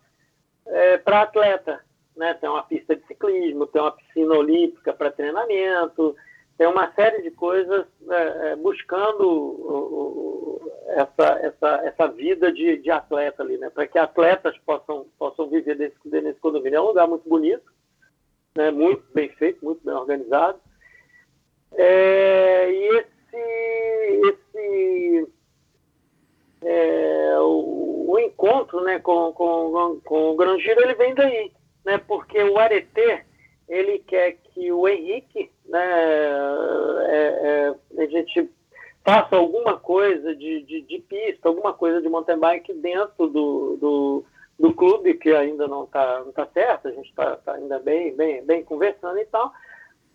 é, para atleta. Né? Tem uma pista de ciclismo, tem uma piscina olímpica para treinamento, tem uma série de coisas é, é buscando essa, essa, essa vida de, de atleta ali, né? para que atletas possam, possam viver nesse, nesse condomínio. É um lugar muito bonito, né? muito bem feito, muito bem organizado. É, e esse, esse é, o, o, encontro né, com, com, com o Gran Giro ele vem daí, né, porque o Areté ele quer que o Henrique, né, é, é, a gente faça alguma coisa de, de, de, pista, alguma coisa de mountain bike dentro do, do, do clube, que ainda não está não tá certo, a gente está tá ainda bem, bem, bem conversando e tal,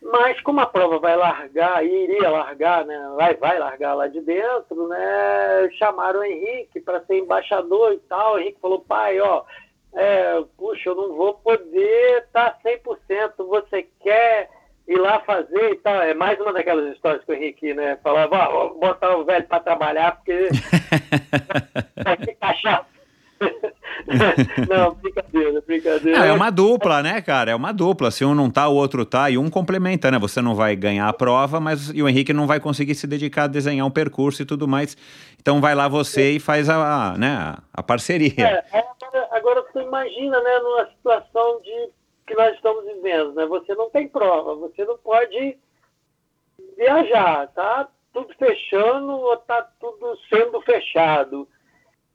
mas como a prova vai largar, e iria largar, né, vai, vai largar lá de dentro, né, chamaram o Henrique para ser embaixador e tal. O Henrique falou, pai, ó, é, puxa, eu não vou poder estar tá 100%, você quer ir lá fazer e tal. É mais uma daquelas histórias que o Henrique, né, falava, ó, vou botar o velho para trabalhar, porque vai ficar chato. não, brincadeira, brincadeira.
Não, é uma dupla, né, cara? É uma dupla. Se um não tá, o outro tá, e um complementa, né? Você não vai ganhar a prova, mas e o Henrique não vai conseguir se dedicar a desenhar um percurso e tudo mais. Então vai lá você é. e faz a, a, né, a parceria. É,
agora, agora você imagina, né, numa situação de que nós estamos vivendo, né? Você não tem prova, você não pode viajar, tá? Tudo fechando ou tá tudo sendo fechado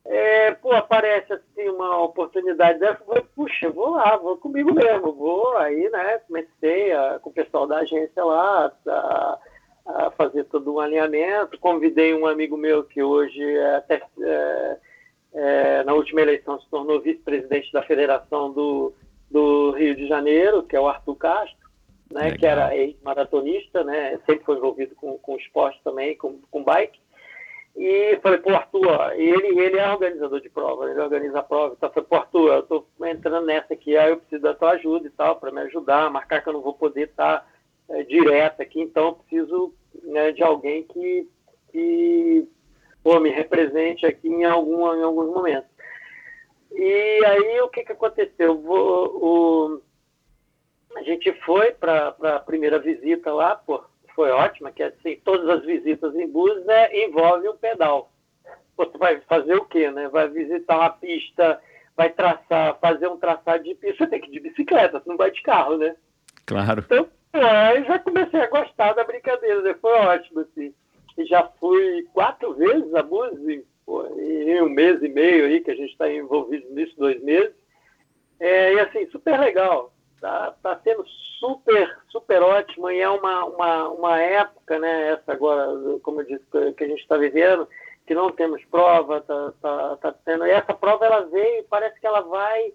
é, pô, aparece assim uma oportunidade dessa, eu falei, puxa, vou lá, vou comigo mesmo, vou. Aí, né, comecei a, com o pessoal da agência lá a, a, fazer todo um alinhamento. Convidei um amigo meu que hoje é até é, é, na última eleição se tornou vice-presidente da Federação do, do Rio de Janeiro, que é o Arthur Castro. Né, que era ex-maratonista, né, sempre foi envolvido com, com esporte também, com, com bike. E falei, pô, Arthur, ele, ele é organizador de prova, ele organiza a prova. Então, falei, pô, Arthur, eu tô entrando nessa aqui, aí eu preciso da tua ajuda e tal, para me ajudar, marcar que eu não vou poder estar tá, é, direto aqui, então eu preciso né, de alguém que, que pô, me represente aqui em, algum, em alguns momentos. E aí, o que, que aconteceu? O, o a gente foi para a primeira visita lá, pô, foi ótima, que assim, todas as visitas em bus né, envolvem um pedal. Você vai fazer o quê, né? Vai visitar uma pista, vai traçar, fazer um traçado de pista, você tem que ir de bicicleta, você não vai de carro, né?
Claro.
Então, aí já comecei a gostar da brincadeira, né? foi ótimo, assim. E já fui quatro vezes a Búzios, em um mês e meio aí, que a gente está envolvido nisso, dois meses. É, e assim, super legal. Tá, tá sendo super, super ótimo e é uma, uma, uma época, né, essa agora, como eu disse, que a gente está vivendo, que não temos prova, tá, tá, tá tendo, e essa prova ela veio, parece que ela vai,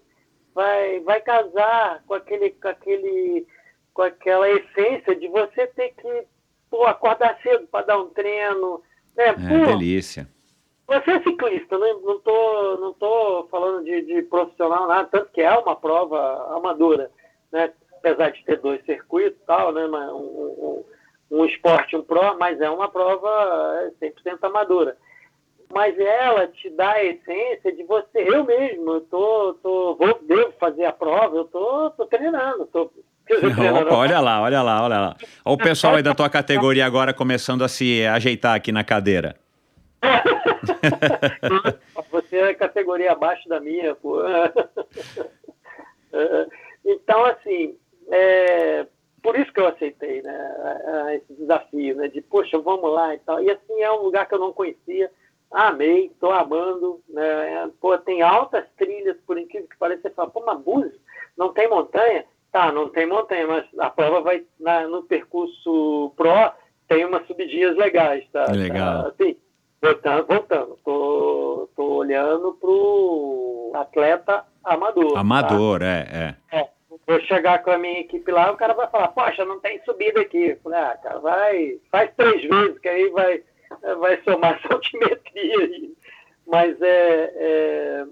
vai, vai casar com aquele, com aquele, com aquela essência de você ter que pô, acordar cedo para dar um treino, né, é,
pô, delícia.
Você é ciclista, não, não, tô, não tô falando de, de profissional nada, tanto que é uma prova amadora né? apesar de ter dois circuitos e tal, né? um, um, um esporte um pro, mas é uma prova 100% é, amadora. Mas ela te dá a essência de você, eu mesmo, eu tô, tô, vou, devo fazer a prova, eu tô, tô treinando, tô,
Opa, olha lá, olha lá, olha lá. Olha o pessoal aí da tua categoria agora começando a se ajeitar aqui na cadeira.
Você é categoria abaixo da minha, pô. Então, assim, é, por isso que eu aceitei né, esse desafio, né, de, poxa, vamos lá e tal. E assim, é um lugar que eu não conhecia, amei, estou amando. Né, pô, tem altas trilhas, por incrível que pareça, você fala, pô, mas Búzios não tem montanha? Tá, não tem montanha, mas a prova vai na, no percurso Pro, tem umas subidinhas legais, tá?
Legal.
Tá, assim, voltando, voltando, tô, tô olhando pro atleta amador.
Amador,
tá?
é,
é. é vou chegar com a minha equipe lá, o cara vai falar, poxa, não tem subida aqui. Eu falei, ah, cara, vai, faz três vezes, que aí vai, vai somar essa altimetria aí. Mas é, é,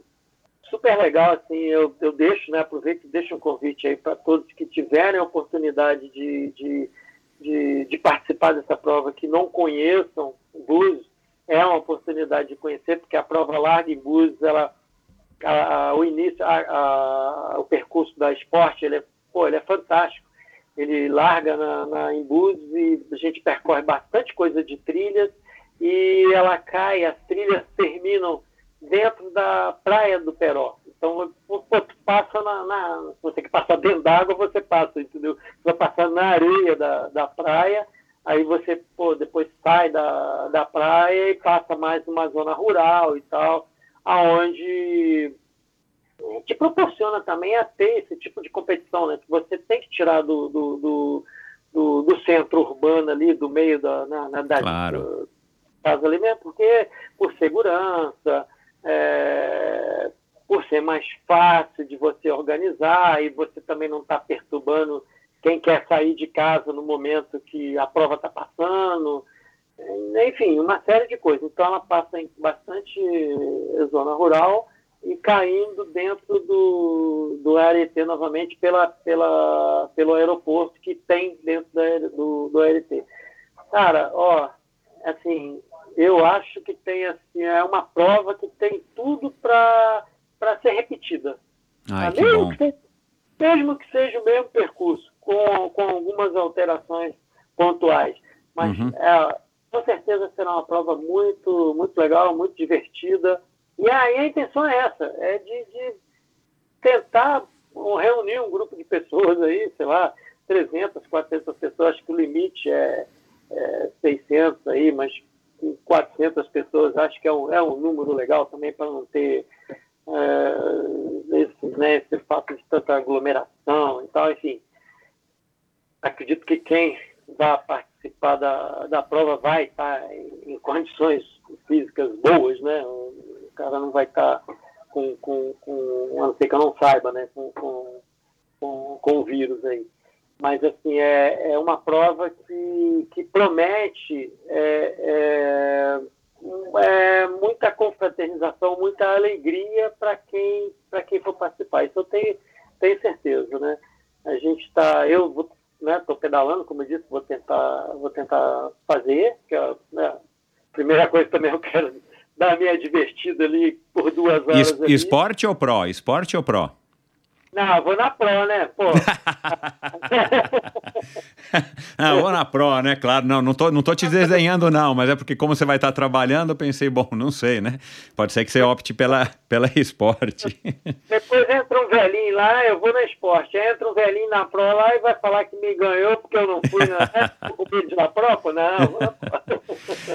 super legal, assim, eu, eu deixo, né, aproveito e deixo um convite aí para todos que tiverem a oportunidade de, de, de, de, participar dessa prova, que não conheçam o Búzios, é uma oportunidade de conhecer, porque a prova larga em Búzios, ela a, a, o início, a, o percurso da esporte, ele é, pô, ele é fantástico. Ele larga na, na, e a gente percorre bastante coisa de trilhas e ela cai, as trilhas terminam dentro da praia do Peró. Então, tu passa na, na, Você que passar dentro d'água, você passa, entendeu? Você vai passar na areia da, da praia, aí você, pô, depois sai da, da praia e passa mais numa zona rural e tal aonde te proporciona também a ter esse tipo de competição, né? Que você tem que tirar do, do, do, do, do centro urbano ali, do meio da, na, na da
claro.
casa ali mesmo, porque por segurança, é, por ser mais fácil de você organizar e você também não está perturbando quem quer sair de casa no momento que a prova está passando. Enfim, uma série de coisas. Então, ela passa em bastante zona rural e caindo dentro do, do ART novamente pela, pela, pelo aeroporto que tem dentro da, do, do ART. Cara, ó, assim, eu acho que tem assim, é uma prova que tem tudo para ser repetida.
Ai, que mesmo, que,
mesmo que seja o mesmo percurso, com, com algumas alterações pontuais. Mas uhum. é, com certeza será uma prova muito, muito legal, muito divertida. E aí a intenção é essa, é de, de tentar reunir um grupo de pessoas aí, sei lá, 300, 400 pessoas, acho que o limite é, é 600 aí, mas 400 pessoas acho que é um, é um número legal também para não ter é, esse, né, esse fato de tanta aglomeração e tal, enfim. Acredito que quem vai participar da, da prova vai estar em, em condições físicas boas, né? O cara não vai estar com, com, com a não ser que eu não saiba, né? Com, com, com, com o vírus aí. Mas, assim, é, é uma prova que, que promete é, é, é muita confraternização, muita alegria para quem, quem for participar. Isso eu tenho, tenho certeza, né? A gente está... Eu vou Estou né, pedalando, como eu disse, vou tentar, vou tentar fazer, que é, né, primeira coisa também eu quero dar a minha divertida ali por duas horas. Es,
esporte ou pro? Esporte ou pro?
Não, vou na Pro, né? Pô.
não, vou na Pro, né? Claro, não, não tô, não tô te desenhando, não, mas é porque como você vai estar trabalhando, eu pensei, bom, não sei, né? Pode ser que você opte pela, pela esporte.
Depois entra um velhinho lá, eu vou na esporte. Entra um velhinho na Pro lá e vai falar que me ganhou porque eu não fui na, na Pro, não.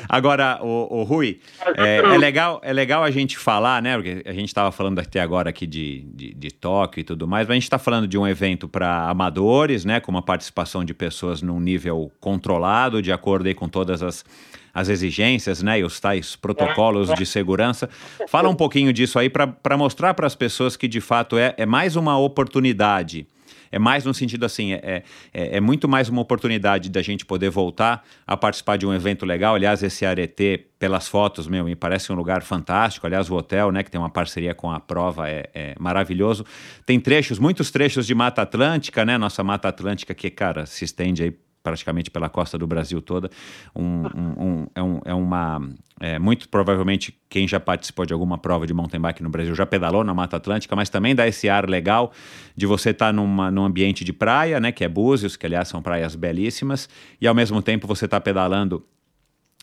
Agora, o, o Rui, é, é, legal, é legal a gente falar, né? Porque a gente estava falando até agora aqui de, de, de Tóquio e tudo mais, mas a gente está falando de um evento para amadores, né, com uma participação de pessoas num nível controlado, de acordo com todas as, as exigências né, e os tais protocolos de segurança. Fala um pouquinho disso aí para mostrar para as pessoas que de fato é, é mais uma oportunidade é mais no sentido assim, é, é, é, muito mais uma oportunidade da gente poder voltar a participar de um evento legal. Aliás, esse Arete, pelas fotos, meu, me parece um lugar fantástico. Aliás, o hotel, né, que tem uma parceria com a prova, é, é maravilhoso. Tem trechos, muitos trechos de Mata Atlântica, né? Nossa Mata Atlântica que, cara, se estende aí praticamente pela costa do Brasil toda. Um, um, um, é, é uma. É, muito provavelmente quem já participou de alguma prova de mountain bike no Brasil já pedalou na Mata Atlântica, mas também dá esse ar legal de você estar tá numa, num ambiente de praia, né? Que é Búzios, que aliás são praias belíssimas, e ao mesmo tempo você está pedalando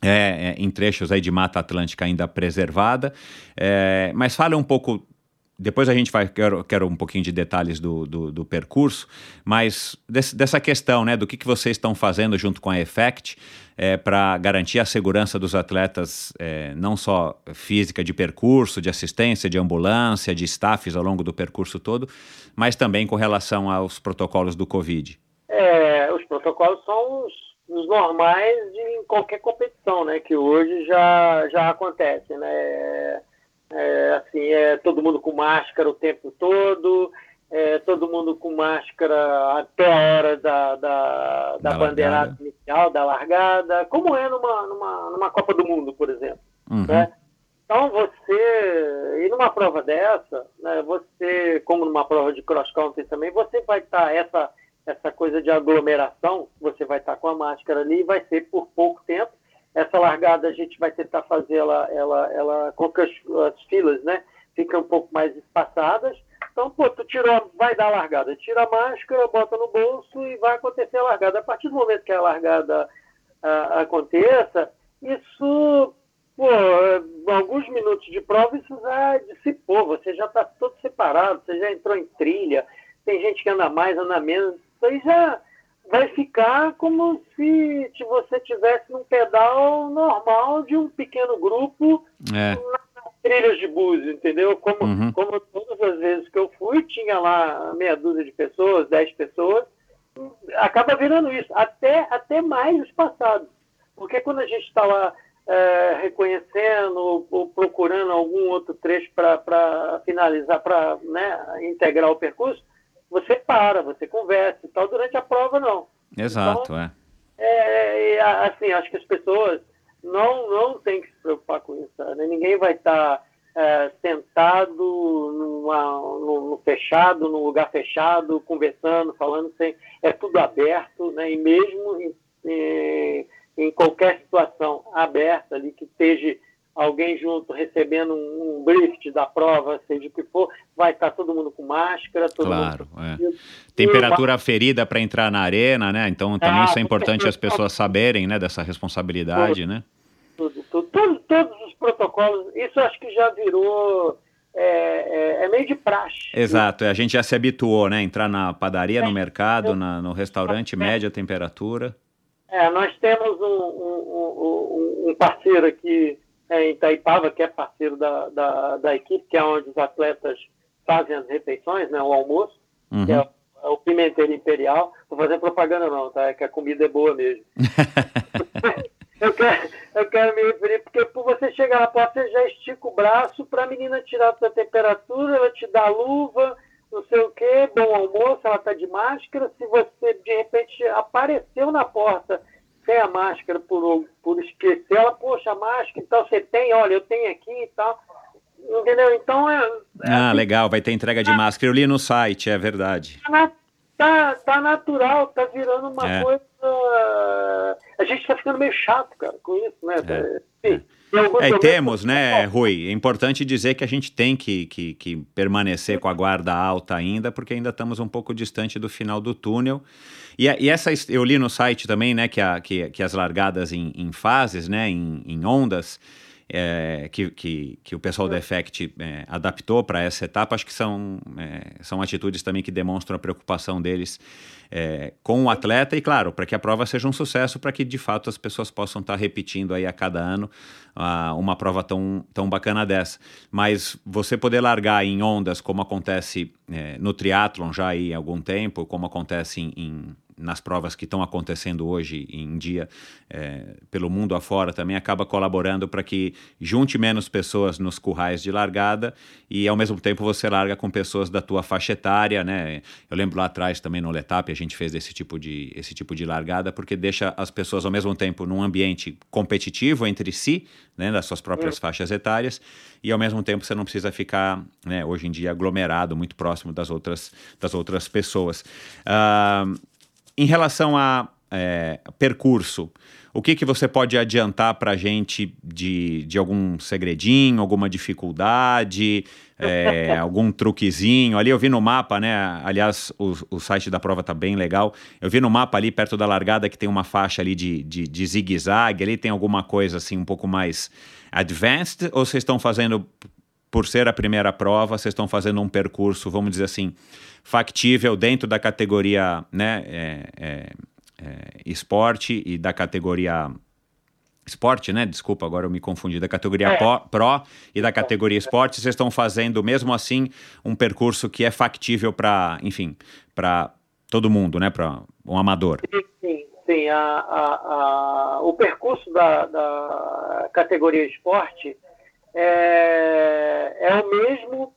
é, é, em trechos aí de Mata Atlântica ainda preservada. É, mas fala um pouco depois a gente vai, quero, quero um pouquinho de detalhes do, do, do percurso, mas desse, dessa questão, né, do que, que vocês estão fazendo junto com a Effect é, para garantir a segurança dos atletas, é, não só física de percurso, de assistência, de ambulância, de staffs ao longo do percurso todo, mas também com relação aos protocolos do Covid.
É, os protocolos são os, os normais de qualquer competição, né, que hoje já, já acontece, né, é, assim, é todo mundo com máscara o tempo todo, é, todo mundo com máscara até a hora da, da, da, da bandeirada inicial, da largada, como é numa, numa, numa Copa do Mundo, por exemplo. Uhum. Né? Então você, e numa prova dessa, né, você, como numa prova de cross country também, você vai estar tá, essa essa coisa de aglomeração, você vai estar tá com a máscara ali e vai ser por pouco tempo essa largada a gente vai tentar fazer ela, ela, ela com que as, as filas, né, fiquem um pouco mais espaçadas. Então, pô, tu tirou, vai dar a largada, tira a máscara, bota no bolso e vai acontecer a largada. A partir do momento que a largada a, aconteça, isso, pô, alguns minutos de prova, isso já dissipou, você já está todo separado, você já entrou em trilha, tem gente que anda mais, anda menos, isso aí já vai ficar como se você tivesse num pedal normal de um pequeno grupo é. nas trilhas de búzio, entendeu? Como, uhum. como todas as vezes que eu fui, tinha lá meia dúzia de pessoas, dez pessoas, acaba virando isso, até, até mais espaçado. Porque quando a gente está lá é, reconhecendo ou, ou, procurando algum outro trecho para finalizar, para né, integrar o percurso, você para, você conversa e tal. Durante a prova, não.
Exato, então, é.
é. é. Assim, acho que as pessoas não, não têm que se preocupar com isso. Né? Ninguém vai estar tá, é, sentado numa, no, no, fechado, num lugar fechado, conversando, falando sem. É tudo aberto, né? E mesmo em, em, em qualquer situação aberta ali que esteja alguém junto recebendo um, um briefing da prova, seja o que for, vai estar todo mundo com máscara, todo
claro, mundo... É. Temperatura ferida para entrar na arena, né? Então também ah, isso é importante as pessoas saberem, né, dessa responsabilidade,
tudo,
né?
Tudo, tudo, tudo, todos os protocolos, isso acho que já virou é, é, é, meio de praxe.
Exato, a gente já se habituou, né? Entrar na padaria, no é. mercado, na, no restaurante, média temperatura.
É, nós temos um, um, um, um parceiro aqui é, em Itaipava, que é parceiro da, da, da, equipe, que é onde os atletas fazem as refeições, né, o almoço, uhum. que é, é o Pimenteiro Imperial. Não fazer propaganda não, tá? É que a comida é boa mesmo. eu, quero, eu quero me referir, porque por você chegar na porta, você já estica o braço para a menina tirar a sua temperatura, ela te dá luva, não sei o quê, bom almoço, ela está de máscara. Se você, de repente, apareceu na porta sem a máscara por, por esquecer. Ela, poxa, máscara, então você tem, olha, eu tenho aqui e tal. Entendeu? Então é. é
ah, assim, legal, vai ter entrega de tá, máscara. Eu li no site, é verdade.
Tá, tá, tá natural, tá virando uma é. coisa. A gente tá ficando meio chato, cara, com isso, né?
É. Sim. É, e temos, né, Rui? É importante dizer que a gente tem que, que, que, permanecer com a guarda alta ainda, porque ainda estamos um pouco distante do final do túnel. E, e essa eu li no site também, né, que, a, que, que as largadas em, em fases, né, em, em ondas, é, que, que, que, o pessoal da Effect é, adaptou para essa etapa, acho que são, é, são atitudes também que demonstram a preocupação deles é, com o atleta e, claro, para que a prova seja um sucesso, para que de fato as pessoas possam estar tá repetindo aí a cada ano uh, uma prova tão, tão bacana dessa. Mas você poder largar em ondas, como acontece é, no triatlon já há algum tempo, como acontece em, em nas provas que estão acontecendo hoje em dia é, pelo mundo afora também acaba colaborando para que junte menos pessoas nos currais de largada e ao mesmo tempo você larga com pessoas da tua faixa etária, né? Eu lembro lá atrás também no Letap a gente fez esse tipo de esse tipo de largada porque deixa as pessoas ao mesmo tempo num ambiente competitivo entre si, né, das suas próprias é. faixas etárias e ao mesmo tempo você não precisa ficar, né, hoje em dia aglomerado muito próximo das outras das outras pessoas. Uh, em relação a é, percurso, o que, que você pode adiantar para a gente de, de algum segredinho, alguma dificuldade, é, algum truquezinho? Ali eu vi no mapa, né? Aliás, o, o site da prova tá bem legal. Eu vi no mapa ali perto da largada que tem uma faixa ali de, de, de zigue-zague. Ali tem alguma coisa assim um pouco mais advanced? Ou vocês estão fazendo por ser a primeira prova, vocês estão fazendo um percurso, vamos dizer assim, factível dentro da categoria né, é, é, é, esporte e da categoria esporte, né? Desculpa, agora eu me confundi da categoria
É.
pro e da categoria esporte. Vocês estão fazendo mesmo assim um percurso que é factível para, enfim, para todo mundo, né? Para um amador.
Sim, sim. A, a- a- o percurso da, da categoria esporte é, é o mesmo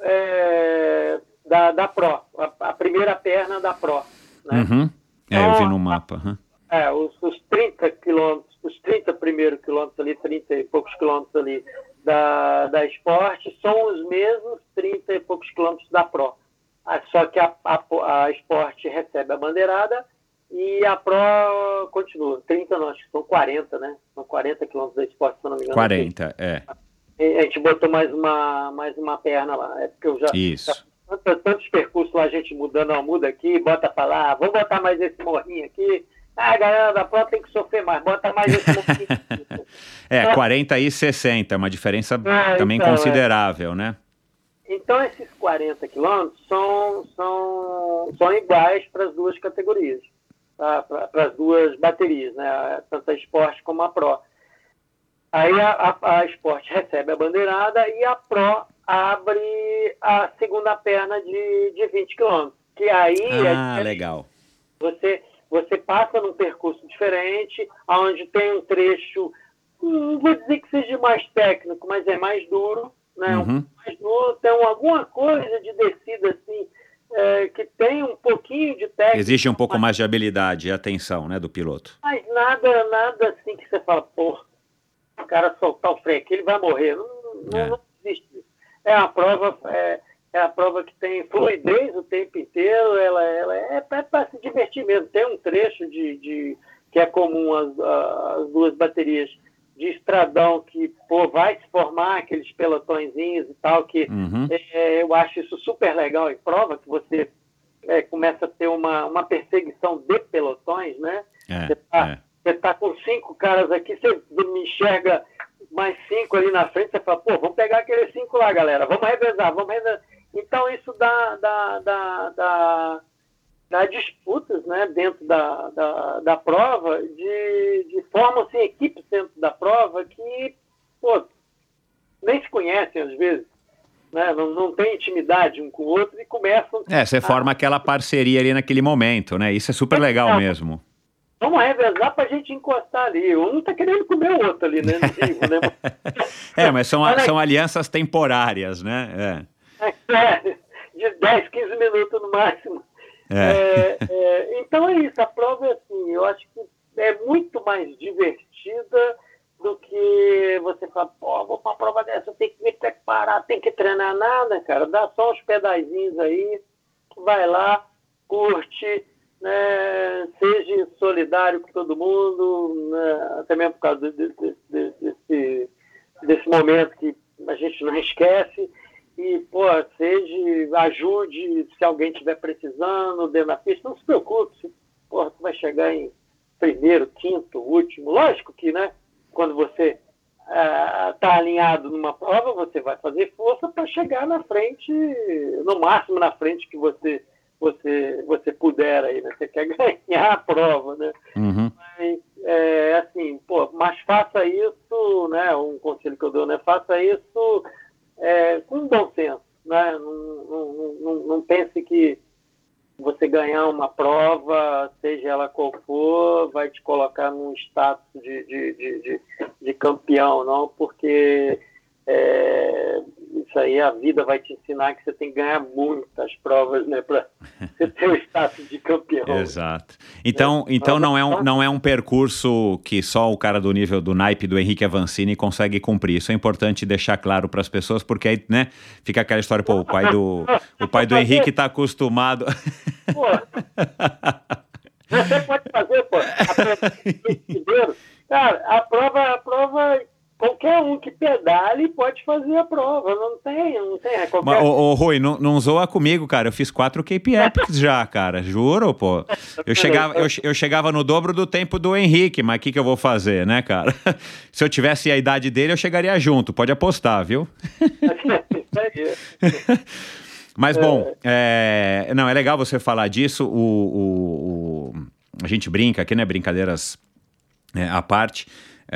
é, da, da Pro, a, a primeira perna da Pro. Né?
Uhum. É, eu vi no mapa. aham.
É, os, os 30 quilômetros, os 30 primeiros quilômetros ali, 30 e poucos quilômetros ali da, da esporte, são os mesmos 30 e poucos quilômetros da Pro. Ah, Só que a, a, a esporte recebe a bandeirada e a Pro continua. 30 não, acho que são 40, né? São 40 quilômetros da esporte, se não me engano.
40, é.
E A gente botou mais uma, mais uma perna lá. É porque eu já.
Isso.
Tantos, tantos percursos lá, a gente muda, não, muda aqui, bota pra lá, vamos botar mais esse morrinho aqui. Ah, a galera da Pro tem que sofrer mais, bota mais esse morrinho.
É, 40 e 60, é uma diferença
É,
também
então, é.
considerável, né?
Então, esses 40 quilômetros são, são, são iguais para as duas categorias, tá? para as duas baterias, né? tanto a Sport como a Pro. Aí a, a, a Sport recebe a bandeirada e a Pro abre a segunda perna de, de 20 quilômetros. Que aí é
Ah,
diferente.
legal.
Você, você passa num percurso diferente, onde tem um trecho, não vou dizer que seja mais técnico, mas é mais duro, né?
Uhum.
mais duro, tem alguma coisa de descida assim, é, que tem um pouquinho de técnica.
Existe um pouco
mas,
mais de habilidade e atenção, né, do piloto.
mas nada, nada assim que você fala, pô, o cara soltar o freio aqui, ele vai morrer. Não, não,
É.
não existe isso. É a prova, é, é a prova que tem fluidez o tempo inteiro, ela, ela é para se divertir mesmo. Tem um trecho de, de que é comum às, às duas baterias de estradão que pô, vai se formar aqueles pelotõezinhos e tal, que
Uhum.
é, eu acho isso super legal em prova, que você é, começa a ter uma, uma perseguição de pelotões, né?
É,
Você tá,
é.
você tá com cinco caras aqui, você me enxerga mais cinco ali na frente, você fala, pô, vamos pegar aqueles cinco lá, galera, vamos revezar, vamos revezar. Então isso dá, dá, dá, dá, dá disputas né, dentro da, da, da prova, de, de formam-se equipes dentro da prova que, pô, nem se conhecem às vezes. Né? Não, não tem intimidade um com o outro e começam
É, você forma aquela parceria ali naquele momento, né? Isso é super legal
É.
mesmo.
Vamos revezar pra gente encostar ali. Um tá querendo comer o outro ali, né? Né?
É, mas são,
aí.
são alianças temporárias, né?
É, de 10, 15 minutos no máximo.
É. é.
É, é, então é isso, a prova é assim, eu acho que é muito mais divertida do que você falar, pô, vou pra uma prova dessa, tem que me preparar, tem que treinar nada, cara. Dá só uns pedaizinhos aí, vai lá, curte, né, seja solidário com todo mundo, né, até mesmo por causa de- de- de- desse, desse momento que a gente não esquece. E, pô, seja, ajude se alguém estiver precisando dentro da pista, não se preocupe, se, porra, tu vai chegar em primeiro, quinto, último. Lógico que, né, quando você está alinhado numa prova, você vai fazer força para chegar na frente, no máximo na frente que você você você puder aí, né? Você quer ganhar a prova, né?
Uhum.
Mas, é, assim, pô, mas faça isso, né? Um conselho que eu dou, né? Faça isso é, com bom senso, né? Não, não, não, não pense que você ganhar uma prova, seja ela qual for, vai te colocar num status de, de, de, de, de campeão, não, porque é, isso aí a vida vai te ensinar que você tem que ganhar muitas provas, né, para você ter o status de campeão.
Exato. Então, então não, é um, não é um percurso que só o cara do nível do naipe do Henrique Avancini consegue cumprir. Isso é importante deixar claro para as pessoas, porque aí, né, fica aquela história, pô, o pai do, o pai do Henrique está acostumado.
Pô, você pode fazer, pô, a prova. Cara, a prova, a prova, qualquer um que pedale pode fazer a prova, não tem, não tem. É qualquer... Mas,
ô, ô, Rui, não, não zoa comigo, cara. Eu fiz quatro Cape Epics já, cara. Juro, pô. Eu chegava, eu, eu chegava no dobro do tempo do Henrique, mas o que, que eu vou fazer, né, cara? Se eu tivesse a idade dele, eu chegaria junto. Pode apostar, viu? Mas bom, é. não, é legal você falar disso. O, o, o, a gente brinca aqui, né? Brincadeiras é, à parte.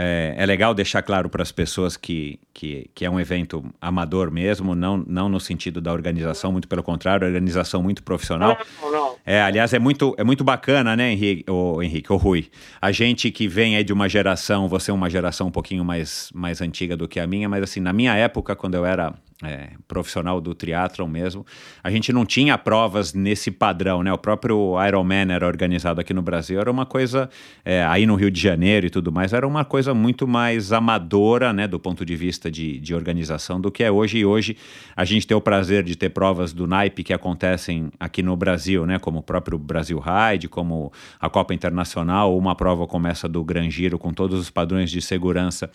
É, é, legal deixar claro para as pessoas que, que, que, é um evento amador mesmo, não, não no sentido da organização, muito pelo contrário, organização muito profissional. Não, não. É, aliás, é muito, é muito bacana, né, Henrique, o Henrique, o Rui? A gente que vem aí de uma geração, você é uma geração um pouquinho mais, mais antiga do que a minha, mas assim, na minha época, quando eu era é, profissional do triatlon mesmo, a gente não tinha provas nesse padrão, né? O próprio Ironman era organizado aqui no Brasil, era uma coisa, é, aí no Rio de Janeiro e tudo mais, era uma coisa muito mais amadora, né? Do ponto de vista de, de organização do que é hoje. E hoje a gente tem o prazer de ter provas do naipe que acontecem aqui no Brasil, né? Como o próprio Brasil Ride, como a Copa Internacional, uma prova como essa do Gran Giro, com todos os padrões de segurança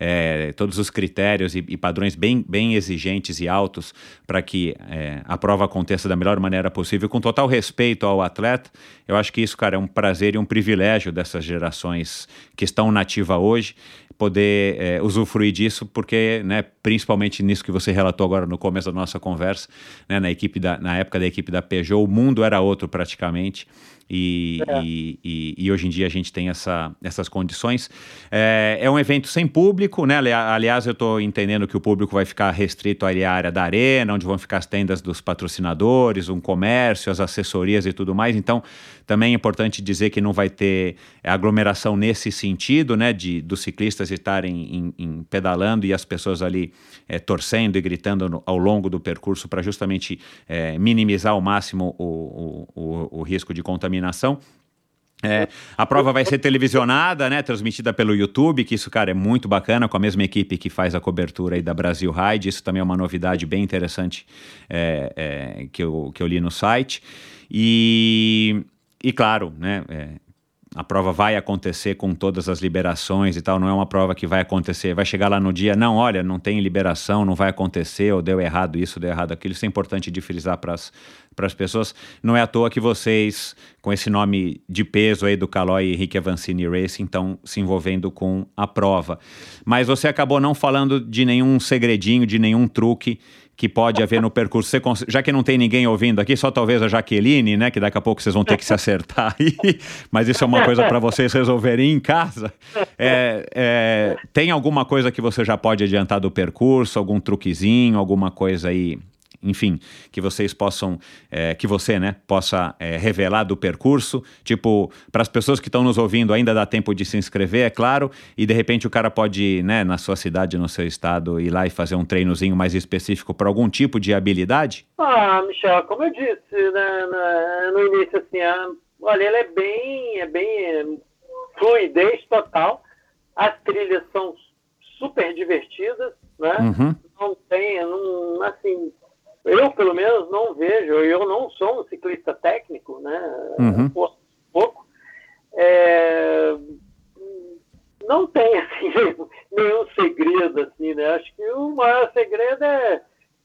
é, todos os critérios e, e, padrões bem, bem exigentes e altos para que é, a prova aconteça da melhor maneira possível, com total respeito ao atleta. Eu acho que isso, cara, é um prazer e um privilégio dessas gerações que estão nativa hoje, poder é, usufruir disso, porque, né, principalmente nisso que você relatou agora no começo da nossa conversa, né, na, equipe da, na época da equipe da Peugeot, o mundo era outro praticamente. E, é. e, e, e, hoje em dia a gente tem essa, essas condições. É, é, um evento sem público, né? Aliás, eu estou entendendo que o público vai ficar restrito à área da arena, onde vão ficar as tendas dos patrocinadores, um comércio, as assessorias e tudo mais. Então, também é importante dizer que não vai ter aglomeração nesse sentido, né? De, dos ciclistas estarem em, em pedalando e as pessoas ali é, torcendo e gritando no, ao longo do percurso para justamente é, minimizar ao máximo o, o, o, o risco de contaminação. É, a prova vai ser televisionada, né, transmitida pelo YouTube, que isso, cara, é muito bacana, com a mesma equipe que faz a cobertura aí da Brasil Ride. Isso também é uma novidade bem interessante é, é, que, eu, que eu li no site. E, e claro, né, é, a prova vai acontecer com todas as liberações e tal, não é uma prova que vai acontecer, vai chegar lá no dia, não, olha, não tem liberação, não vai acontecer, ou deu errado isso, deu errado aquilo. Isso é importante de frisar para as pessoas. Não é à toa que vocês, com esse nome de peso aí do Caloi Henrique Avancini Racing, estão se envolvendo com a prova. Mas você acabou não falando de nenhum segredinho, de nenhum truque que pode haver no percurso. Você, já que não tem ninguém ouvindo aqui, só talvez a Jaqueline, né? Que daqui a pouco vocês vão ter que se acertar aí, mas isso é uma coisa para vocês resolverem em casa. É, é, tem alguma coisa que você já pode adiantar do percurso, algum truquezinho, alguma coisa aí enfim, que vocês possam, é, que você, né, possa é, revelar do percurso, tipo, para as pessoas que estão nos ouvindo ainda dá tempo de se inscrever, é claro, e de repente o cara pode, né, na sua cidade, no seu estado, ir lá e fazer um treinozinho mais específico para algum tipo de habilidade?
Ah, Michel, como eu disse né, no início, assim, a, olha, ele é bem, é bem é, fluidez total, as trilhas são super divertidas, né? Uhum. Não tem, não, assim, eu, pelo menos, não vejo, eu não sou um ciclista técnico, né? Uhum. Pouco. É, não tem, assim, nenhum segredo, assim, né? Acho que o maior segredo é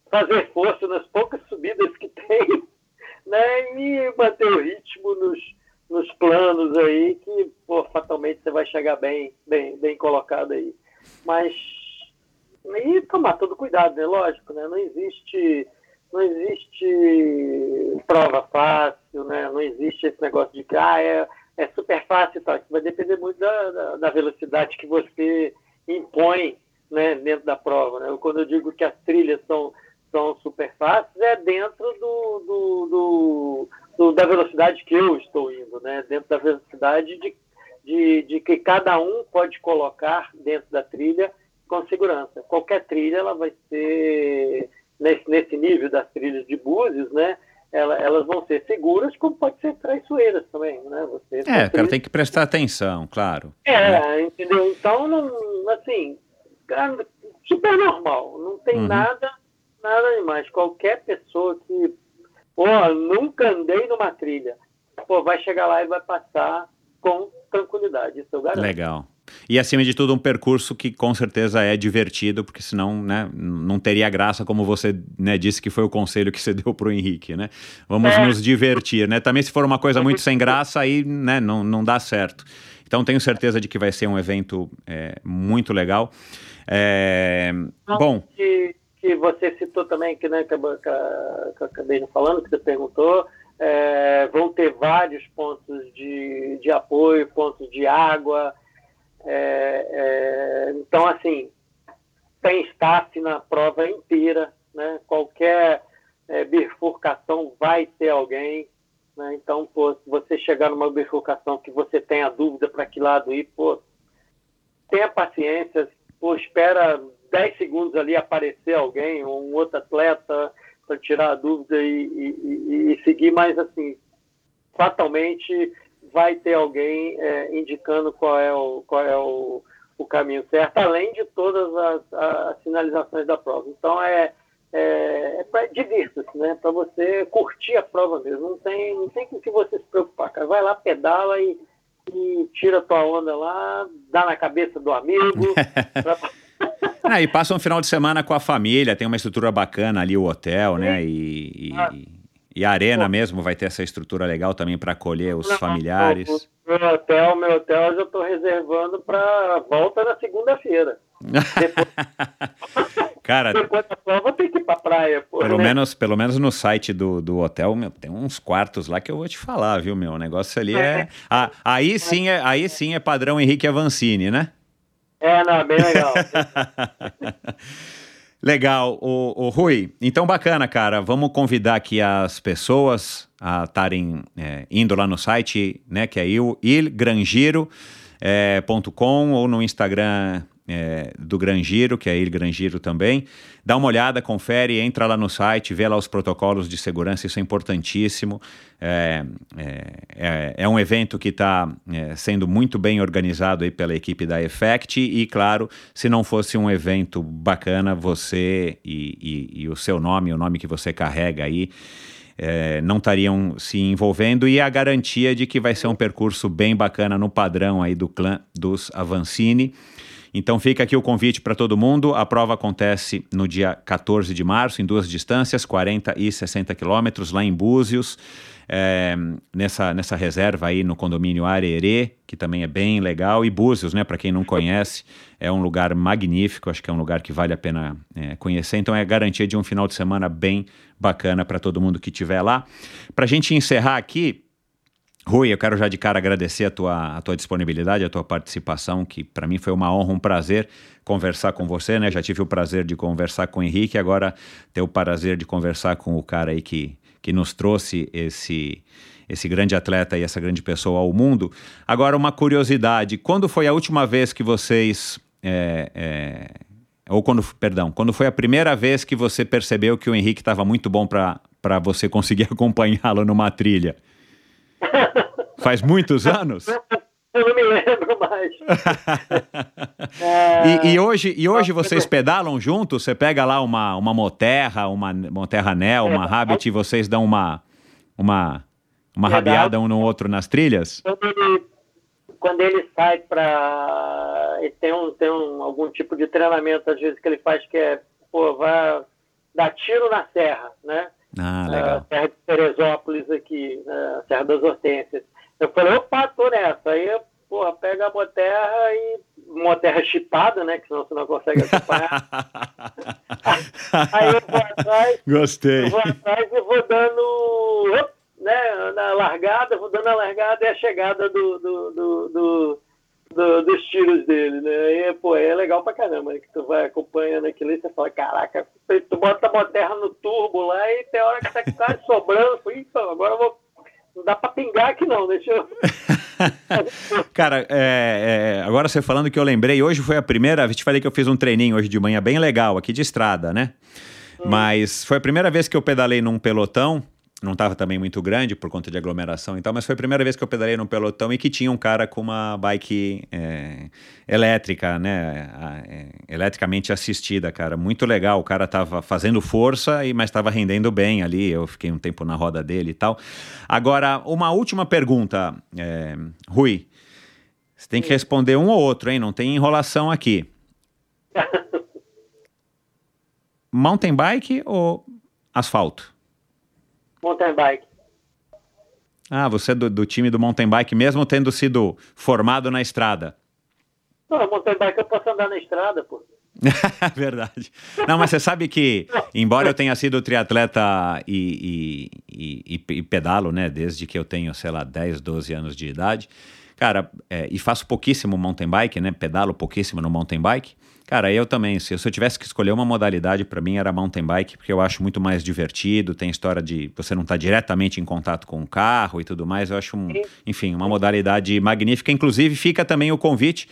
fazer força nas poucas subidas que tem, né? E manter o ritmo nos, nos planos aí, que, pô, fatalmente você vai chegar bem, bem, bem colocado aí. Mas, e tomar todo cuidado, né? Lógico, né? Não existe não existe prova fácil, né? não existe esse negócio de que ah, é, é super fácil e tal. Isso vai depender muito da, da, da velocidade que você impõe né, dentro da prova. Né? Quando eu digo que as trilhas são, são super fáceis, é dentro do, do, do, do, da velocidade que eu estou indo, né? dentro da velocidade de, de, de que cada um pode colocar dentro da trilha com segurança. Qualquer trilha ela vai ser nesse, nesse nível das trilhas de Búzios, né? Ela, elas vão ser seguras, como pode ser traiçoeiras também, né?
Você é, o cara tem que prestar atenção, claro.
É, né? entendeu? Então, não, assim, super normal, não tem uhum. nada, nada demais. Qualquer pessoa que, pô, nunca andei numa trilha, pô, vai chegar lá e vai passar com tranquilidade, isso eu garanto.
Legal. E acima de tudo, um percurso que com certeza é divertido, porque senão né, não teria graça, como você né, disse que foi o conselho que você deu para o Henrique, né? Vamos é. nos divertir, né? Também se for uma coisa muito sem graça, aí né, não, não dá certo. Então tenho certeza de que vai ser um evento é, muito legal. É, bom.
Que, que, você citou também, que, né, que, que, eu acabei falando, que você perguntou, é, vão ter vários pontos de, de apoio, pontos de água. É, é, então, assim, tem staff na prova inteira, né? qualquer é, bifurcação vai ter alguém. Né? Então, pô, se você chegar numa bifurcação que você tenha dúvida para que lado ir, pô, tenha paciência, pô, espera 10 segundos ali aparecer alguém, um outro atleta, para tirar a dúvida e, e, e, seguir, mas assim, fatalmente vai ter alguém é, indicando qual é o, qual é o, o caminho certo, além de todas as, as sinalizações da prova. Então é, é, é para divirta-se, né? Para você curtir a prova mesmo. Não tem, não tem com que você se preocupar, cara. Vai lá, pedala e, e tira a tua onda lá, dá na cabeça do amigo. pra...
Ah, e passa um final de semana com a família, tem uma estrutura bacana ali, o hotel, né? E, e, ah. E a arena Pô. mesmo vai ter essa estrutura legal também para acolher os familiares.
Meu hotel, meu hotel eu já estou reservando para volta na segunda-feira. Depois...
Cara,
depois da prova tem que ir pra praia. Pô,
pelo,
né?
menos, pelo menos no site do, do hotel, meu, tem uns quartos lá que eu vou te falar, viu, meu? O negócio ali é. é... Ah, aí, sim é aí sim é padrão Henrique Avancini, né?
É, não, bem legal.
legal, o, o, Rui. Então, bacana, cara. Vamos convidar aqui as pessoas a estarem é, indo lá no site, né? Que é ilgrangiro.com é, ou no Instagram é, do Grangiro, que é ele Grangiro também. Dá uma olhada, confere, entra lá no site, vê lá os protocolos de segurança, isso é importantíssimo. É, é, é, é um evento que está é, sendo muito bem organizado aí pela equipe da Effect e, claro, se não fosse um evento bacana, você e, e, e o seu nome, o nome que você carrega aí, é, não estariam se envolvendo e a garantia de que vai ser um percurso bem bacana no padrão aí do clã dos Avancini. Então fica aqui o convite para todo mundo. A prova acontece no dia 14 de março, em duas distâncias, 40 e 60 quilômetros, lá em Búzios, é, nessa, nessa reserva aí no condomínio Arerê, que também é bem legal. E Búzios, né, para quem não conhece, é um lugar magnífico, acho que é um lugar que vale a pena é, conhecer. Então é garantia de um final de semana bem bacana para todo mundo que estiver lá. Para a gente encerrar aqui, Rui, eu quero já de cara agradecer a tua, a tua disponibilidade, a tua participação, que para mim foi uma honra, um prazer conversar com você, né? Já tive o prazer de conversar com o Henrique, agora ter o prazer de conversar com o cara aí que, que nos trouxe esse, esse grande atleta e essa grande pessoa ao mundo. Agora, uma curiosidade: quando foi a última vez que vocês. É, é, ou quando, perdão, quando foi a primeira vez que você percebeu que o Henrique estava muito bom para você conseguir acompanhá-lo numa trilha? Faz muitos anos?
Eu não me lembro mais.
é... e, e, hoje, e hoje vocês pedalam juntos? Você pega lá uma, uma Moterra, uma Moterra Nel, uma é, Rabbit e vocês dão uma, uma, uma rabiada um no outro nas trilhas?
Quando ele, quando ele sai para. Tem, um, tem um, algum tipo de treinamento, às vezes, que ele faz que é, pô, vai dar tiro na serra, né?
Ah, legal.
Uh, Serra de Teresópolis aqui, uh, Serra das Hortênsias. Eu falei, opa, tô nessa. Aí, porra, pega a moterra e moterra chipada, né? Que senão você não consegue acompanhar. aí eu vou atrás.
Gostei.
Eu vou atrás e vou dando. Né, na largada, vou dando a largada e a chegada do, do, do, do do, dos tiros dele, né? E, pô, é legal pra caramba, né? Que tu vai acompanhando aquilo e você fala, caraca, tu bota a terra no turbo lá e tem hora que tá quase sobrando. Então, agora eu vou. Não dá pra pingar aqui não, deixa eu.
Cara, é, é, agora você falando que eu lembrei, hoje foi a primeira vez, te falei que eu fiz um treininho hoje de manhã bem legal, aqui de estrada, né? Hum. Mas foi a primeira vez que eu pedalei num pelotão não estava também muito grande por conta de aglomeração e tal, mas foi a primeira vez que eu pedalei num pelotão e que tinha um cara com uma bike é, elétrica, né, é, eletricamente assistida, cara, muito legal, o cara tava fazendo força, e mas estava rendendo bem ali, eu fiquei um tempo na roda dele e tal. Agora, uma última pergunta, é, Rui, Você tem que responder um ou outro, hein? Não tem enrolação aqui. Mountain bike ou asfalto?
Mountain bike.
Ah, você é do, do time do mountain bike, mesmo tendo sido formado na estrada.
Não, mountain bike eu posso andar na estrada, pô.
Verdade. Não, mas você sabe que, embora eu tenha sido triatleta e, e, e, e, pedalo, né, desde que eu tenho, sei lá, 10, 12 anos de idade, cara, é, e faço pouquíssimo mountain bike, né, pedalo pouquíssimo no mountain bike, Cara, eu também, se eu tivesse que escolher uma modalidade, para mim era mountain bike, porque eu acho muito mais divertido, tem história de você não estar tá diretamente em contato com o carro e tudo mais. Eu acho, um, enfim, uma modalidade magnífica. Inclusive, fica também o convite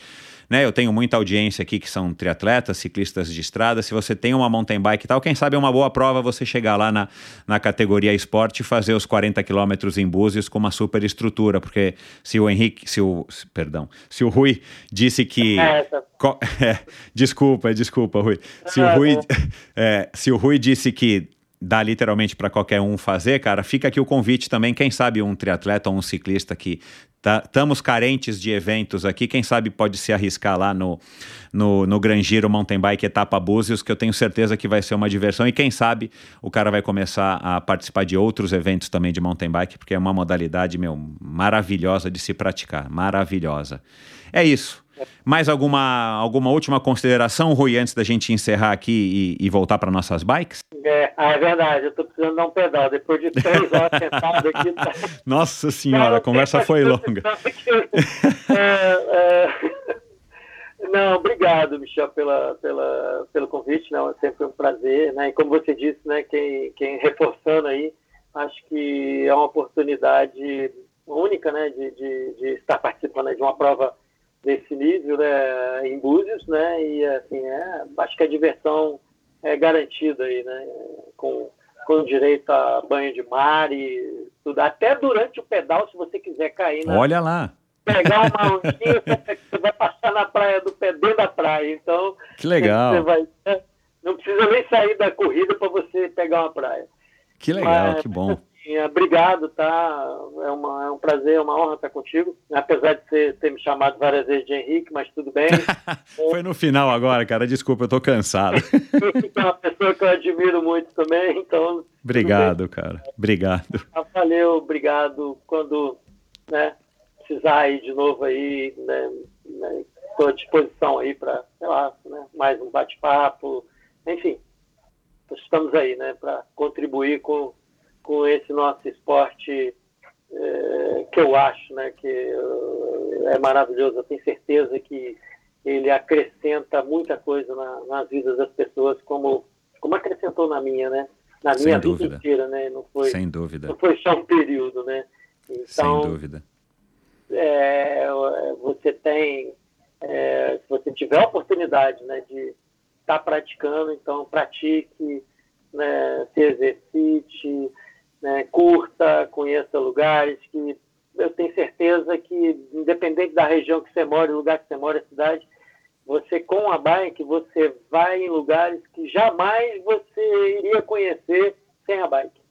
né? Eu tenho muita audiência aqui que são triatletas, ciclistas de estrada. Se você tem uma mountain bike e tal, quem sabe é uma boa prova você chegar lá na, na categoria esporte e fazer os 40 quilômetros em Búzios com uma super estrutura, porque se o Henrique, se o, perdão, se o Rui disse que... É, é, desculpa, desculpa, Rui. Se o Rui, é, se o Rui disse que dá literalmente para qualquer um fazer, cara, fica aqui o convite também, quem sabe um triatleta ou um ciclista que estamos tá, carentes de eventos aqui, quem sabe pode se arriscar lá no, no, no Mountain Bike Etapa Búzios, que eu tenho certeza que vai ser uma diversão, e quem sabe o cara vai começar a participar de outros eventos também de mountain bike, porque é uma modalidade, meu, maravilhosa de se praticar, maravilhosa. É isso. Mais alguma, alguma última consideração, Rui, antes da gente encerrar aqui e, e voltar para nossas bikes?
É, ah, é verdade, eu estou precisando dar um pedal. Depois de três horas sentado aqui. Tá...
Nossa senhora, a conversa foi longa.
é, é... Não, obrigado, Michel, pela, pela, pelo convite. Não, é sempre um prazer. Né? E como você disse, né, quem, quem reforçando aí, acho que é uma oportunidade única né, de, de, de estar participando de uma prova desse nível né, em Búzios, né? E assim, é, acho que a diversão é garantida aí, né? Com, com direito a banho de mar e tudo. Até durante o pedal, se você quiser cair na,
Olha lá.
Pegar uma ondinha, você vai passar na praia do pé dentro da praia. Então.
Que legal.
Vai, né, não precisa nem sair da corrida para você pegar uma praia.
Que legal, Mas, que bom.
Obrigado, tá? É, uma, é um prazer, é uma honra estar contigo. Apesar de você ter me chamado várias vezes de Henrique, mas tudo bem.
Foi no final agora, cara. Desculpa, eu tô cansado.
é uma pessoa que eu admiro muito também, então.
Obrigado, cara. Obrigado.
Ah, valeu, obrigado. Quando né, precisar ir de novo aí, né, estou à disposição aí para, sei lá, né, mais um bate-papo. Enfim, estamos aí, né, para contribuir com com esse nosso esporte é, que eu acho né, que é maravilhoso. Eu tenho certeza que ele acrescenta muita coisa na, nas vidas das pessoas, como, como acrescentou na minha, né? Na minha
Sem
vida
dúvida.
inteira, né? Não foi,
Sem dúvida.
Não foi só um período, né?
Então, Sem dúvida.
É, você tem, é, se você tiver a oportunidade né, de estar tá praticando, então pratique, né, se exercite, né, curta, conheça lugares que eu tenho certeza que, independente da região que você mora, lugar que você mora, a cidade, você com a bike, você vai em lugares que jamais você iria conhecer sem a bike.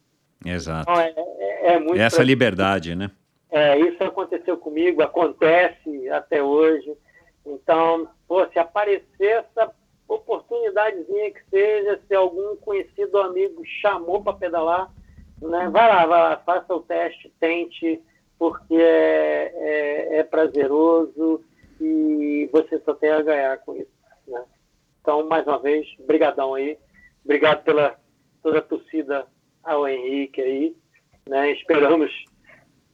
Exato.
Então, é, é, é muito
Essa liberdade, né?
É, isso aconteceu comigo, acontece até hoje. Então, pô, se aparecer essa oportunidadezinha que seja, se algum conhecido amigo chamou para pedalar, né? Vai lá, vai lá, faça o teste, tente, porque é, é, é prazeroso e você só tem a ganhar com isso. Né? Então, mais uma vez, brigadão aí. Obrigado pela toda a torcida ao Henrique aí. Né? Esperamos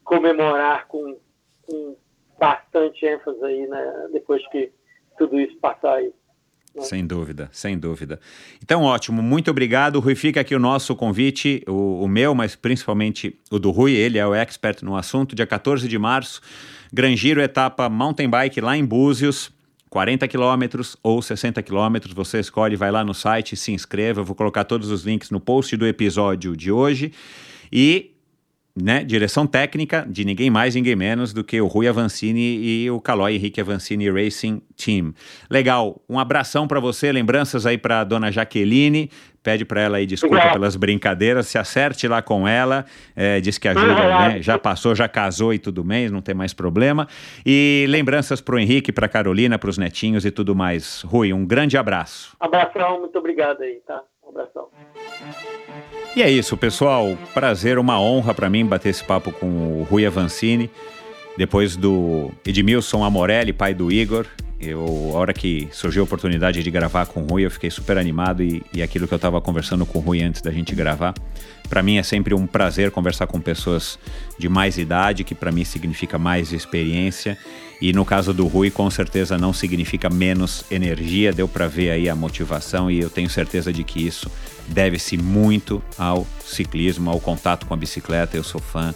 comemorar com, com bastante ênfase aí, né? depois que tudo isso passar aí.
Sem dúvida, sem dúvida. Então, ótimo, muito obrigado. Rui, fica aqui o nosso convite, o, o, meu, mas principalmente o do Rui, ele é o expert no assunto. Dia 14 de março, Gran Giro, etapa mountain bike lá em Búzios. 40 quilômetros ou 60 quilômetros, você escolhe, vai lá no site, se inscreva. Eu vou colocar todos os links no post do episódio de hoje. E né, direção técnica de ninguém mais, ninguém menos do que o Rui Avancini e o Calói Henrique Avancini Racing Team. Legal, um abração para você, lembranças aí para dona Jaqueline, pede para ela aí desculpa
Obrigado.
pelas brincadeiras, se acerte lá com ela, é, diz que ajuda, né, já passou, já casou e tudo mais, não tem mais problema. E lembranças para o Henrique, para Carolina, para os netinhos e tudo mais. Rui, um grande abraço.
Abração, muito obrigado aí, tá? Um abração.
E é isso, pessoal. Prazer, uma honra para mim bater esse papo com o Rui Avancini. Depois do Edmilson Amorelli, pai do Igor, eu, a hora que surgiu a oportunidade de gravar com o Rui, eu fiquei super animado e, e aquilo que eu estava conversando com o Rui antes da gente gravar. Para mim é sempre um prazer conversar com pessoas de mais idade, que para mim significa mais experiência. E no caso do Rui, com certeza não significa menos energia. Deu para ver aí a motivação e eu tenho certeza de que isso deve-se muito ao ciclismo, ao contato com a bicicleta. Eu sou fã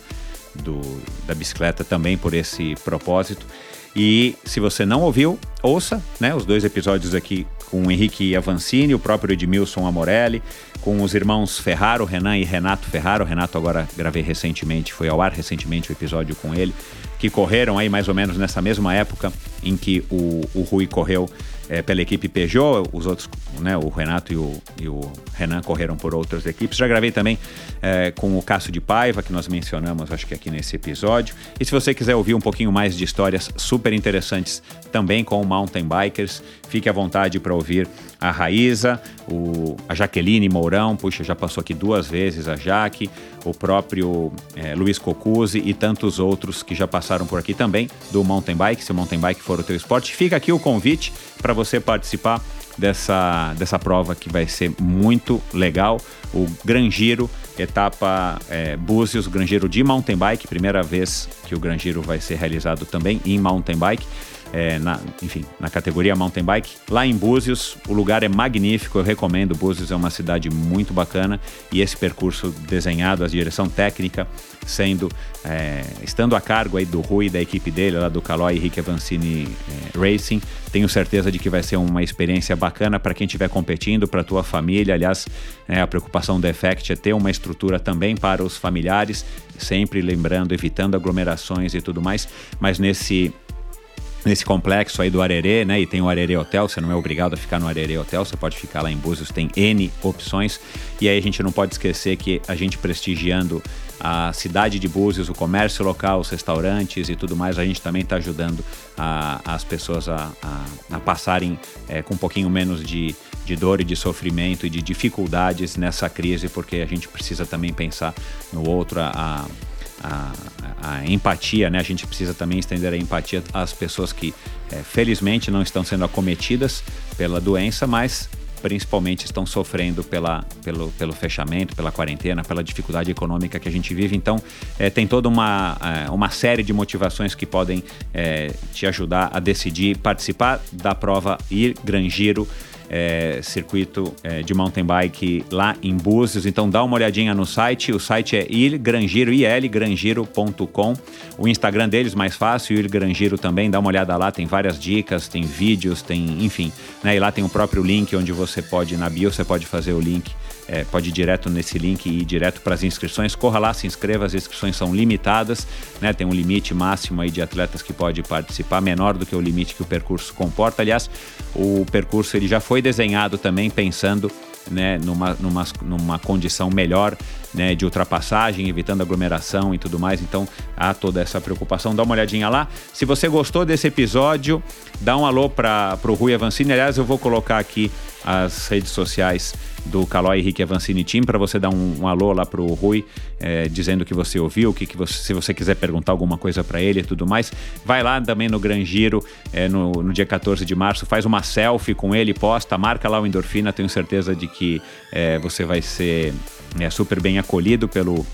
do, da bicicleta também por esse propósito. E se você não ouviu, ouça né, os dois episódios aqui com o Henrique Avancini, o próprio Edmilson Amorelli, com os irmãos Ferraro, Renan e Renato Ferraro. Renato agora gravei recentemente, foi ao ar recentemente o episódio com ele, que correram aí mais ou menos nessa mesma época em que o, o Rui correu é, pela equipe Peugeot, os outros, né, o Renato e o, e o Renan correram por outras equipes. Já gravei também é, com o Cássio de Paiva, que nós mencionamos, acho que aqui nesse episódio. E se você quiser ouvir um pouquinho mais de histórias super interessantes também com Mountain Bikers, fique à vontade para ouvir a Raíza, o, a Jaqueline Mourão, puxa, já passou aqui duas vezes a Jaque, o próprio é, Luiz Cocuzzi e tantos outros que já passaram por aqui também do Mountain Bike, se o Mountain Bike for o teu esporte. Fica aqui o convite para você participar dessa, dessa prova que vai ser muito legal. O Gran Giro, etapa é, Búzios, Gran Giro de mountain bike, primeira vez que o Gran Giro vai ser realizado também em mountain bike. É, na, enfim, na categoria mountain bike. Lá em Búzios, o lugar é magnífico, eu recomendo. Búzios é uma cidade muito bacana e esse percurso desenhado, a direção técnica, sendo é, estando a cargo aí do Rui da equipe dele, lá do Caloi Henrique Avancini é, Racing. Tenho certeza de que vai ser uma experiência bacana para quem estiver competindo, para tua família. Aliás, é, a preocupação do Effect é ter uma estrutura também para os familiares, sempre lembrando, evitando aglomerações e tudo mais. Mas nesse nesse complexo aí do Arerê, né? E tem o Arerê Hotel, você não é obrigado a ficar no Arerê Hotel, você pode ficar lá em Búzios, tem N opções. E aí a gente não pode esquecer que a gente prestigiando a cidade de Búzios, o comércio local, os restaurantes e tudo mais, a gente também está ajudando a, as pessoas a, a, a passarem é, com um pouquinho menos de, de dor e de sofrimento e de dificuldades nessa crise, porque a gente precisa também pensar no outro, a, a, a, empatia, né? A gente precisa também estender a empatia às pessoas que, é, felizmente, não estão sendo acometidas pela doença, mas principalmente estão sofrendo pela, pelo, pelo fechamento, pela quarentena, pela dificuldade econômica que a gente vive. Então, é, tem toda uma, é, uma série de motivações que podem é, te ajudar a decidir participar da prova Ir Gran Giro é, circuito é, de mountain bike lá em Búzios. Então dá uma olhadinha no site. O site é ilgrangiro, ilgrangiro.com. O Instagram deles mais fácil, ilgrangiro também. Dá uma olhada lá, tem várias dicas, tem vídeos, tem, enfim. Né? E lá tem o próprio link onde você pode, na bio, você pode fazer o link é, pode ir direto nesse link e ir direto para as inscrições. Corra lá, se inscreva, as inscrições são limitadas, né? Tem um limite máximo aí de atletas que pode participar, menor do que o limite que o percurso comporta. Aliás, o percurso ele já foi desenhado também pensando né, numa, numa, numa condição melhor né, de ultrapassagem, evitando aglomeração e tudo mais. Então há toda essa preocupação. Dá uma olhadinha lá. Se você gostou desse episódio, dá um alô para o Rui Avancini. Aliás, eu vou colocar aqui as redes sociais do Calói Henrique Avancini Team para você dar um, um, alô lá pro Rui, é, dizendo que você ouviu, que, que você, se você quiser perguntar alguma coisa para ele e tudo mais, vai lá também no Gran Giro é, no, no, dia 14 de março, faz uma selfie com ele, posta, marca lá o Endorfina, tenho certeza de que é, você vai ser é, super bem acolhido pelo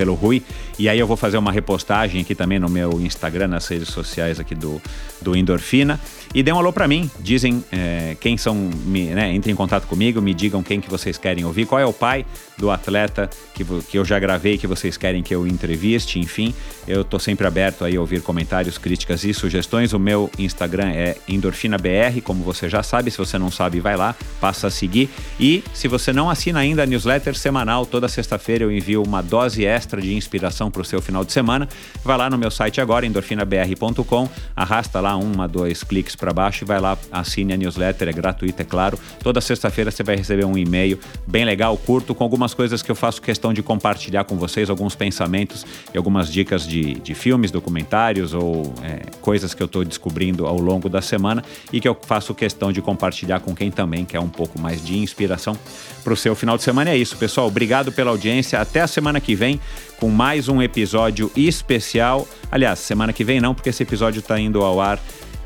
pelo Rui. E aí eu vou fazer uma repostagem aqui também no meu Instagram, nas redes sociais aqui do, do Endorfina. E dê um alô para mim. Dizem é, quem são, me, né, entrem em contato comigo, me digam quem que vocês querem ouvir, qual é o pai do atleta que, que eu já gravei, que vocês querem que eu entreviste, enfim. Eu tô sempre aberto aí a ouvir comentários, críticas e sugestões. O meu Instagram é EndorfinaBR, como você já sabe. Se você não sabe, vai lá, passa a seguir. E se você não assina ainda a newsletter semanal, toda sexta-feira eu envio uma dose extra de inspiração para o seu final de semana, vai lá no meu site agora, endorfinabr.com, arrasta lá uma, dois cliques para baixo e vai lá, assine a newsletter, é gratuita, é claro. Toda sexta-feira você vai receber um e-mail bem legal, curto, com algumas coisas que eu faço questão de compartilhar com vocês, alguns pensamentos e algumas dicas de, de filmes, documentários ou é, coisas que eu estou descobrindo ao longo da semana e que eu faço questão de compartilhar com quem também quer um pouco mais de inspiração para o seu final de semana. É isso, pessoal. Obrigado pela audiência. Até a semana que vem com mais um episódio especial. Aliás, semana que vem não, porque esse episódio está indo ao ar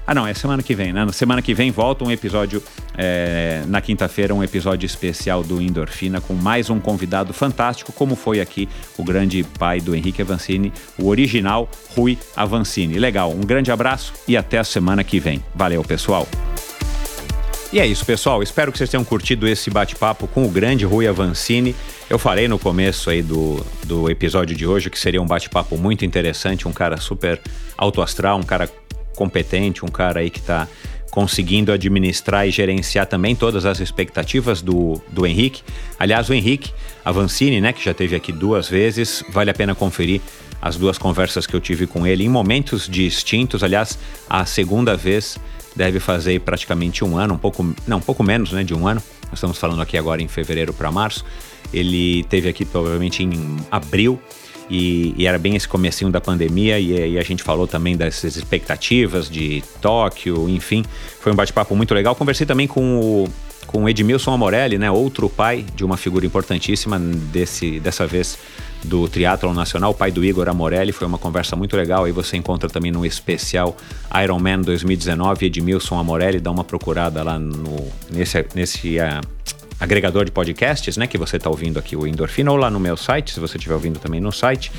ah, não, é semana que vem, né? Na semana que vem volta um episódio, é, na quinta-feira, um episódio especial do Endorfina com mais um convidado fantástico, como foi aqui o grande pai do Henrique Avancini, o original Rui Avancini. Legal, um grande abraço e até a semana que vem. Valeu, pessoal. E é isso, pessoal. Espero que vocês tenham curtido esse bate-papo com o grande Rui Avancini. Eu falei no começo aí do, do episódio de hoje que seria um bate-papo muito interessante, um cara super alto astral, um cara competente, um cara aí que está conseguindo administrar e gerenciar também todas as expectativas do, do Henrique. Aliás, o Henrique Avancini, né, que já teve aqui duas vezes, vale a pena conferir as duas conversas que eu tive com ele em momentos distintos. Aliás, a segunda vez deve fazer praticamente um ano, um pouco, não, um pouco menos, né, de um ano. Nós estamos falando aqui agora em fevereiro para março. Ele teve aqui provavelmente em abril e, e, era bem esse comecinho da pandemia e, e, a gente falou também dessas expectativas de Tóquio, enfim, foi um bate-papo muito legal. Conversei também com o, com Edmilson Amorelli, né, outro pai de uma figura importantíssima desse, dessa vez do Triathlon Nacional, pai do Igor Amorelli, foi uma conversa muito legal, aí você encontra também no especial Ironman 2019, Edmilson Amorelli, dá uma procurada lá no, nesse, nesse uh, agregador de podcasts, né, que você está ouvindo aqui o Endorfina, ou lá no meu site, se você estiver ouvindo também no site.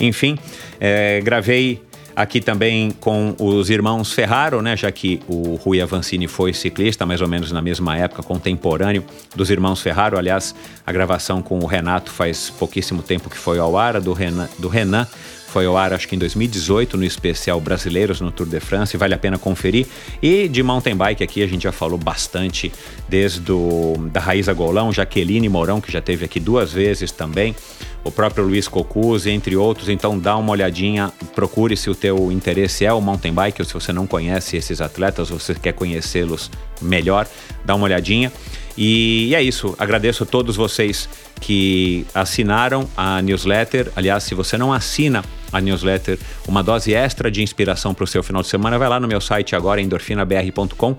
Enfim, é, gravei aqui também com os irmãos Ferraro, né, já que o Rui Avancini foi ciclista, mais ou menos na mesma época, contemporâneo dos irmãos Ferraro. Aliás, a gravação com o Renato faz pouquíssimo tempo que foi ao ar, do Renan, do Renan foi ao ar acho que em 2018 no especial Brasileiros no Tour de France, vale a pena conferir. E de mountain bike aqui a gente já falou bastante desde o, da Raíza Golão, Jaqueline Mourão, que já teve aqui duas vezes também, o próprio Luiz Cocuzzi, entre outros. Então dá uma olhadinha, procure se o teu interesse é o mountain bike ou se você não conhece esses atletas, você quer conhecê-los melhor, dá uma olhadinha. E é isso, agradeço a todos vocês que assinaram a newsletter. Aliás, se você não assina a newsletter, uma dose extra de inspiração para o seu final de semana, vai lá no meu site agora, endorfinabr.com,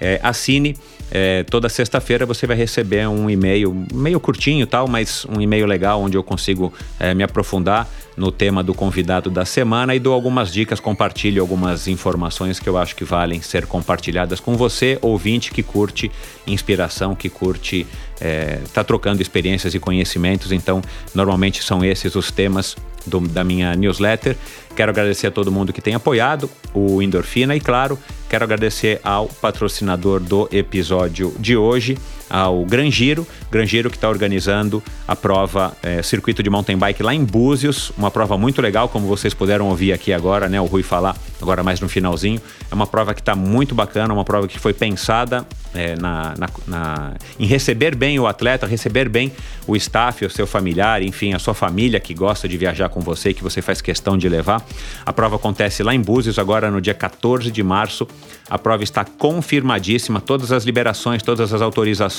é, assine. É, toda sexta-feira você vai receber um e-mail, meio curtinho tal, mas um e-mail legal onde eu consigo é, me aprofundar no tema do convidado da semana e dou algumas dicas, compartilho algumas informações que eu acho que valem ser compartilhadas com você, ouvinte que curte inspiração, que curte é, tá trocando experiências e conhecimentos. Então, normalmente são esses os temas do, da minha newsletter. Quero agradecer a todo mundo que tem apoiado o Endorfina e, claro, quero agradecer ao patrocinador do episódio de hoje, ao Grangeiro, Grangeiro que está organizando a prova é, Circuito de Mountain Bike lá em Búzios, uma prova muito legal, como vocês puderam ouvir aqui agora, né? O Rui falar agora mais no finalzinho. É uma prova que está muito bacana, uma prova que foi pensada é, na, na, na, em receber bem o atleta, receber bem o staff, o seu familiar, enfim, a sua família que gosta de viajar com você, que você faz questão de levar. A prova acontece lá em Búzios, agora no dia 14 de março. A prova está confirmadíssima, todas as liberações, todas as autorizações,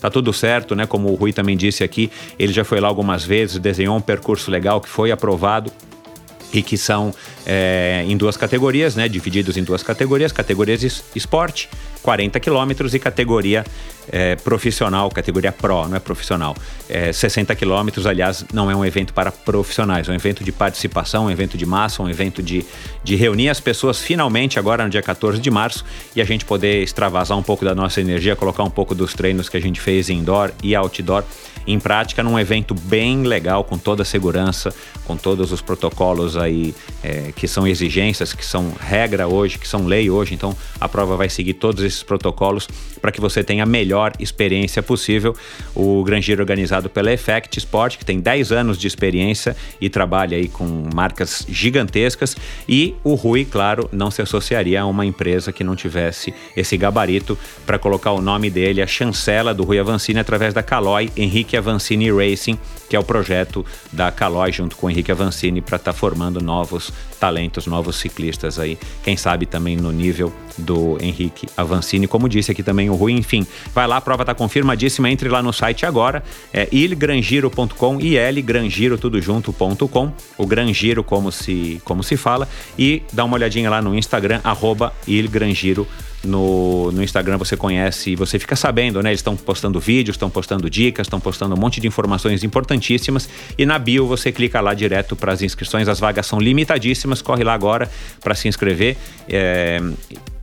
tá tudo certo, né? Como o Rui também disse aqui, ele já foi lá algumas vezes, desenhou um percurso legal que foi aprovado e que são é, em duas categorias, né, divididos em duas categorias, categorias esporte, 40 quilômetros e categoria é, profissional, categoria pro, não é profissional, é, 60 quilômetros, aliás, não é um evento para profissionais, é um evento de participação, um evento de massa, um evento de, de reunir as pessoas finalmente agora no dia 14 de março e a gente poder extravasar um pouco da nossa energia, colocar um pouco dos treinos que a gente fez indoor e outdoor em prática num evento bem legal, com toda a segurança, com todos os protocolos aí é, que são exigências, que são regra hoje, que são lei hoje. Então a prova vai seguir todos esses protocolos para que você tenha a melhor experiência possível. O Gran Giro organizado pela Effect Sport, que tem 10 anos de experiência e trabalha aí com marcas gigantescas. E o Rui, claro, não se associaria a uma empresa que não tivesse esse gabarito para colocar o nome dele, a chancela do Rui Avancini, através da Caloi Henrique Avancini Racing, que é o projeto da Caloi junto com o Henrique Avancini para estar tá formando novos talentos, novos ciclistas aí. Quem sabe também no nível do Henrique Avancini, como disse aqui também o Rui. Enfim, vai lá, a prova está confirmadíssima. Entre lá no site agora, é ilgrangiro.com, ilgrangiro tudo junto.com, o Grangiro como se, como se fala, e dá uma olhadinha lá no Instagram, arroba ilgrangiro no, no Instagram você conhece e você fica sabendo, né? Eles estão postando vídeos, estão postando dicas, estão postando um monte de informações importantíssimas. E na bio você clica lá direto para as inscrições. As vagas são limitadíssimas. Corre lá agora para se inscrever. É,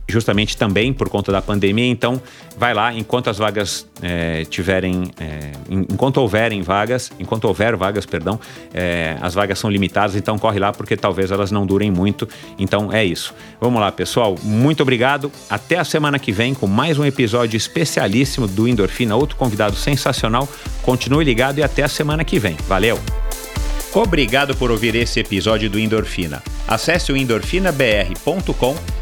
justamente também por conta da pandemia. Então, vai lá, enquanto as vagas é, tiverem, é, enquanto houverem vagas, enquanto houver vagas, perdão, é, as vagas são limitadas, então corre lá porque talvez elas não durem muito. Então é isso. Vamos lá, pessoal. Muito obrigado. Até a semana que vem com mais um episódio especialíssimo do Endorfina, outro convidado sensacional. Continue ligado e até a semana que vem. Valeu! Obrigado por ouvir esse episódio do Endorfina. Acesse o endorfinabr.com